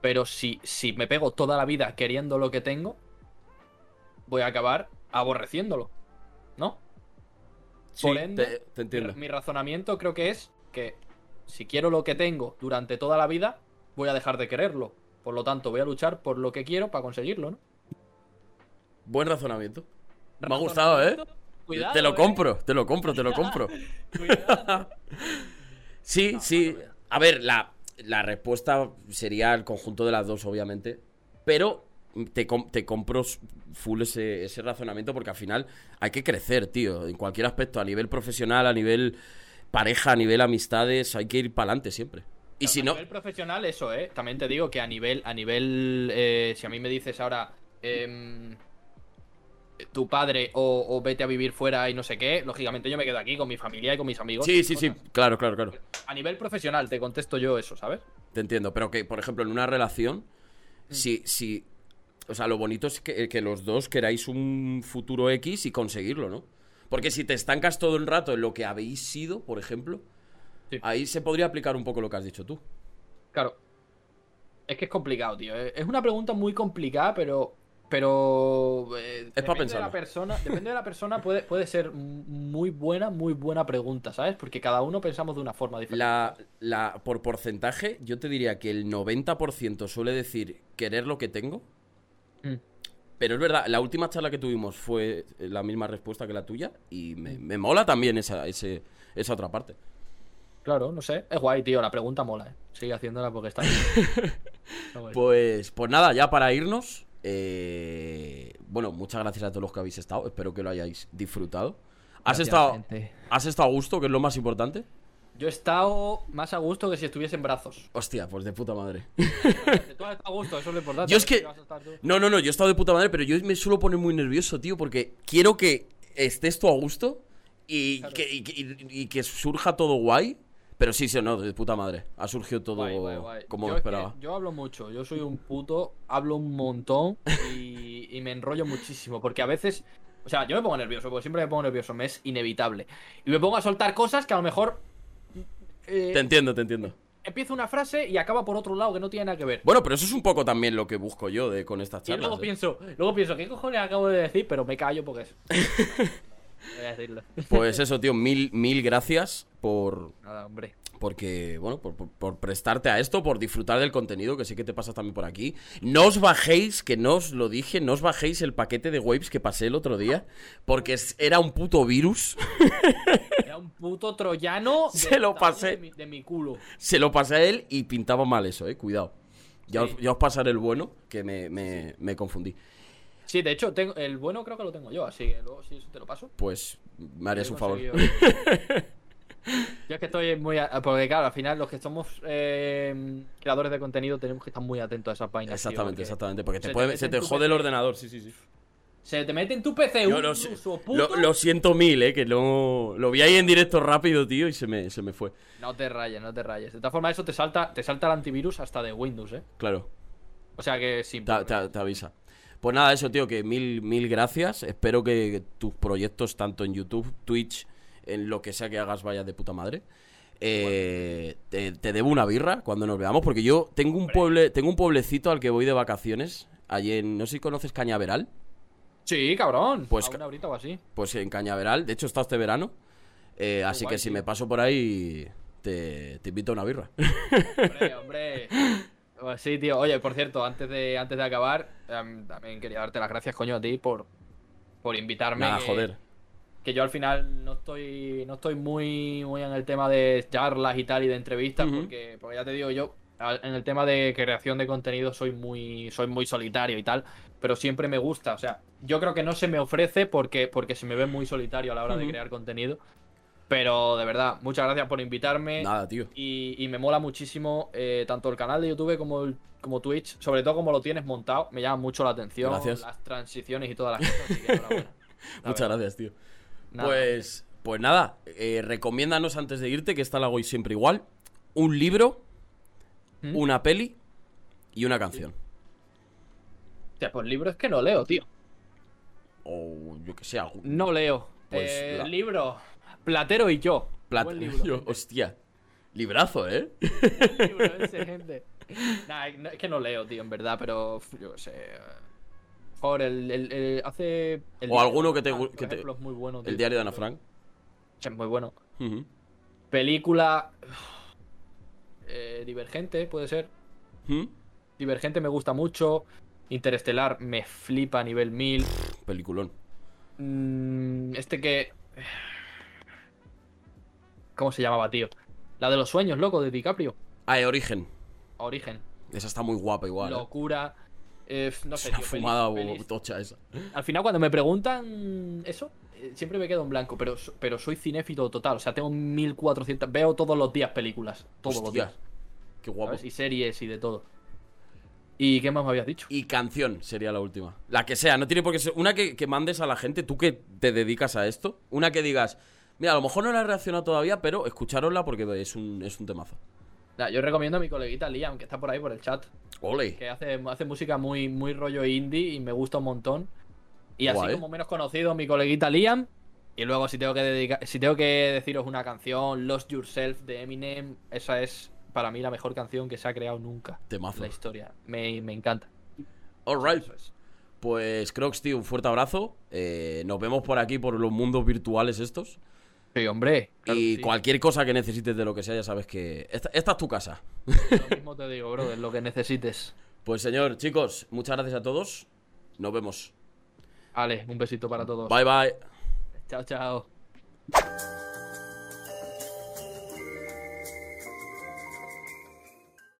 Pero si, si me pego toda la vida queriendo lo que tengo, voy a acabar aborreciéndolo. ¿No? Por ende, te, te entiendo. Mi razonamiento creo que es que si quiero lo que tengo durante toda la vida, voy a dejar de quererlo. Por lo tanto, voy a luchar por lo que quiero para conseguirlo, ¿no? Buen razonamiento. Me ha gustado, ¿eh? Cuidado, te lo ¿eh? compro, te lo compro, te lo compro. <laughs> Cuidado. <laughs> Sí, No, sí. no. A ver, la, la respuesta sería el conjunto de las dos, obviamente. Pero te, com- te compro full ese, ese razonamiento porque al final hay que crecer, tío. En cualquier aspecto, a nivel profesional, a nivel pareja, a nivel amistades, hay que ir para adelante siempre. Y si a no, nivel profesional, eso, ¿eh? También te digo que a nivel, a nivel, eh, si a mí me dices ahora, em, tu padre o, o vete a vivir fuera y no sé qué, lógicamente yo me quedo aquí con mi familia y con mis amigos. Sí, sí, sí, claro, claro, claro. A nivel profesional te contesto yo eso, ¿sabes? Te entiendo, pero que, por ejemplo, en una relación, Mm. si, si, o sea, lo bonito es que, que los dos queráis un futuro X y conseguirlo, ¿no? Porque si te estancas todo el rato en lo que habéis sido, por ejemplo, Sí. ahí se podría aplicar un poco lo que has dicho tú. Claro. Es que es complicado, tío. Es una pregunta muy complicada, pero. Pero. eh, pa' depende de pensarlo. la persona. Depende de la persona, puede, puede ser muy buena, muy buena pregunta, ¿sabes? Porque cada uno pensamos de una forma diferente. La, la, por porcentaje, yo te diría que el 90% suele decir querer lo que tengo. Mm. Pero es verdad, la última charla que tuvimos fue la misma respuesta que la tuya y me, me mola también esa, ese, esa otra parte. Claro, no sé. Es guay, tío. La pregunta mola, ¿eh? Sigue haciéndola porque está. <laughs> Guay. Pues, pues nada, ya para irnos. Eh, bueno, muchas gracias a todos los que habéis estado. Espero que lo hayáis disfrutado. ¿Has, Gracias, estado, gente. ¿Has estado a gusto, que es lo más importante? Yo he estado más a gusto que si estuviese en brazos. Hostia, pues de puta madre. Tú has estado a gusto, eso es lo importante. Yo es que-. No, no, no, yo he estado de puta madre, pero yo me suelo poner muy nervioso, tío, porque quiero que estés tú a gusto y, Claro. que, y, que- y- y que surja todo guay. Pero sí, sí, no, de puta madre. Ha surgido todo Guay, guay, guay. como Yo me es que esperaba. yo hablo mucho, yo soy un puto, hablo un montón y, y me enrollo muchísimo. Porque a veces, o sea, yo me pongo nervioso, porque siempre me pongo nervioso, me es inevitable. Y me pongo a soltar cosas que a lo mejor. eh, Te entiendo, te entiendo. empieza una frase y acaba por otro lado que no tiene nada que ver. Bueno, pero eso es un poco también lo que busco yo de, con estas Y charlas. luego ¿eh? pienso, luego pienso, ¿qué cojones acabo de decir? Pero me callo porque es. <laughs> Voy a decirlo. Pues eso, tío, mil, mil gracias por. Nada, hombre. Porque, bueno, por, por- por prestarte a esto, por disfrutar del contenido, que sé que te pasas también por aquí. No os bajéis, que no os lo dije, no os bajéis el paquete de waves que pasé el otro día, porque era un puto virus. <laughs> Era un puto troyano. <laughs> Se lo pasé. De mi, de mi culo. Se lo pasé a él y pintaba mal eso, eh, cuidado. Ya, Sí. os, ya os pasaré el bueno, que me, me- me confundí. Sí, de hecho, tengo, el bueno creo que lo tengo yo, así que luego si eso te lo paso. Pues me harías un favor. <laughs> Yo es que estoy muy. a- Porque, claro, al final, los que somos eh, creadores de contenido tenemos que estar muy atentos a esas vainas. tío, Exactamente, porque exactamente. Porque te se te puede- se te jode el PC. ordenador, sí, sí, sí. Se te mete en tu PC un lo, sé- lo, siento mil, eh, que no, lo vi ahí en directo rápido, tío, y se me, se me fue. No te rayes, no te rayes. De todas formas, eso te salta, te salta el antivirus hasta de Windows, ¿eh? Claro, O sea que sí. te, te- te avisa. Pues nada, eso, tío, que mil, mil gracias. Espero que tus proyectos, tanto en YouTube, Twitch, en lo que sea que hagas, vaya de puta madre. Eh, te, te debo una birra cuando nos veamos, porque yo tengo un, pueble, tengo un pueblecito al que voy de vacaciones, allí en, no sé si conoces Cañaveral. Sí, cabrón. Pues A o así. Pues en Cañaveral, de hecho está este verano. Eh, así guay, que si tío. me paso por ahí, te, te invito a una birra. Hombre, hombre. <laughs> Pues sí, tío. Oye, por cierto, antes de, antes de acabar, em, también quería darte las gracias, coño, a ti por, por invitarme. Que- joder. Que yo al final no estoy, no estoy muy, muy en el tema de charlas y tal y de entrevistas, porque, porque ya te digo, yo en el tema de creación de contenido soy muy, soy muy solitario y tal, pero siempre me gusta. O sea, yo creo que no se me ofrece porque, porque se me ve muy solitario a la hora de crear contenido. Pero de verdad, muchas gracias por invitarme. Nada, tío. Y, y me mola muchísimo eh, tanto el canal de YouTube como, el- como Twitch, sobre todo como lo tienes montado, me llama mucho la atención, Gracias. las transiciones y todas las cosas. así que enhorabuena. <laughs> Muchas gracias, tío. Nada. Pues, pues nada, eh, recomiéndanos antes de irte, que esta la hago siempre igual, un libro, ¿Mm? una peli y una canción. Hostia, pues libros es que no leo, tío. O yo que sé, algún... No leo. Pues Eh, la- Libro. Platero y yo. Buen libro. <laughs> Yo, hostia. Librazo, ¿eh? Buen libro <laughs> ese, gente. Nah, es que no leo, tío, en verdad, pero yo qué sé. Por el, el- el- hace. el O alguno que te Frank, por que te- es muy bueno. tío. El diario de Ana Frank. Es muy bueno. Película. eh, Divergente, puede ser. Divergente me gusta mucho. Interestelar me flipa a nivel 1000. Peliculón. Mm, este que. ¿Cómo se llamaba, tío? La de los sueños, loco, de DiCaprio. Ah, eh, Origen. Origen. Esa está muy guapa igual. ¿eh? Locura. eh, no Es sé, una tío, fumada o pelis. tocha esa. Al final, cuando me preguntan eso, eh, siempre me quedo en blanco. Pero, pero soy cinéfilo total. O sea, tengo 1400. Veo todos los días películas. Todos los días. Qué guapo. ¿sabes? Y series y de todo. ¿Y qué más me habías dicho? Y canción sería la última. La que sea, no tiene por qué ser. Una que, que mandes a la gente, tú que te dedicas a esto. Una que digas, mira, a lo mejor no la he reaccionado todavía, pero escucharosla porque es un, es un temazo. Nah, yo recomiendo a mi coleguita Liam, que está por ahí por el chat. Ole. que hace, hace música muy, muy rollo indie y me gusta un montón. Y así como menos conocido, mi coleguita Liam. Y luego, si tengo que dedicar, si tengo que deciros una canción, Lost Yourself de Eminem, esa es para mí la mejor canción que se ha creado nunca en Temazo. la historia. Me, me encanta. Alright. Es. Pues Crocs, tío, un fuerte abrazo. Eh, nos vemos por aquí, por los mundos virtuales estos. Sí, hombre. claro y sí. cualquier cosa que necesites de lo que sea, ya sabes que esta, esta es tu casa. Lo mismo te digo, brother, lo que necesites. Pues señor, chicos, muchas gracias a todos. Nos vemos. Ale, un besito para todos. Bye bye. Chao, chao.